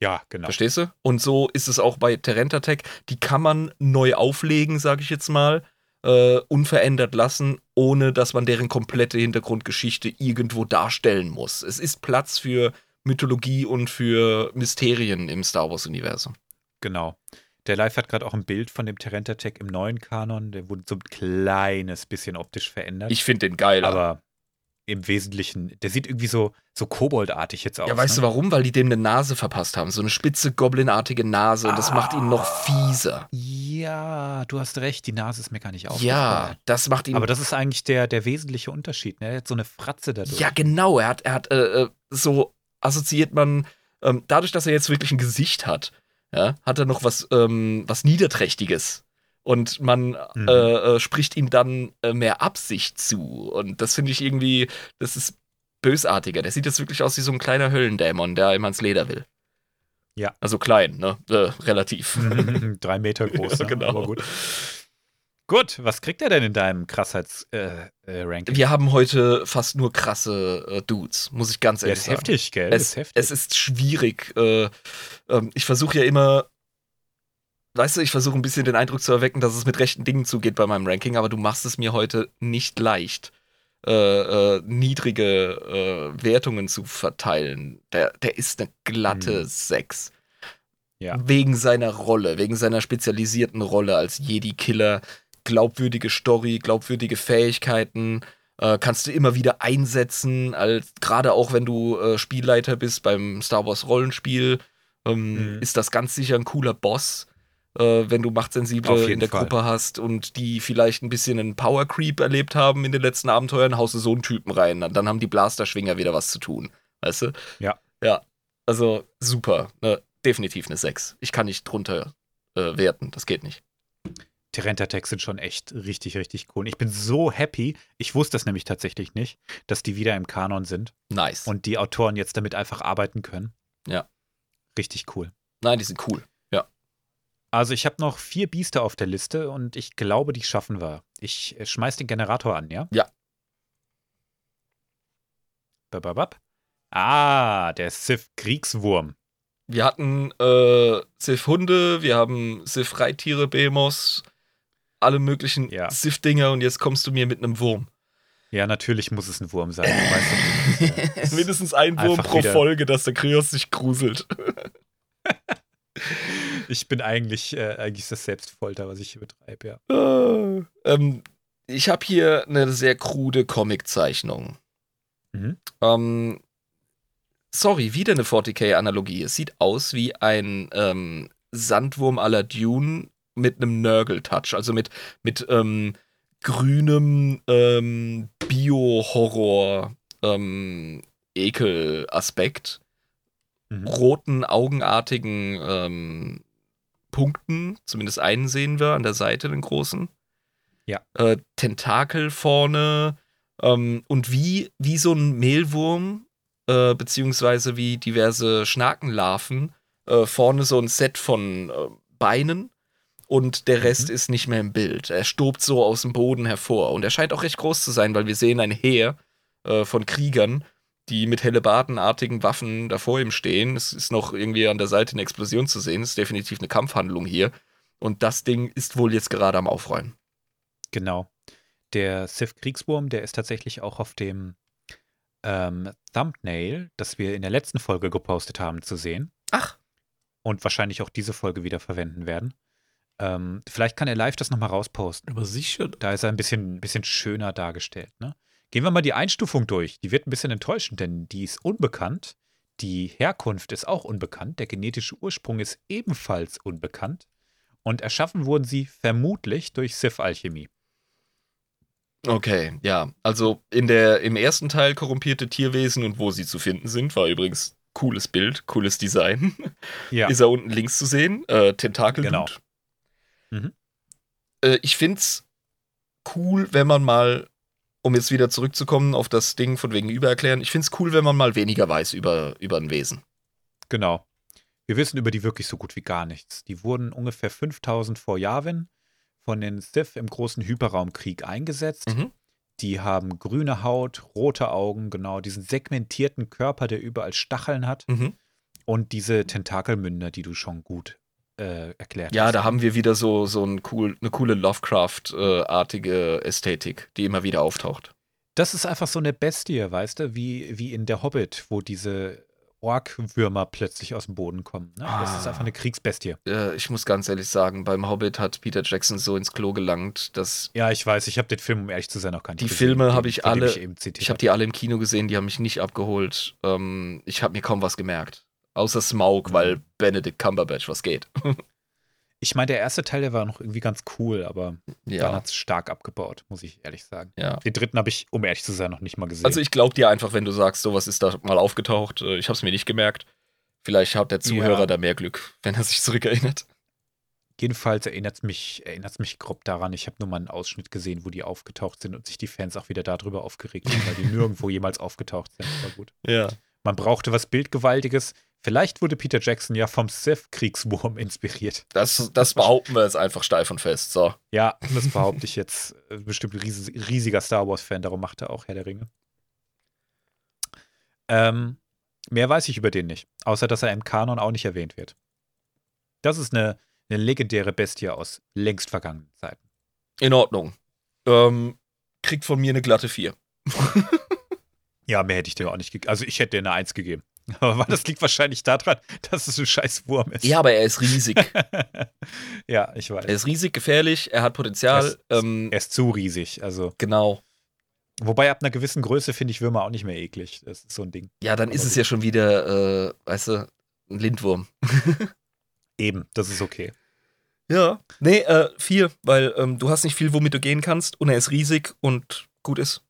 Ja, genau. Verstehst du? Und so ist es auch bei Terenta Tech. Die kann man neu auflegen, sage ich jetzt mal, äh, unverändert lassen, ohne dass man deren komplette Hintergrundgeschichte irgendwo darstellen muss. Es ist Platz für Mythologie und für Mysterien im Star Wars-Universum. Genau. Der Live hat gerade auch ein Bild von dem Terenta Tech im neuen Kanon. Der wurde so ein kleines bisschen optisch verändert. Ich finde den geil. aber im Wesentlichen, der sieht irgendwie so, so koboldartig jetzt aus. Ja, weißt ne? du warum? Weil die dem eine Nase verpasst haben. So eine spitze, goblinartige Nase. Und das macht ihn noch fieser. Ja, du hast recht, die Nase ist mir gar nicht aufgefallen. Ja, das macht ihn. Aber das ist eigentlich der, der wesentliche Unterschied. Ne? Er hat so eine Fratze dadurch. Ja, genau. Er hat, er hat äh, äh, so assoziiert man, ähm, dadurch, dass er jetzt wirklich ein Gesicht hat, ja, hat er noch was, ähm, was Niederträchtiges. Und man Mhm. äh, äh, spricht ihm dann äh, mehr Absicht zu. Und das finde ich irgendwie, das ist bösartiger. Der sieht jetzt wirklich aus wie so ein kleiner Höllendämon, der ihm ans Leder will. Ja. Also klein, ne? Äh, relativ. Drei Meter groß. Ja, ne? genau. Aber gut. Gut, was kriegt er denn in deinem Krassheits-Ranking? Äh, Ranking? Wir haben heute fast nur krasse äh, Dudes, muss ich ganz ja, ehrlich ist sagen. heftig, gell? es, ist heftig. es ist schwierig. Äh, ähm, ich versuche ja immer weißt du, ich versuche ein bisschen den Eindruck zu erwecken, dass es mit rechten Dingen zugeht bei meinem Ranking, aber du machst es mir heute nicht leicht, äh, äh, niedrige äh, Wertungen zu verteilen. Der, der ist eine glatte Hm. 6. Ja. Wegen seiner Rolle, wegen seiner spezialisierten Rolle als Jedi-Killer, glaubwürdige Story, glaubwürdige Fähigkeiten, äh, kannst du immer wieder einsetzen, als gerade auch wenn du äh, Spielleiter bist beim Star Wars Rollenspiel, ähm, Mhm. ist das ganz sicher ein cooler Boss, äh, wenn du Machtsensible in der Fall. Gruppe hast und die vielleicht ein bisschen einen Power Creep erlebt haben in den letzten Abenteuern, haust du so einen Typen rein, dann haben die Blasterschwinger wieder was zu tun, weißt du? Ja. Ja, also super, ne, definitiv eine 6. Ich kann nicht drunter äh, werten, das geht nicht. Die Rentatext sind schon echt richtig, richtig cool. Und ich bin so happy. Ich wusste das nämlich tatsächlich nicht, dass die wieder im Kanon sind Nice. und die Autoren jetzt damit einfach arbeiten können. Ja. Richtig cool. Nein, die sind cool. Also ich habe noch vier Biester auf der Liste und ich glaube, die schaffen wir. Ich äh, schmeiß den Generator an, ja? Ja. Bababab. Ah, der Sith Kriegswurm. Wir hatten äh, Sith-Hunde, wir haben Sith-Reittiere, Behemoths, alle möglichen Ja. Sith-Dinger und jetzt kommst du mir mit einem Wurm. Ja, natürlich muss es ein Wurm sein. Du weißt ist, äh, Mindestens ein Wurm pro wieder- Folge, dass der Kryos sich gruselt. ich bin eigentlich, äh, eigentlich das Selbstfolter, was ich hier betreibe, ja. Äh, ähm, ich habe hier eine sehr krude Comiczeichnung. Mhm. Ähm, sorry, wieder eine 40k-Analogie. Es sieht aus wie ein ähm, Sandwurm la Dune mit einem Nörgel-Touch, also mit, mit ähm, grünem ähm, Bio-Horror ähm, Mhm. roten, augenartigen ähm, Punkten, zumindest einen sehen wir an der Seite, den großen. Ja. Äh, Tentakel vorne ähm, und wie, wie so ein Mehlwurm, äh, beziehungsweise wie diverse Schnakenlarven, äh, vorne so ein Set von äh, Beinen und der Rest ist nicht mehr im Bild. Er stobt so aus dem Boden hervor und er scheint auch recht groß zu sein, weil wir sehen ein Heer äh, von Kriegern, die mit hellebardenartigen Waffen da vor ihm stehen. Es ist noch irgendwie an der Seite eine Explosion zu sehen. Es ist definitiv eine Kampfhandlung hier. Und das Ding ist wohl jetzt gerade am Aufräumen. Genau. Der Sith Kriegswurm, der ist tatsächlich auch auf dem ähm, Thumbnail, das wir in der letzten Folge gepostet haben, zu sehen. Ach. Und wahrscheinlich auch diese Folge wieder verwenden werden. Ähm, vielleicht kann er live das nochmal rausposten. Aber sicher. Da ist er ein bisschen, bisschen schöner dargestellt. Ne? Gehen wir mal die Einstufung durch. Die wird ein bisschen enttäuschend, denn die ist unbekannt. Die Herkunft ist auch unbekannt. Der genetische Ursprung ist ebenfalls unbekannt. Und erschaffen wurden sie vermutlich durch Sith-Alchemie. Okay, ja. Also in der, im ersten Teil korrumpierte Tierwesen und wo sie zu finden sind, war übrigens cooles Bild, cooles Design. Ja, Ist er unten links zu sehen? Äh, Tentakelblut. Genau. Mhm. Äh, ich find's cool, wenn man mal, um jetzt wieder zurückzukommen auf das Ding von wegen Übererklären, ich find's cool, wenn man mal weniger weiß über, über ein Wesen. genau. Wir wissen über die wirklich so gut wie gar nichts. Die wurden ungefähr 5000 vor Yavin von den Sith im großen Hyperraumkrieg eingesetzt. Mhm. Die haben grüne Haut, rote Augen, genau, diesen segmentierten Körper, der überall Stacheln hat Mhm. und diese Tentakelmünder, die du schon gut äh, erklärt Ja, hast. da haben wir wieder so, so ein cool, eine coole Lovecraft-artige Ästhetik, die immer wieder auftaucht. Das ist einfach so eine Bestie, weißt du, wie, wie in der Hobbit, wo diese Orkwürmer plötzlich aus dem Boden kommen. Ne? Das ist Ah. einfach eine Kriegsbestie. Äh, ich muss ganz ehrlich sagen, beim Hobbit hat Peter Jackson so ins Klo gelangt, dass Ja, ich weiß, ich habe den Film, um ehrlich zu sein, noch gar nicht Die gesehen, Filme habe ich alle- Ich, Ich habe die alle im Kino gesehen, die haben mich nicht abgeholt. Ähm, ich habe mir kaum was gemerkt. Außer Smaug, weil Benedict Cumberbatch was geht. Ich meine, der erste Teil, der war noch irgendwie ganz cool, aber dann ja. hat es stark abgebaut, muss ich ehrlich sagen. ja. Den dritten habe ich, um ehrlich zu sein, noch nicht mal gesehen. Also ich glaube dir einfach, wenn du sagst, sowas ist da mal aufgetaucht. Äh, Ich habe es mir nicht gemerkt. Vielleicht hat der Zuhörer Ja. da mehr Glück, wenn er sich zurückerinnert. Jedenfalls erinnert es mich, erinnert's mich grob daran, ich habe nur mal einen Ausschnitt gesehen, wo die aufgetaucht sind und sich die Fans auch wieder darüber aufgeregt haben, weil die nirgendwo jemals aufgetaucht sind. Aber gut. Ja. Man brauchte was Bildgewaltiges. Vielleicht wurde Peter Jackson ja vom Sith-Kriegswurm inspiriert. Das, das behaupten wir jetzt einfach steif und fest. So. Ja, das behaupte ich jetzt. Äh, Bestimmt ein ries riesiger Star Wars-Fan, darum macht er auch Herr der Ringe. Ähm, mehr weiß ich über den nicht, außer dass er im Kanon auch nicht erwähnt wird. Das ist eine, eine legendäre Bestie aus längst vergangenen Zeiten. In Ordnung. Ähm, kriegt von mir eine glatte 4. Ja, mehr hätte ich dir auch nicht gegeben. Also ich hätte dir eine Eins gegeben. Aber das liegt wahrscheinlich daran, dass es ein scheiß Wurm ist. Ja, aber er ist riesig. ja, ich weiß. er ist riesig, gefährlich, er hat Potenzial. Er ist- ähm, Er ist zu riesig. Also, genau. wobei ab einer gewissen Größe finde ich Würmer auch nicht mehr eklig. Das ist so ein Ding. Ja, dann ist Aber es ja schon wieder, äh, weißt du, ein Lindwurm. Eben, das ist okay. Ja. Nee, äh, vier, weil ähm, du hast nicht viel, womit du gehen kannst und er ist riesig und gut ist.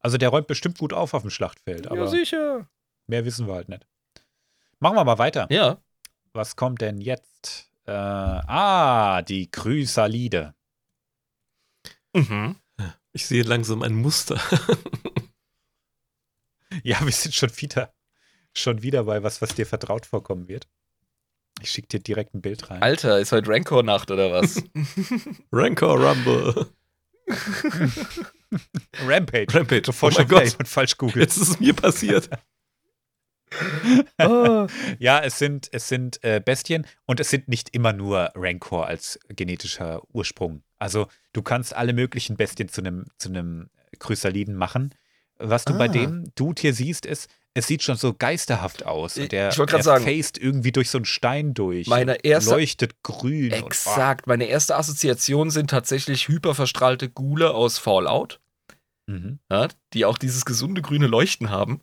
Also der räumt bestimmt gut auf auf dem Schlachtfeld, aber sicher. Mehr wissen wir halt nicht. Machen wir mal weiter. Ja. Was kommt denn jetzt? Äh, ah, die Chrysalide. Mhm. Ich sehe langsam ein Muster. Ja, wir sind schon wieder, schon wieder bei was, was dir vertraut vorkommen wird. Ich schicke dir direkt ein Bild rein. Alter, ist heute Rancor-Nacht oder was? Rancor Rumble. Rampage. Rampage. Bevor oh mein schon Gott. falsch googelt. Jetzt ist es mir passiert. Ah. Ja, es sind, es sind äh, Bestien und es sind nicht immer nur Rancor als genetischer Ursprung. Also du kannst alle möglichen Bestien zu einem zu Chrysaliden machen. Was du bei Ah. dem Dude hier siehst, ist, es sieht schon so geisterhaft aus. Ich- Und der, ich wollte grad der sagen- faced irgendwie durch so einen Stein durch. Meine und erste- leuchtet grün. Exakt. Meine erste Assoziation sind tatsächlich hyperverstrahlte Gule aus Fallout, Und, oh, mhm. ja, die auch dieses gesunde grüne Leuchten haben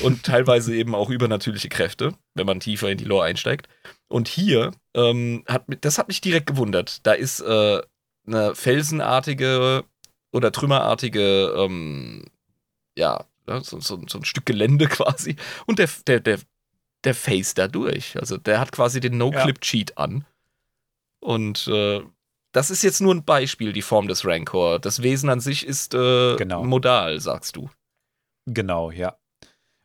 und teilweise eben auch übernatürliche Kräfte, wenn man tiefer in die Lore einsteigt. Und hier, ähm, hat, das hat mich direkt gewundert. Da ist äh, eine felsenartige oder trümmerartige, ähm, ja, ja, so, so, so ein Stück Gelände quasi. Und der, der, der, der face da durch. Also der hat quasi den No-Clip-Cheat an. Und äh, das ist jetzt nur ein Beispiel, die Form des Rancor. Das Wesen an sich ist äh, Genau. modal, sagst du. Genau, ja.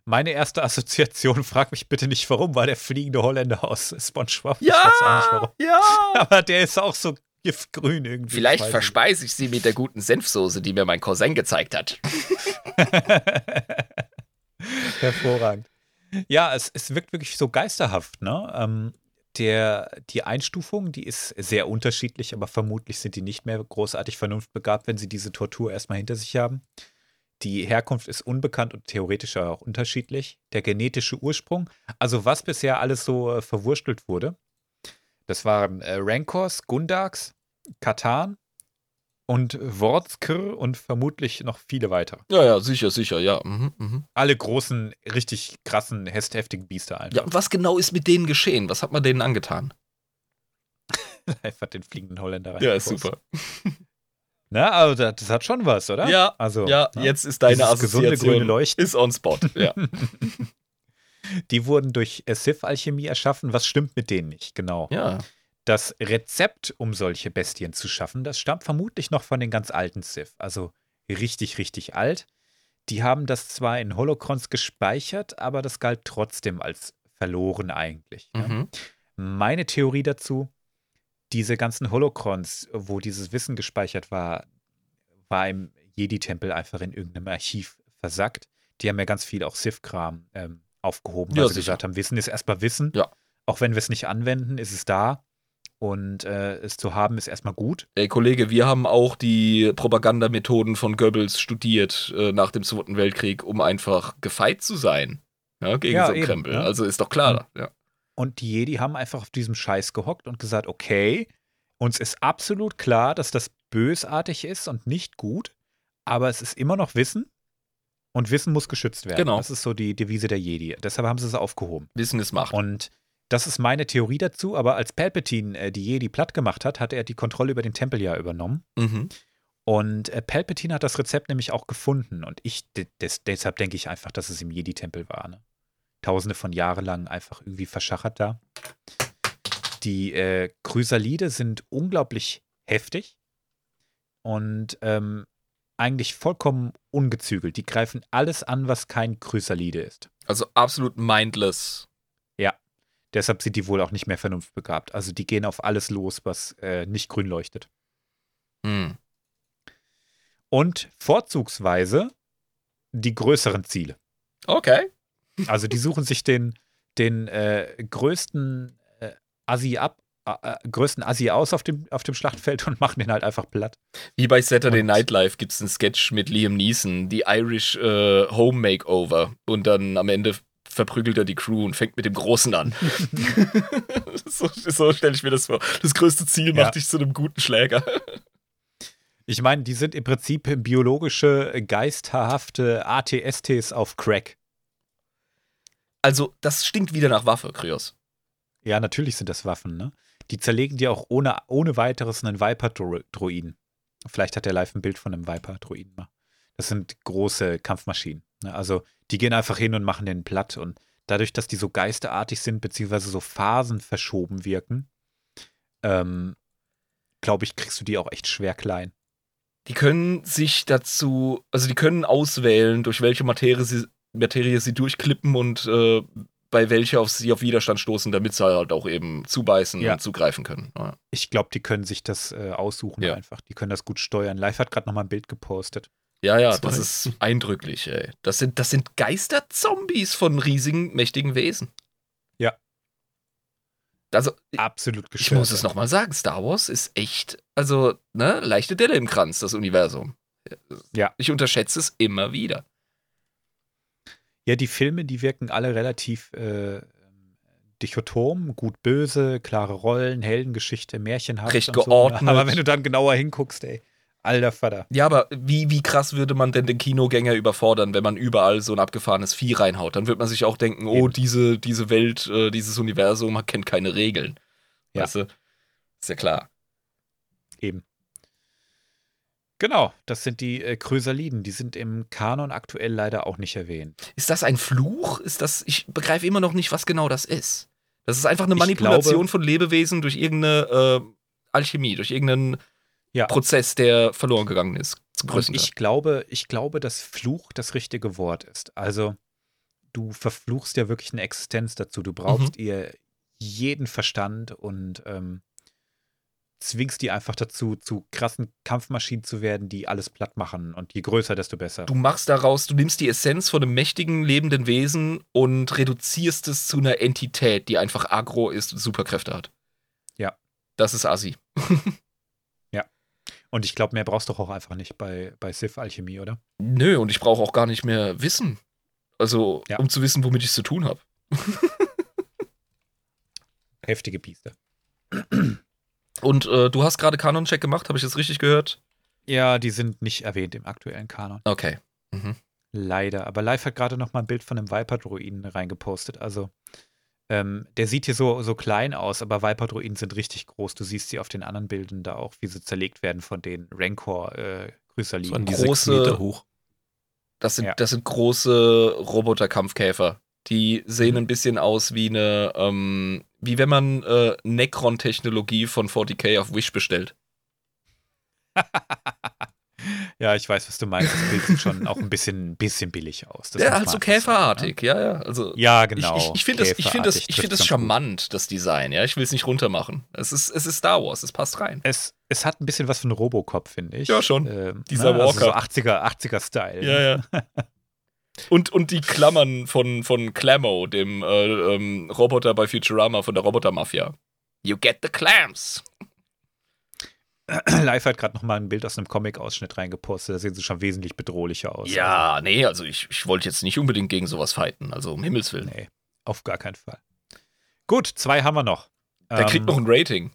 Meine erste Assoziation, frag mich bitte nicht warum, war der fliegende Holländer aus SpongeBob. Ich weiß auch nicht warum. ja. Aber der ist auch so giftgrün irgendwie. Vielleicht verspeise ich sie mit der guten Senfsoße, die mir mein Cousin gezeigt hat. Hervorragend. Ja, es, es wirkt wirklich so geisterhaft, ne? Ähm, der, die Einstufung, die ist sehr unterschiedlich, aber vermutlich sind die nicht mehr großartig vernunftbegabt, wenn sie diese Tortur erstmal hinter sich haben. Die Herkunft ist unbekannt und theoretisch auch unterschiedlich. Der genetische Ursprung, also was bisher alles so äh, verwurstelt wurde, das waren äh, Rancors, Gundaks, Katan und Wortskr und vermutlich noch viele weitere. Ja, ja, sicher, sicher, ja. Mhm, mhm. Alle großen, richtig krassen, heftigen Biester einfach. Ja, und was genau ist mit denen geschehen? Was hat man denen angetan? Einfach den fliegenden Holländer rein. Ja, ist super. Na, also das, das hat schon was, oder? Ja, also, ja, ne? jetzt ist deine Dieses gesunde grüne Assoziation Leuchten. ist on spot. Ja. Die wurden durch äh, Sith-Alchemie erschaffen. Was stimmt mit denen nicht? Genau. ja. Das Rezept, um solche Bestien zu schaffen, das stammt vermutlich noch von den ganz alten Sith. Also richtig, richtig alt. Die haben das zwar in Holocrons gespeichert, aber das galt trotzdem als verloren eigentlich. ne? Mhm. Meine Theorie dazu, diese ganzen Holocrons, wo dieses Wissen gespeichert war, war im Jedi-Tempel einfach in irgendeinem Archiv versackt. Die haben ja ganz viel auch Sith-Kram ähm, aufgehoben, weil Ja, sie sicher. gesagt haben, Wissen ist erstmal Wissen. Ja. Auch wenn wir es nicht anwenden, ist es da. Und äh, es zu haben ist erstmal gut. Ey, Kollege, wir haben auch die Propagandamethoden von Goebbels studiert äh, nach dem Zweiten Weltkrieg, um einfach gefeit zu sein. Ja, gegen Ja, so einen Krempel. Also ist doch klar. Ja. Und die Jedi haben einfach auf diesem Scheiß gehockt und gesagt, okay, uns ist absolut klar, dass das bösartig ist und nicht gut, aber es ist immer noch Wissen und Wissen muss geschützt werden. Genau. Das ist so die Devise der Jedi. Deshalb haben sie es aufgehoben. Wissen ist Macht. Und das ist meine Theorie dazu, aber als Palpatine äh, die Jedi platt gemacht hat, hat er die Kontrolle über den Tempel ja übernommen. Mhm. Und äh, Palpatine hat das Rezept nämlich auch gefunden. Und ich, de des, deshalb denke ich einfach, dass es im Jedi-Tempel war. Ne? Tausende von Jahren lang einfach irgendwie verschachert da. Die äh, Chrysalide sind unglaublich heftig und ähm, eigentlich vollkommen ungezügelt. Die greifen alles an, was kein Chrysalide ist. Also absolut mindless. Deshalb sind die wohl auch nicht mehr vernunftbegabt. Also die gehen auf alles los, was äh, nicht grün leuchtet. Hm. Und vorzugsweise die größeren Ziele. Okay. Also die suchen sich den, den äh, größten äh, Assi ab äh, größten Assi aus auf dem, auf dem Schlachtfeld und machen den halt einfach platt. Wie bei Saturday Und- Night Live gibt es einen Sketch mit Liam Neeson, die Irish äh, Home Makeover. Und dann am Ende verprügelt er die Crew und fängt mit dem Großen an. so so stelle ich mir das vor. Das größte Ziel Ja. macht dich zu einem guten Schläger. Ich meine, die sind im Prinzip biologische, geisterhafte ATSTs auf Crack. Also, das stinkt wieder nach Waffe, Kryos. Ja, natürlich sind das Waffen, ne? Die zerlegen dir auch ohne, ohne weiteres einen Viper-Droiden. Vielleicht hat der live ein Bild von einem Viper-Droiden mal. Das sind große Kampfmaschinen. Ne? Also, die gehen einfach hin und machen den platt. Und dadurch, dass die so geisterartig sind, beziehungsweise so Phasen verschoben wirken, ähm, glaube ich, kriegst du die auch echt schwer klein. Die können sich dazu, also die können auswählen, durch welche Materie sie, Materie sie durchklippen und äh, bei welcher auf sie auf Widerstand stoßen, damit sie halt auch eben zubeißen Ja. und zugreifen können. Ja. Ich glaube, die können sich das äh, aussuchen Ja. einfach. Die können das gut steuern. Live hat gerade noch mal ein Bild gepostet. Ja, ja, Zwei. das ist eindrücklich, ey. Das sind, das sind Geisterzombies von riesigen, mächtigen Wesen. Ja. Also, Absolut ich gestört. muss es nochmal sagen, Star Wars ist echt, also, ne, leichte Delle im Kranz, das Universum. Ja. Ich unterschätze es immer wieder. Ja, die Filme, die wirken alle relativ äh, dichotom, gut-böse, klare Rollen, Heldengeschichte, Märchenhaft. Recht so, geordnet. ne? Aber wenn du dann genauer hinguckst, ey, alter Vater. Ja, aber wie, wie krass würde man denn den Kinogänger überfordern, wenn man überall so ein abgefahrenes Vieh reinhaut? Dann wird man sich auch denken, oh, Eben. diese, diese Welt, äh, dieses Universum kennt keine Regeln. Ja. Weißt du? Ist ja klar. Eben. Genau, das sind die äh, Chrysaliden. Die sind im Kanon aktuell leider auch nicht erwähnt. Ist das ein Fluch? Ist das, ich begreife immer noch nicht, was genau das ist. Das ist einfach eine Manipulation glaube- von Lebewesen durch irgendeine äh, Alchemie, durch irgendeinen Ja. Prozess, der verloren gegangen ist. Ich glaube, ich glaube, dass Fluch das richtige Wort ist. Also, du verfluchst ja wirklich eine Existenz dazu. Du brauchst ihr jeden Verstand und ähm, zwingst die einfach dazu, zu krassen Kampfmaschinen zu werden, die alles platt machen. Und je größer, desto besser. Du machst daraus, du nimmst die Essenz von einem mächtigen, lebenden Wesen und reduzierst es zu einer Entität, die einfach aggro ist und Superkräfte hat. Ja. Das ist Assi. Und ich glaube, mehr brauchst du doch auch einfach nicht bei, bei Sith-Alchemie, oder? Nö, und ich brauche auch gar nicht mehr Wissen. Also, Ja. um zu wissen, womit ich es zu tun habe. Heftige Biester. Und äh, du hast gerade Kanon-Check gemacht, habe ich das richtig gehört? Ja, die sind nicht erwähnt im aktuellen Kanon. Okay. Mhm. Leider. Aber Live hat gerade noch mal ein Bild von einem Viper-Druiden reingepostet. Also, ähm, der sieht hier so, so klein aus, aber Viper-Druiden sind richtig groß. Du siehst sie auf den anderen Bildern da auch, wie sie zerlegt werden von den Rancor äh, So an die Große- sechs Meter hoch. Das sind, Ja. das sind große Roboterkampfkäfer. Die sehen Mhm. ein bisschen aus wie eine, ähm, wie wenn man äh, Necron-Technologie von 40k auf Wish bestellt. ja, ich weiß, was du meinst. Das Bild sieht schon auch ein bisschen, bisschen billig aus. Das ja, halt so sagen, käferartig, ja, ja. Also ne? Ja, genau. ich, ich, ich finde das, ich find das, ich find das ganz gut. charmant, das Design, ja. Ich will es nicht runtermachen. Es ist, es ist Star Wars, es passt rein. Es, es hat ein bisschen was von Robocop, finde ich. Ja, schon. Ähm, Dieser ne? Also so Walker. 80er, 80er-Style. ja. Und, und die Klammern von, von Clammo, dem äh, ähm, Roboter bei Futurama von der Roboter-Mafia. You get the clams. Live hat gerade noch mal ein Bild aus einem Comic-Ausschnitt reingepostet. Da sehen sie schon wesentlich bedrohlicher aus. Ja, nee, also ich, ich wollte jetzt nicht unbedingt gegen sowas fighten, also um Himmels Willen. Nee, auf gar keinen Fall. Gut, zwei haben wir noch. Der Ähm, kriegt noch ein Rating.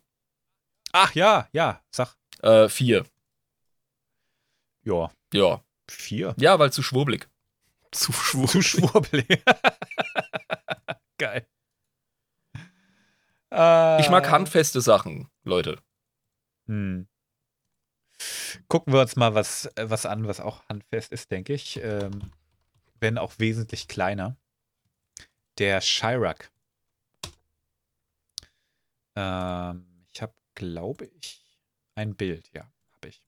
Ach ja, ja, sag. Äh, vier. Ja, Ja. vier. Ja, weil zu schwurblig. Zu schwul. Zu schwurbelig. Geil. Äh, Ich mag handfeste Sachen, Leute. Hm. Gucken wir uns mal was, äh, was an, was auch handfest ist, denke ich. Ähm, wenn auch wesentlich kleiner. Der Chirac. Ähm, ich habe, glaube ich, ein Bild. Ja, habe ich.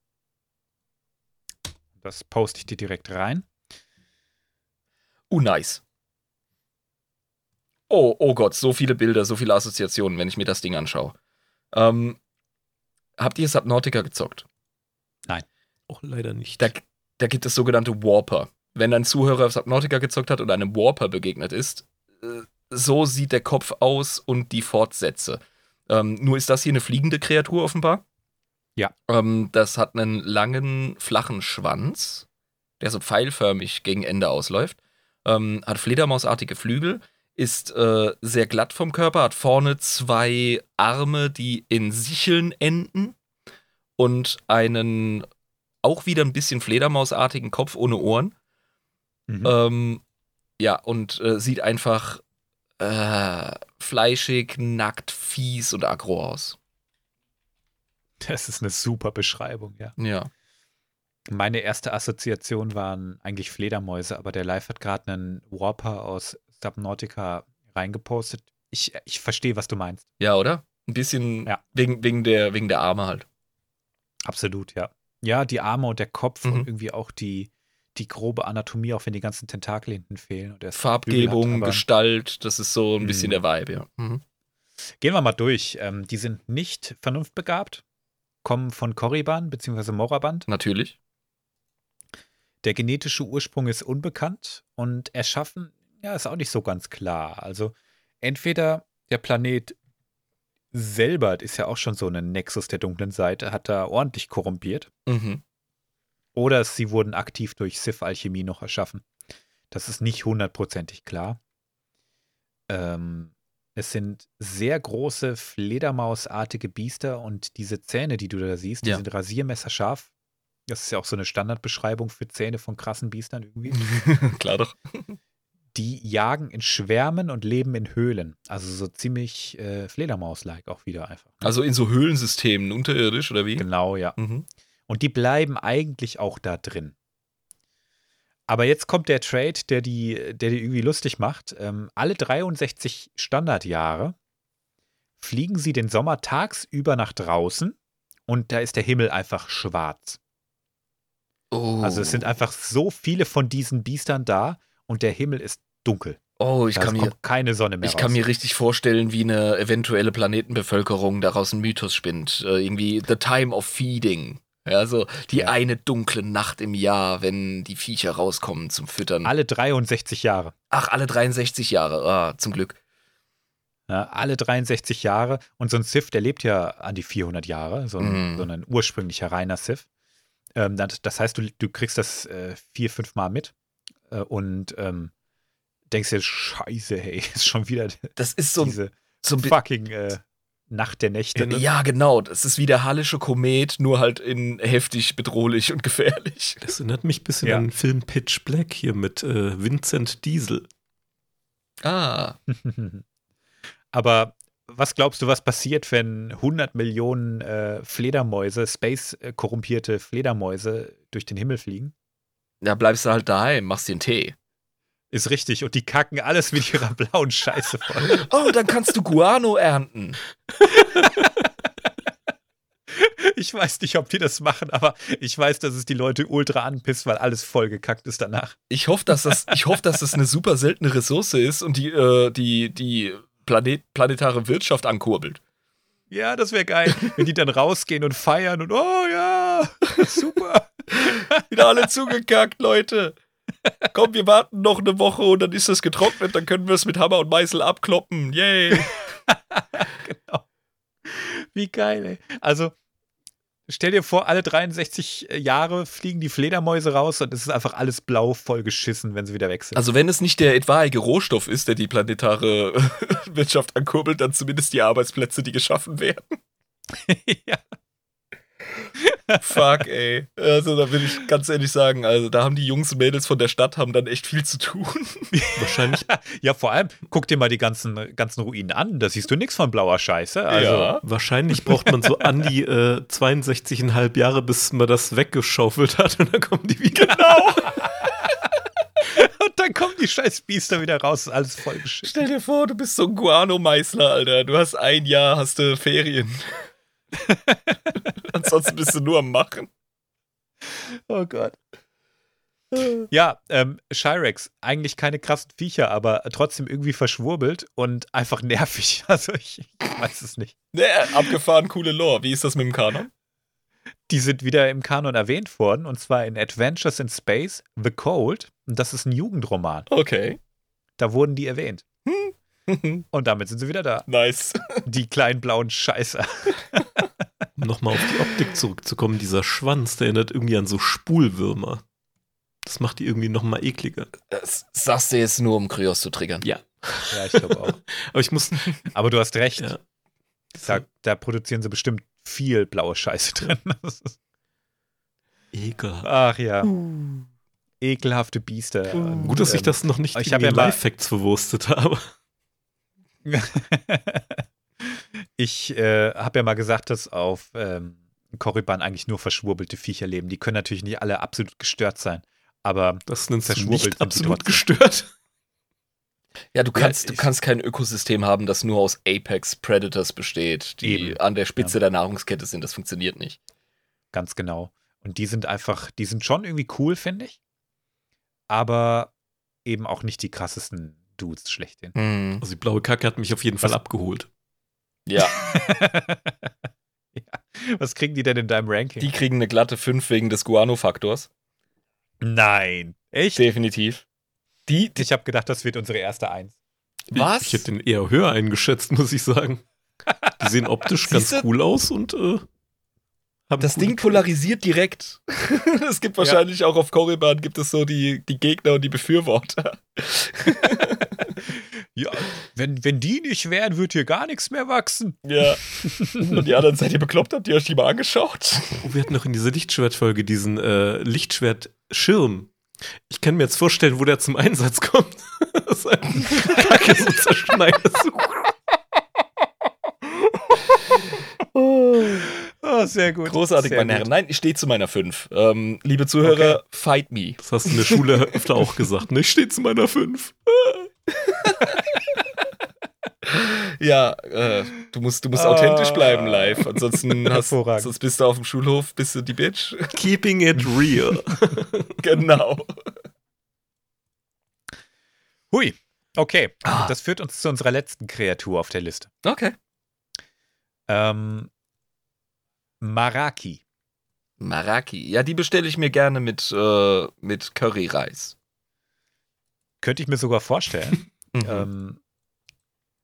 Das poste ich dir direkt rein. Uh, nice. Oh, oh Gott, so viele Bilder, so viele Assoziationen, wenn ich mir das Ding anschaue. Ähm, habt ihr Subnautica gezockt? Auch leider nicht. Da, da gibt es sogenannte Warper. Wenn ein Zuhörer Subnautica gezockt hat und einem Warper begegnet ist, äh, so sieht der Kopf aus und die Fortsätze. Ähm, nur ist das hier eine fliegende Kreatur offenbar. Ja. Ähm, das hat einen langen, flachen Schwanz, der so pfeilförmig gegen Ende ausläuft. Ähm, hat fledermausartige Flügel, ist äh, sehr glatt vom Körper, hat vorne zwei Arme, die in Sicheln enden und einen auch wieder ein bisschen fledermausartigen Kopf ohne Ohren. Mhm. Ähm, ja, und äh, sieht einfach äh, fleischig, nackt, fies und aggro aus. Das ist eine super Beschreibung, ja. Ja. Meine erste Assoziation waren eigentlich Fledermäuse, aber der Live hat gerade einen Warper aus Subnautica reingepostet. Ich, ich verstehe, was du meinst. Ja, oder? Ein bisschen Ja. wegen, wegen, der, wegen der Arme halt. Absolut, ja. Ja, die Arme und der Kopf Mhm. und irgendwie auch die, die grobe Anatomie, auch wenn die ganzen Tentakel hinten fehlen. Farbgebung, hat, Gestalt, das ist so ein bisschen Mhm. der Vibe, ja. Mhm. Gehen wir mal durch. Ähm, die sind nicht vernunftbegabt, kommen von Korriban bzw. Moraband. Natürlich. Der genetische Ursprung ist unbekannt und erschaffen, ja, ist auch nicht so ganz klar. Also entweder der Planet selber, ist ja auch schon so ein Nexus der dunklen Seite, hat da ordentlich korrumpiert. Mhm. Oder sie wurden aktiv durch Sith-Alchemie noch erschaffen. Das ist nicht hundertprozentig klar. Ähm, es sind sehr große Fledermausartige Biester und diese Zähne, die du da siehst, die Ja. sind rasiermesserscharf. Das ist ja auch so eine Standardbeschreibung für Zähne von krassen Biestern irgendwie. Klar doch. Die jagen in Schwärmen und leben in Höhlen. Also so ziemlich äh, Fledermaus-like auch wieder einfach. Also in so Höhlensystemen, unterirdisch oder wie? Genau, ja. Mhm. Und die bleiben eigentlich auch da drin. Aber jetzt kommt der Trade, der die, der die irgendwie lustig macht. Ähm, alle 63 Standardjahre fliegen sie den Sommer tagsüber nach draußen und da ist der Himmel einfach schwarz. Oh. Also es sind einfach so viele von diesen Biestern da und der Himmel ist dunkel. Oh, ich Da kann mir. keine Sonne mehr Ich kann raus. mir richtig vorstellen, wie eine eventuelle Planetenbevölkerung daraus einen Mythos spinnt. Äh, irgendwie The Time of Feeding. Ja, so die Ja. eine dunkle Nacht im Jahr, wenn die Viecher rauskommen zum Füttern. Alle 63 Jahre. Ach, alle 63 Jahre. Ah, zum Glück. Ja, alle 63 Jahre. Und so ein Sith, der lebt ja an die 400 Jahre, so ein, Mm. so ein ursprünglicher reiner Sith. Ähm, das, das heißt, du, du kriegst das äh, vier, fünf Mal mit äh, und ähm, denkst dir, scheiße, hey, ist schon wieder Das ist so, diese so fucking äh, Nacht der Nächte. Ne? Ja, genau. Das ist wie der Hallische Komet, nur halt in heftig bedrohlich und gefährlich. Das erinnert mich ein bisschen Ja. an den Film Pitch Black hier mit äh, Vincent Diesel. Ah. Aber was glaubst du, was passiert, wenn 100 Millionen äh, Fledermäuse, Space-korrumpierte Fledermäuse durch den Himmel fliegen? Da bleibst du halt daheim, machst dir einen Tee. Ist richtig. Und die kacken alles mit ihrer blauen Scheiße voll. Oh, dann kannst du Guano ernten. Ich weiß nicht, ob die das machen, aber ich weiß, dass es die Leute ultra anpisst, weil alles vollgekackt ist danach. Ich hoffe, dass das, ich hoffe, dass das eine super seltene Ressource ist und die, äh, die, die Planet, planetare Wirtschaft ankurbelt. Ja, das wäre geil, wenn die dann rausgehen und feiern und oh ja, super. Wieder alle zugekackt, Leute. Komm, wir warten noch eine Woche und dann ist das getrocknet, dann können wir es mit Hammer und Meißel abkloppen. Yay. genau. Wie geil, ey. Also, stell dir vor, alle 63 Jahre fliegen die Fledermäuse raus und es ist einfach alles blau vollgeschissen, wenn sie wieder weg sind. Also wenn es nicht der etwaige Rohstoff ist, der die planetare Wirtschaft ankurbelt, dann zumindest die Arbeitsplätze, die geschaffen werden. ja. Fuck, ey. Also da will ich ganz ehrlich sagen, also da haben die Jungs und Mädels von der Stadt haben dann echt viel zu tun. Wahrscheinlich, ja, vor allem, guck dir mal die ganzen, ganzen Ruinen an. Da siehst du nichts von blauer Scheiße. Also, Ja. wahrscheinlich braucht man so an die äh, 62,5 Jahre, bis man das weggeschaufelt hat und dann kommen die wieder. Genau. Und dann kommen die scheiß Biester wieder raus, ist alles vollgeschissen. Stell dir vor, du bist so ein Guano-Meißler, Alter. Du hast ein Jahr, hast du Ferien. Ansonsten bist du nur am Machen. Oh Gott. Ja, ähm, Shirex, eigentlich keine krassen Viecher, aber trotzdem irgendwie verschwurbelt und einfach nervig. Also ich, ich weiß es nicht. Ne, abgefahren, coole Lore. Wie ist das mit dem Kanon? Die sind wieder im Kanon erwähnt worden und zwar in Adventures in Space, The Cold. Und das ist ein Jugendroman. Okay. Da wurden die erwähnt. Und damit sind sie wieder da. nice. Die kleinen blauen Scheißer. Um nochmal auf die Optik zurückzukommen, dieser Schwanz, der erinnert irgendwie an so Spulwürmer. Das macht die irgendwie nochmal ekliger. Das sagst du jetzt nur, um Kryos zu triggern. Ja. Ja, ich glaube auch. Aber ich muss. Aber du hast recht. Ja. Da, da produzieren sie bestimmt viel blaue Scheiße drin. Ekelhaft. Ach ja. Ekelhafte Biester. Gut, dass ich ähm, das noch nicht ich in die ja mal- Live-Facts verwurstet habe. ich äh, habe ja mal gesagt, dass auf ähm, Korriban eigentlich nur verschwurbelte Viecher leben. Die können natürlich nicht alle absolut gestört sein. Aber Das du Verschwurbelt sind nicht die absolut gestört. Ja, du kannst, du ich- kannst kein Ökosystem haben, das nur aus Apex Predators besteht, die Eben. an der Spitze der Nahrungskette sind. Das funktioniert nicht. ganz genau. Und die sind einfach, die sind schon irgendwie cool, finde ich. Aber eben auch nicht die krassesten Dudes schlechthin. Also die blaue Kacke hat mich auf jeden Fall Was- abgeholt. Ja, ja. Was kriegen die denn in deinem Ranking? die kriegen eine glatte 5 wegen des Guano-Faktors. Nein. Echt? Definitiv. Die, die Ich habe gedacht, das wird unsere erste Eins. was? Ich, ich hätte den eher höher eingeschätzt, muss ich sagen. Die sehen optisch ganz cool aus und äh, haben Das Ding polarisiert direkt. es gibt wahrscheinlich auch auf Korriban gibt es so die, die Gegner und die Befürworter. Ja, wenn, wenn die nicht wären, wird hier gar nichts mehr wachsen. Ja. Und die anderen seid ihr bekloppt, habt ihr euch die mal angeschaut? Oh, wir hatten noch in dieser Lichtschwertfolge diesen äh, Lichtschwertschirm. Ich kann mir jetzt vorstellen, wo der zum Einsatz kommt. das ist ein Kacke so zerschneidet. Oh, sehr gut. Großartig, sehr meine gut. Herren. Nein, ich stehe zu meiner 5. Ähm, liebe Zuhörer, fight me. Das hast du in der Schule öfter auch gesagt. Ne? Ich stehe zu meiner 5. Ja, äh, du musst, du musst Ah. authentisch bleiben live. Ansonsten hast, sonst bist du auf dem Schulhof, bist du die Bitch. Keeping it real. genau. Hui. Okay, Ah. das führt uns zu unserer letzten Kreatur auf der Liste. Okay. Ähm, Maraki. Maraki. Ja, die bestelle ich mir gerne mit, äh, mit Curryreis. Könnte ich mir sogar vorstellen. Mhm. ähm,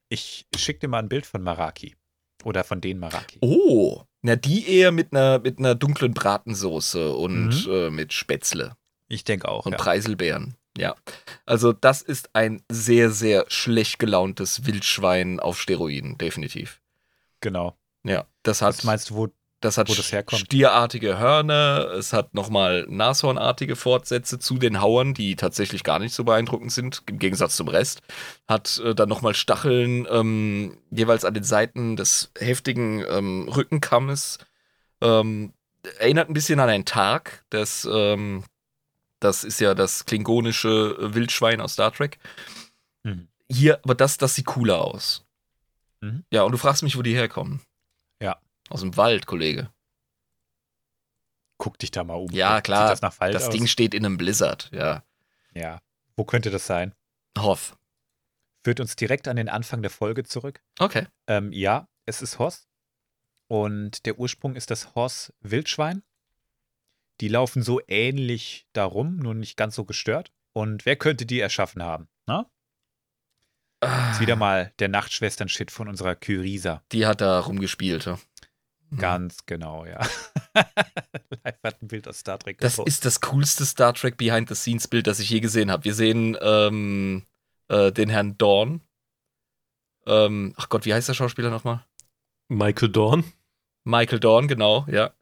ich schicke dir mal ein Bild von Maraki. Oder von den Maraki. Oh, na die eher mit einer mit einer dunklen Bratensoße und Mhm. äh, mit Spätzle Ich denke auch. und Ja. Preiselbeeren. Ja, also das ist ein sehr sehr schlecht gelauntes Wildschwein auf Steroiden, definitiv. Genau. Ja, das hat Was meinst du, wo? Das hat das stierartige Hörner, es hat nochmal nashornartige Fortsätze zu den Hauern, die tatsächlich gar nicht so beeindruckend sind, im Gegensatz zum Rest. Hat äh, dann nochmal Stacheln ähm, jeweils an den Seiten des heftigen ähm, Rückenkammes. Ähm, erinnert ein bisschen an ein Tag, das, ähm, das ist ja das klingonische Wildschwein aus Star Trek. Mhm. Hier, aber das, das sieht cooler aus. Mhm. Ja, und du fragst mich, wo die herkommen. Aus dem Wald, Kollege. Guck dich da mal um. Ja, klar. Sieht das Das? Ding steht in einem Blizzard, ja. Ja. Wo könnte das sein? Hoth. Führt uns direkt an den Anfang der Folge zurück. Okay. Ähm, ja, es ist Hoss. Und der Ursprung ist das Hoss-Wildschwein. Die laufen so ähnlich darum, nur nicht ganz so gestört. Und wer könnte die erschaffen haben? Na? Ist wieder mal der Nachtschwestern-Shit von unserer Kyrisa. Die hat da rumgespielt. Ja. Mhm. Ganz genau, ja. Live hat ein Bild aus Star Trek Das gepostet. ist das coolste Star Trek Behind-the-Scenes-Bild, das ich je gesehen habe. Wir sehen ähm, äh, den Herrn Dorn. Ähm, ach Gott, wie heißt der Schauspieler nochmal? Michael Dorn. Michael Dorn, genau, ja.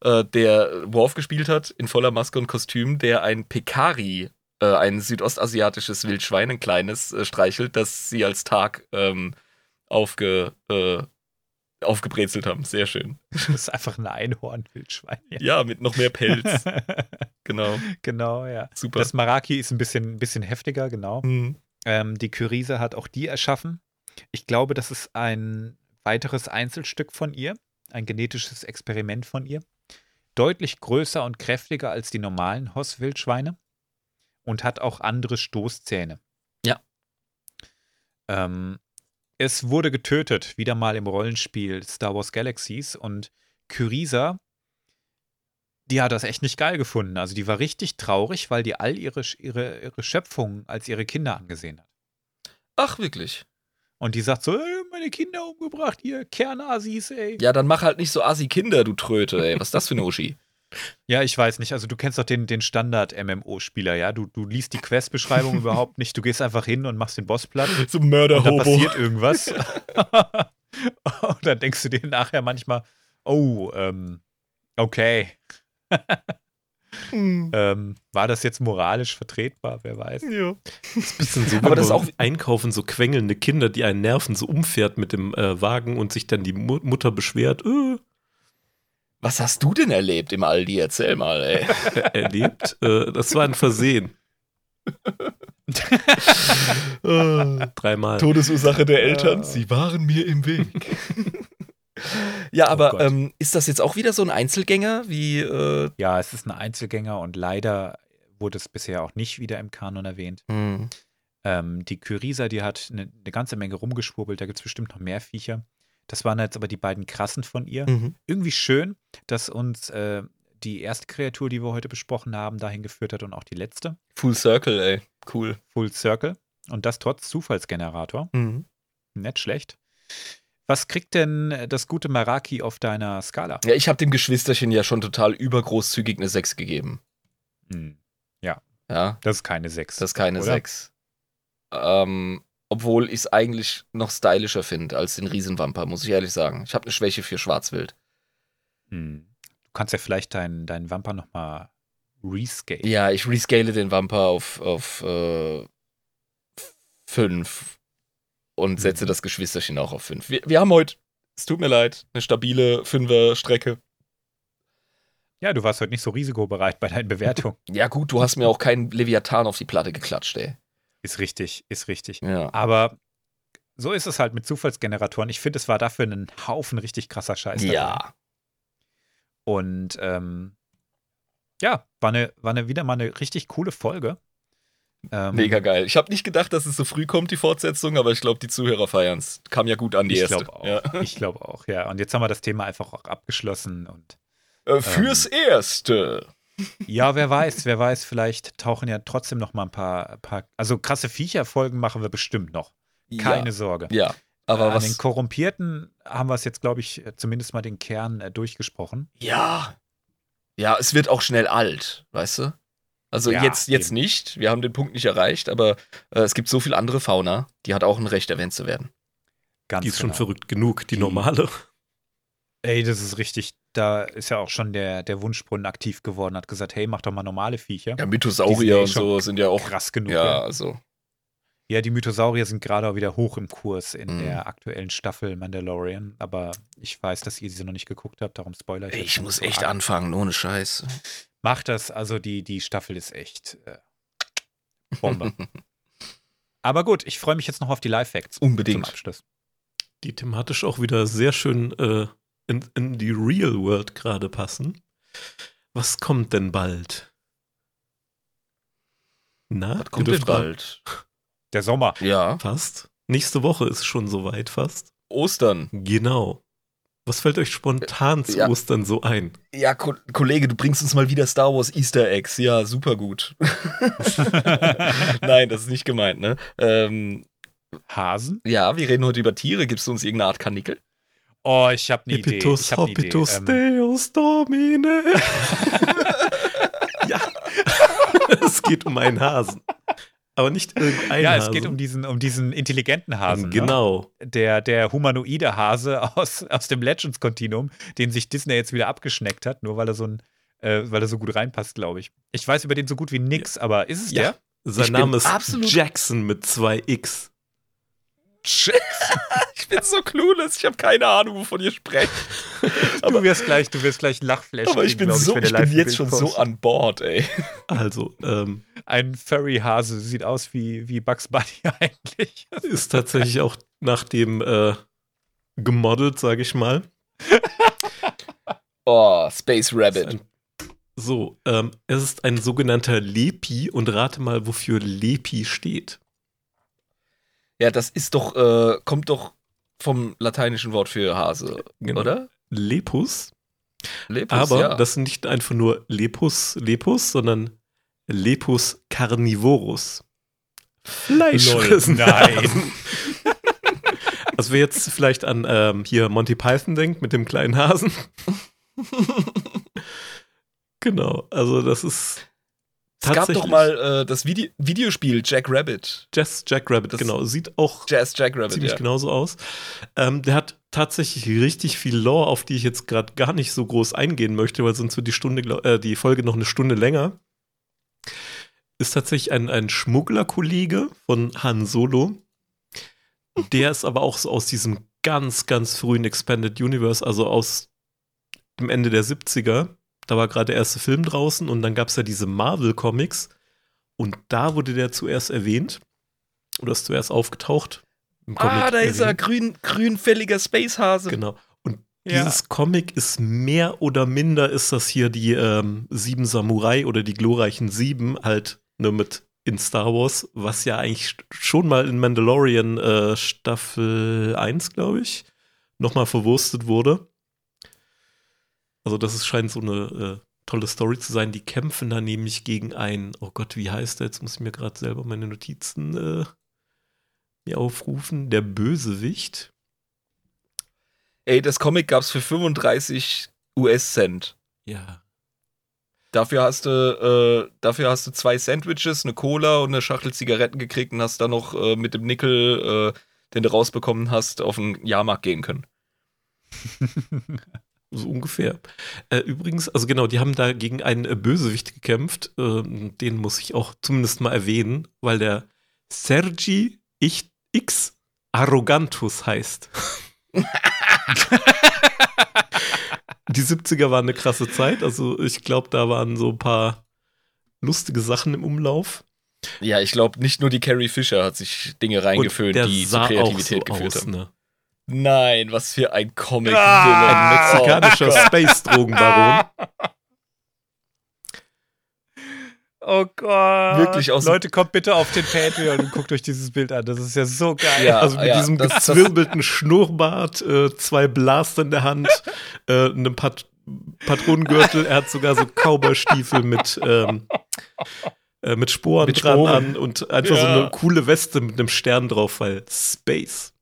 Äh, der Worf gespielt hat, in voller Maske und Kostüm, der ein Pekari, äh, ein südostasiatisches Wildschwein, ein kleines, äh, streichelt, das sie als Tag ähm, aufge, äh, aufgebrezelt haben. Sehr schön. Das ist einfach ein Einhorn-Wildschwein. Ja, mit noch mehr Pelz. genau, genau, ja. super. Das Maraki ist ein bisschen, ein bisschen heftiger, genau. Hm. Ähm, die Kyrise hat auch die erschaffen. Ich glaube, das ist ein weiteres Einzelstück von ihr, ein genetisches Experiment von ihr. Deutlich größer und kräftiger als die normalen Hoss-Wildschweine und hat auch andere Stoßzähne. Ja. Ähm, es wurde getötet, wieder mal im Rollenspiel Star Wars Galaxies und Kyrisa, die hat das echt nicht geil gefunden. Also die war richtig traurig, weil die all ihre, ihre, ihre Schöpfung als ihre Kinder angesehen hat. Ach, wirklich? Und die sagt so, ey, meine Kinder umgebracht, ihr Kernasis, ey. Ja, dann mach halt nicht so Assi-Kinder, du Tröte, ey. Was ist das für eine Uschi? Ja, ich weiß nicht. Also du kennst doch den, den Standard-MMO-Spieler, ja? Du, du liest die Quest-Beschreibung überhaupt nicht. Du gehst einfach hin und machst den Boss platt. So Und dann Mörder-Hobo. passiert irgendwas. und dann denkst du dir nachher manchmal, oh, ähm, okay. Hm. Ähm, war das jetzt moralisch vertretbar? Wer weiß. Ja. Bisschen so, Aber das ist auch- einkaufen, so quengelnde Kinder, die einen nerven, so umfährt mit dem äh, Wagen und sich dann die Mu Mutter beschwert, äh, Was hast du denn erlebt im Aldi? Erzähl mal, ey. erlebt. äh, das war ein Versehen. Dreimal. Todesursache der Eltern, sie waren mir im Weg. ja, aber Gott. ähm, ist das jetzt auch wieder so ein Einzelgänger wie äh, Ja, es ist ein Einzelgänger und leider wurde es bisher auch nicht wieder im Kanon erwähnt. hm. Ähm, die Kyriesa, die hat eine, eine ganze Menge rumgeschwurbelt, da gibt es bestimmt noch mehr Viecher. Das waren jetzt aber die beiden krassen von ihr. Mhm. Irgendwie schön, dass uns äh, die erste Kreatur, die wir heute besprochen haben, dahin geführt hat und auch die letzte. Full Circle, ey. Cool. Full Circle. Und das trotz Zufallsgenerator. Mhm. Nicht schlecht. Was kriegt denn das gute Maraki auf deiner Skala? Ja, ich habe dem Geschwisterchen ja schon total übergroßzügig eine 6 gegeben. Hm, Ja, das ist keine 6. das ist keine oder? 6. Ähm, obwohl ich es eigentlich noch stylischer finde als den Riesenwamper, muss ich ehrlich sagen. Ich habe eine Schwäche für Schwarzwild. Hm. Du kannst ja vielleicht deinen deinen Wamper nochmal rescale. Ja, ich rescale den Wamper auf, auf äh, 5 und setze Mhm. das Geschwisterchen auch auf 5. Wir, wir haben heute, es tut mir leid, eine stabile 5er-Strecke. Ja, du warst heute nicht so risikobereit bei deinen Bewertungen. Ja, gut, du hast mir auch keinen Leviathan auf die Platte geklatscht, ey. Ist richtig, ist richtig. Ja. Aber so ist es halt mit Zufallsgeneratoren. Ich finde, es war dafür ein Haufen richtig krasser Scheiß. dabei. Ja. Und ähm, ja, war, eine, war eine, wieder mal eine richtig coole Folge. Ähm, Mega geil. Ich habe nicht gedacht, dass es so früh kommt, die Fortsetzung, aber ich glaube, die Zuhörer feiern es. Kam ja gut an, die Ich erste. glaube auch. Ja. Ich glaube auch, ja. Und jetzt haben wir das Thema einfach auch abgeschlossen. Und Äh, fürs Erste. Ja, wer weiß, wer weiß, vielleicht tauchen ja trotzdem noch mal ein paar, paar also krasse Viecherfolgen machen wir bestimmt noch. Keine Ja. Sorge. ja. Aber An was. den Korrumpierten haben wir es jetzt, glaube ich, zumindest mal den Kern äh, durchgesprochen. Ja. Ja, es wird auch schnell alt, weißt du? Also Ja, jetzt, jetzt eben. nicht. Wir haben den Punkt nicht erreicht, aber äh, es gibt so viel andere Fauna, die hat auch ein Recht, erwähnt zu werden. Ganz Die ist schon genau. verrückt genug, die Die- normale. Ey, das ist richtig. Da ist ja auch schon der, der Wunschbrunnen aktiv geworden, hat gesagt, hey, mach doch mal normale Viecher. Ja, Mythosaurier und schon so sind ja auch. Krass genug. Ja, Ja, also. ja die Mythosaurier sind gerade auch wieder hoch im Kurs in Mhm. der aktuellen Staffel Mandalorian. Aber ich weiß, dass ihr sie noch nicht geguckt habt, darum spoiler ich. Ey, ich muss so echt arg. anfangen, ohne Scheiß. Macht das, also die, die Staffel ist echt äh, Bombe. Aber gut, ich freue mich jetzt noch auf die Live-Facts zum Unbedingt. Abschluss. Die thematisch auch wieder sehr schön äh, in, in die Real World gerade passen. Was kommt denn bald? Na, Was kommt denn bald? Der Sommer. Ja. Fast. Nächste Woche ist schon soweit, fast. Ostern. Genau. Was fällt euch spontan zu Ja. Ostern so ein? Ja, Ko Kollege, du bringst uns mal wieder Star Wars Easter Eggs. Ja, super gut. Nein, das ist nicht gemeint, ne? Ähm, Hasen? ja, wir reden heute über Tiere. Gibst du uns irgendeine Art Kanickel? Oh, ich habe eine Idee. Hippitus, Ich hab eine Idee. hoppitus, Ähm, deus domine. ja. es geht um einen Hasen. Aber nicht irgendeinen ja, Hasen. es geht um diesen, um diesen intelligenten Hasen. Ne? Genau. Der, der humanoide Hase aus, aus dem Legends-Kontinuum, den sich Disney jetzt wieder abgeschneckt hat, nur weil er so ein, äh, weil er so gut reinpasst, glaube ich. Ich weiß über den so gut wie nix, aber ist es Ja. der? Sein Ich Name ist Jackson mit zwei X. ich bin so clueless. Ich habe keine Ahnung, wovon ihr sprecht. du wirst gleich, du wirst gleich Lachflash. Aber ich bin so, ich der bin jetzt schon so an Bord, ey. Also, ähm, Ein Furry-Hase sieht aus wie, wie Bugs Bunny eigentlich. ist tatsächlich auch nach dem äh, gemodelt, sage ich mal. Oh, Space Rabbit. So, ähm, es ist ein sogenannter Lepi und rate mal, wofür Lepi steht. Ja, das ist doch, äh, kommt doch vom lateinischen Wort für Hase, Genau. oder? Lepus. Lepus, Aber ja. das sind nicht einfach nur Lepus, Lepus, sondern Lepus carnivorus. Fleischfressende Lol, nein. Also wer jetzt vielleicht an ähm, hier Monty Python denkt mit dem kleinen Hasen. genau, also das ist Es gab doch mal äh, das Vide Videospiel Jack Rabbit. Jazz Jack Rabbit, Das- genau. Sieht auch Jazz Jack Rabbit, ziemlich ja. genauso aus. Ähm, der hat tatsächlich richtig viel Lore, auf die ich jetzt gerade gar nicht so groß eingehen möchte, weil sonst wird die Stunde, äh, die Folge noch eine Stunde länger. Ist tatsächlich ein, ein Schmugglerkollege von Han Solo. Der ist aber auch so aus diesem ganz, ganz frühen Expanded Universe, also aus dem Ende der 70er. Da war gerade der erste Film draußen und dann gab es ja diese Marvel-Comics. Und da wurde der zuerst erwähnt. Oder ist zuerst aufgetaucht. Im Ah, da ist er, erwähnt. grün, grünfälliger Spacehase. Genau. Und Ja. dieses Comic ist mehr oder minder, ist das hier die ähm, Sieben Samurai oder die glorreichen Sieben, halt nur mit in Star Wars, was ja eigentlich schon mal in Mandalorian äh, Staffel 1, glaube ich, nochmal verwurstet wurde. Also das ist, scheint so eine äh, tolle Story zu sein. Die kämpfen da nämlich gegen einen, oh Gott, wie heißt der? Jetzt muss ich mir gerade selber meine Notizen äh, mir aufrufen. Der Bösewicht. Ey, das Comic gab's für 35 US-Cent. Ja. Dafür hast du, äh, dafür hast du zwei Sandwiches, eine Cola und eine Schachtel Zigaretten gekriegt und hast dann noch äh, mit dem Nickel, äh, den du rausbekommen hast, auf den Jahrmarkt gehen können. So ungefähr. Äh, übrigens, also genau, die haben da gegen einen äh, Bösewicht gekämpft. Ähm, den muss ich auch zumindest mal erwähnen, weil der Sergi Ich- X Arrogantus heißt. die 70er waren eine krasse Zeit. Also ich glaube, da waren so ein paar lustige Sachen im Umlauf. Ja, ich glaube, nicht nur die Carrie Fisher hat sich Dinge reingeföhnt, der die zu Kreativität auch so geführt aus, haben. ne? Nein, was für ein Comic. Ah, Ein mexikanischer Space-Drogenbaron. Oh Gott. Wirklich aus- Leute, kommt bitte auf den Patreon und guckt euch dieses Bild an. Das ist ja so geil. Ja, also mit ja, diesem das- das- gezwirbelten Schnurrbart, äh, zwei Blaster in der Hand, äh, einem Pat Patronengürtel. Er hat sogar so Cowboy-Stiefel mit, ähm, äh, mit Sporen Mit dran Sporen. an und einfach so Ja. eine coole Weste mit einem Stern drauf, weil Space.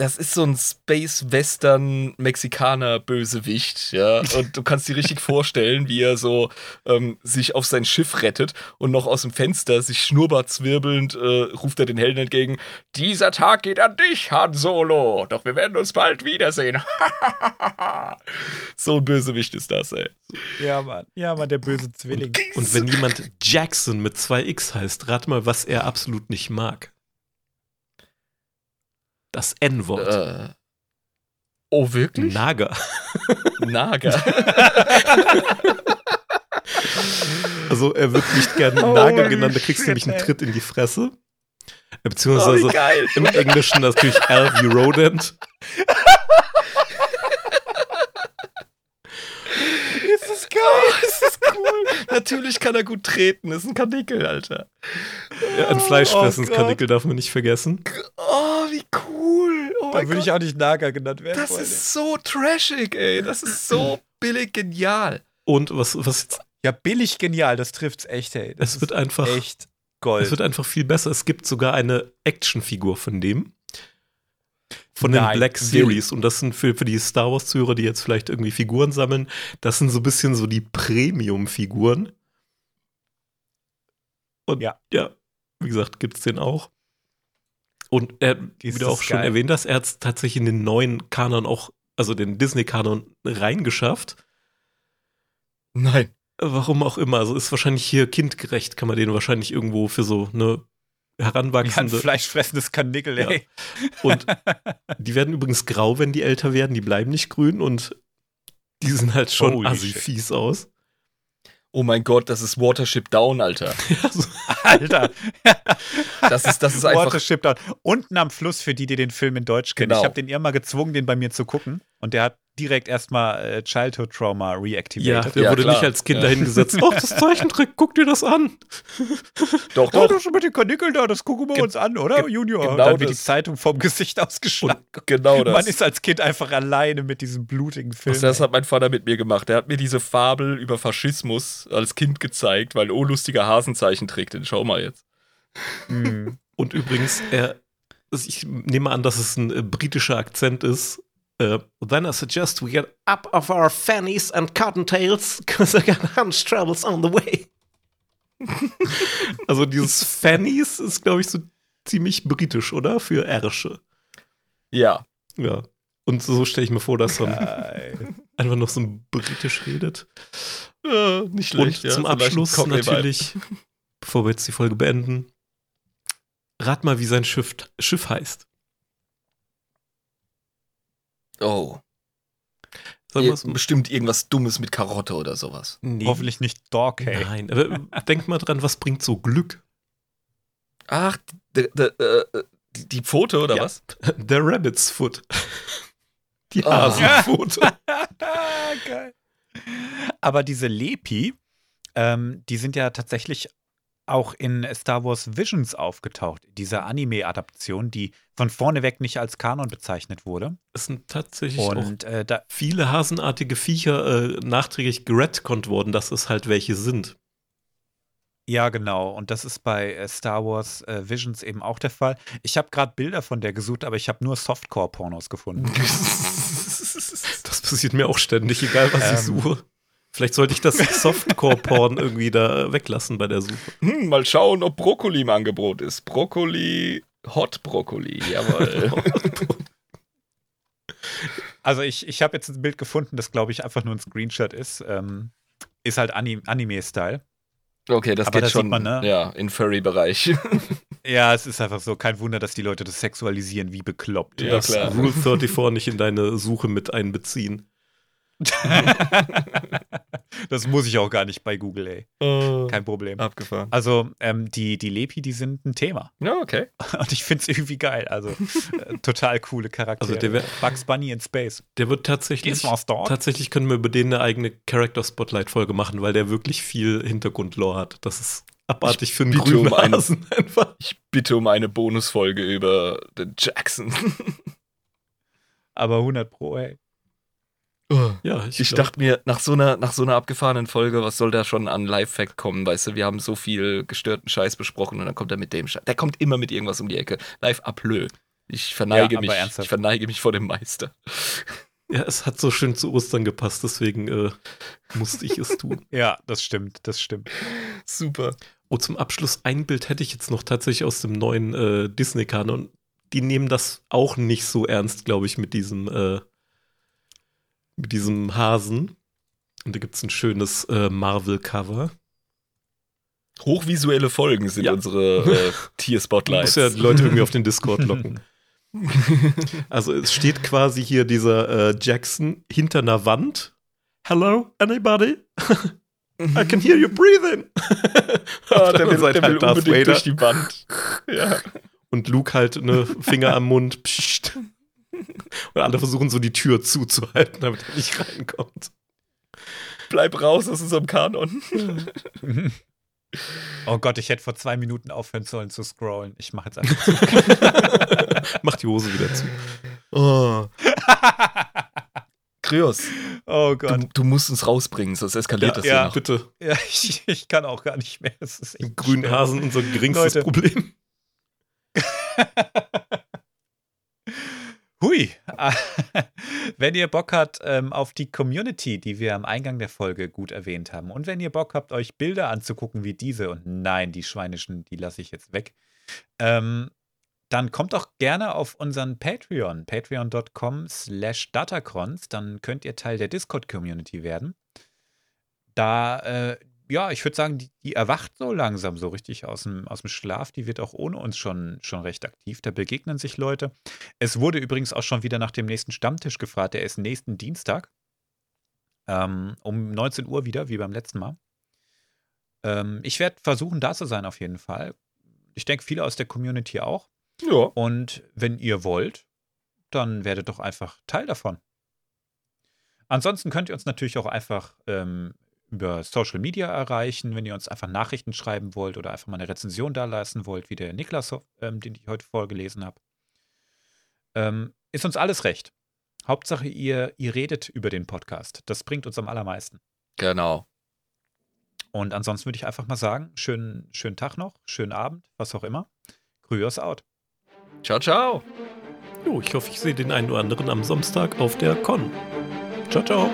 Das ist so ein Space-Western-Mexikaner-Bösewicht, ja. Und du kannst dir richtig vorstellen, wie er so ähm, sich auf sein Schiff rettet und noch aus dem Fenster, sich schnurrbart zwirbelnd, äh, ruft er den Helden entgegen: Dieser Tag geht an dich, Han Solo. Doch wir werden uns bald wiedersehen. so ein Bösewicht ist das, ey. Ja, Mann. Ja, Mann, der böse Zwilling. Und wenn jemand Jackson mit zwei X heißt, rat mal, was er absolut nicht mag. Das N-Wort. Äh, oh, wirklich? Nager. Naga. Also er wird nicht gerne Holy Nager genannt, da kriegst du nämlich einen. Tritt in die Fresse. Oh, Beziehungsweise geil. im Englischen natürlich Al wie Rodent. Ist das geil? ist das cool? Natürlich kann er gut treten. Ist ein Kanickel, Alter. Ja, ein Oh Fleischfressenskanickel darf man nicht vergessen. Oh, wie cool. Oh Da würde Gott. ich auch nicht Naga genannt werden. Das Freunde. ist so trashig, ey. Das ist so billig genial. Und was, was jetzt, ja billig genial, das trifft's echt, ey. Das es wird einfach, echt Gold. es wird einfach viel besser. Es gibt sogar eine Actionfigur von dem. Von den Nein, Black? Series. Und das sind für, für die Star Wars-Zuhörer, die jetzt vielleicht irgendwie Figuren sammeln, das sind so ein bisschen so die Premium-Figuren. Und Ja. ja, wie gesagt, gibt es den auch. Und er, wie du auch schon geil. erwähnt hast, er hat es tatsächlich in den neuen Kanon auch, also den Disney-Kanon reingeschafft. Nein. Warum auch immer. Also ist wahrscheinlich hier kindgerecht, kann man den wahrscheinlich irgendwo für so eine ja, ein heranwachsende. fleischfressendes Kanickel, Ja. ey. und die werden übrigens grau, wenn die älter werden. Die bleiben nicht grün und die sind halt schon Holy assi shit. fies aus. Oh mein Gott, das ist Watership Down, Alter. Alter. Das ist, das ist einfach. Watership Down. Unten am Fluss, für die, die den Film in Deutsch kennen. Genau. Ich habe den immer gezwungen, den bei mir zu gucken. Und der hat direkt erstmal äh, Childhood Trauma ja, reactivated. der Ja, wurde klar. nicht als Kind Ja. dahingesetzt. Ach, das Zeichentrick, guck dir das an. Doch, Oh, doch. das mit den Kanickeln da, das gucken wir Ge- uns an, oder, ge- Junior? genau Und dann wird die das. Zeitung vom Gesicht ausgeschlagen. Genau das. Man ist als Kind einfach alleine mit diesem blutigen Film. Das, das hat mein Vater mit mir gemacht. Er hat mir diese Fabel über Faschismus als Kind gezeigt, weil oh lustiger Hasenzeichen trägt. Den schau mal jetzt. Mhm. Und übrigens, er ich nehme an, dass es ein äh, britischer Akzent ist. Uh, then I suggest we get up off our fannies and cottontails, because I got hunch travels on the way. also dieses Fannies ist, glaube ich, so ziemlich britisch, oder? Für Ärsche. Ja. Ja. Und so stelle ich mir vor, dass man einfach noch so britisch redet. Ja, nicht schlecht. Und ja, zum Abschluss natürlich, bevor wir jetzt die Folge beenden, rat mal, wie sein Schiff, Schiff heißt. Oh. Bestimmt irgendwas Dummes mit Karotte oder sowas. Nee. Hoffentlich nicht Dorkay. Nein, aber denk mal dran, was bringt so Glück? Ach, äh, die Pfote oder ja. was? Der Rabbit's Foot. Die Hasenpfote. Geil. Aber diese Lepi, ähm, die sind ja tatsächlich auch in Star Wars Visions aufgetaucht, dieser Anime-Adaption, die von vorne weg nicht als Kanon bezeichnet wurde. Es sind tatsächlich Und, äh, viele hasenartige Viecher äh, nachträglich geredconnt worden, dass es halt welche sind. Ja, genau. Und das ist bei äh, Star Wars äh, Visions eben auch der Fall. Ich habe gerade Bilder von der gesucht, aber ich habe nur Softcore-Pornos gefunden. das passiert mir auch ständig, egal was ähm, ich suche. Vielleicht sollte ich das Softcore-Porn irgendwie da weglassen bei der Suche. Hm, mal schauen, ob Brokkoli im Angebot ist. Brokkoli, Hot Brokkoli, jawohl. also ich, ich habe jetzt ein Bild gefunden, das glaube ich einfach nur ein Screenshot ist. Ähm, ist halt Anime-Style. Okay, das Aber geht das schon man, ne? ja, in Furry-Bereich. ja, es ist einfach so, kein Wunder, dass die Leute das sexualisieren wie bekloppt. Ja, klar. Rule 34 nicht in deine Suche mit einbeziehen. das muss ich auch gar nicht bei Google, ey. Oh, Kein Problem. Abgefahren. Also, ähm, die, die Lepi, die sind ein Thema. Ja, okay. Und ich finde es irgendwie geil. Also, äh, total coole Charaktere. Also, der wär, Bugs Bunny in Space. Der wird tatsächlich. Tatsächlich können wir über den eine eigene Character Spotlight-Folge machen, weil der wirklich viel Hintergrundlore hat. Das ist abartig ich für einen grünen um eine, einfach. Ich bitte um eine Bonusfolge über den Jackson. Aber 100 Pro, ey. Oh. Ja, ich, ich dachte mir, nach so, einer, nach so einer abgefahrenen Folge, was soll da schon an Live-Fact kommen? Weißt du, wir haben so viel gestörten Scheiß besprochen und dann kommt er mit dem Scheiß. Der kommt immer mit irgendwas um die Ecke. Live ablö. Ich verneige ja, mich. Ich verneige mich vor dem Meister. Ja, es hat so schön zu Ostern gepasst, deswegen äh, musste ich es tun. ja, das stimmt, das stimmt. Super. Oh, zum Abschluss ein Bild hätte ich jetzt noch tatsächlich aus dem neuen äh, Disney-Kanon. Die nehmen das auch nicht so ernst, glaube ich, mit diesem äh, mit diesem Hasen. Und da gibt es ein schönes äh, Marvel-Cover. Hochvisuelle Folgen sind ja. unsere äh, Tier-Spotlights. Muss ja die Leute irgendwie auf den Discord locken. also es steht quasi hier dieser äh, Jackson hinter einer Wand. Hello, anybody? I can hear you breathing. ah, der will, der halt will unbedingt Vader. durch die Wand. Ja. Und Luke halt ne Finger am Mund. Psst. Und alle versuchen so die Tür zuzuhalten, damit er nicht reinkommt. Bleib raus aus unserem Kanon. Oh Gott, ich hätte vor zwei Minuten aufhören sollen zu scrollen. Ich mache jetzt einfach zu. Mach die Hose wieder zu. Oh. Kryos. Oh Gott. Du, du, musst uns rausbringen, sonst eskaliert ja, das ja noch. bitte. Ja, ich, ich, kann auch gar nicht mehr. Das ist Grünen Hasen unser geringstes Leute. Problem. Hui, wenn ihr Bock habt ähm, auf die Community, die wir am Eingang der Folge gut erwähnt haben, und wenn ihr Bock habt, euch Bilder anzugucken wie diese, und nein, die schweinischen, die lasse ich jetzt weg, ähm, dann kommt doch gerne auf unseren Patreon, patreon.com slash datacrons, dann könnt ihr Teil der Discord-Community werden. Da äh, ja, ich würde sagen, die, die, erwacht so langsam so richtig aus dem, aus dem Schlaf. Die wird auch ohne uns schon, schon recht aktiv. Da begegnen sich Leute. Es wurde übrigens auch schon wieder nach dem nächsten Stammtisch gefragt. Der ist nächsten Dienstag. Ähm, um 19 Uhr wieder, wie beim letzten Mal. Ähm, ich werde versuchen, da zu sein, auf jeden Fall. Ich denke, viele aus der Community auch. Ja. Und wenn ihr wollt, dann werdet doch einfach Teil davon. Ansonsten könnt ihr uns natürlich auch einfach ähm, über Social Media erreichen, wenn ihr uns einfach Nachrichten schreiben wollt oder einfach mal eine Rezension da lassen wollt, wie der Niklas, ähm, den ich heute vorgelesen habe. Ähm, ist uns alles recht. Hauptsache, ihr, ihr redet über den Podcast. Das bringt uns am allermeisten. Genau. Und ansonsten würde ich einfach mal sagen, schönen, schönen Tag noch, schönen Abend, was auch immer. Grüß out. Ciao, ciao. Jo, ich hoffe, ich sehe den einen oder anderen am Samstag auf der Con. Ciao, ciao.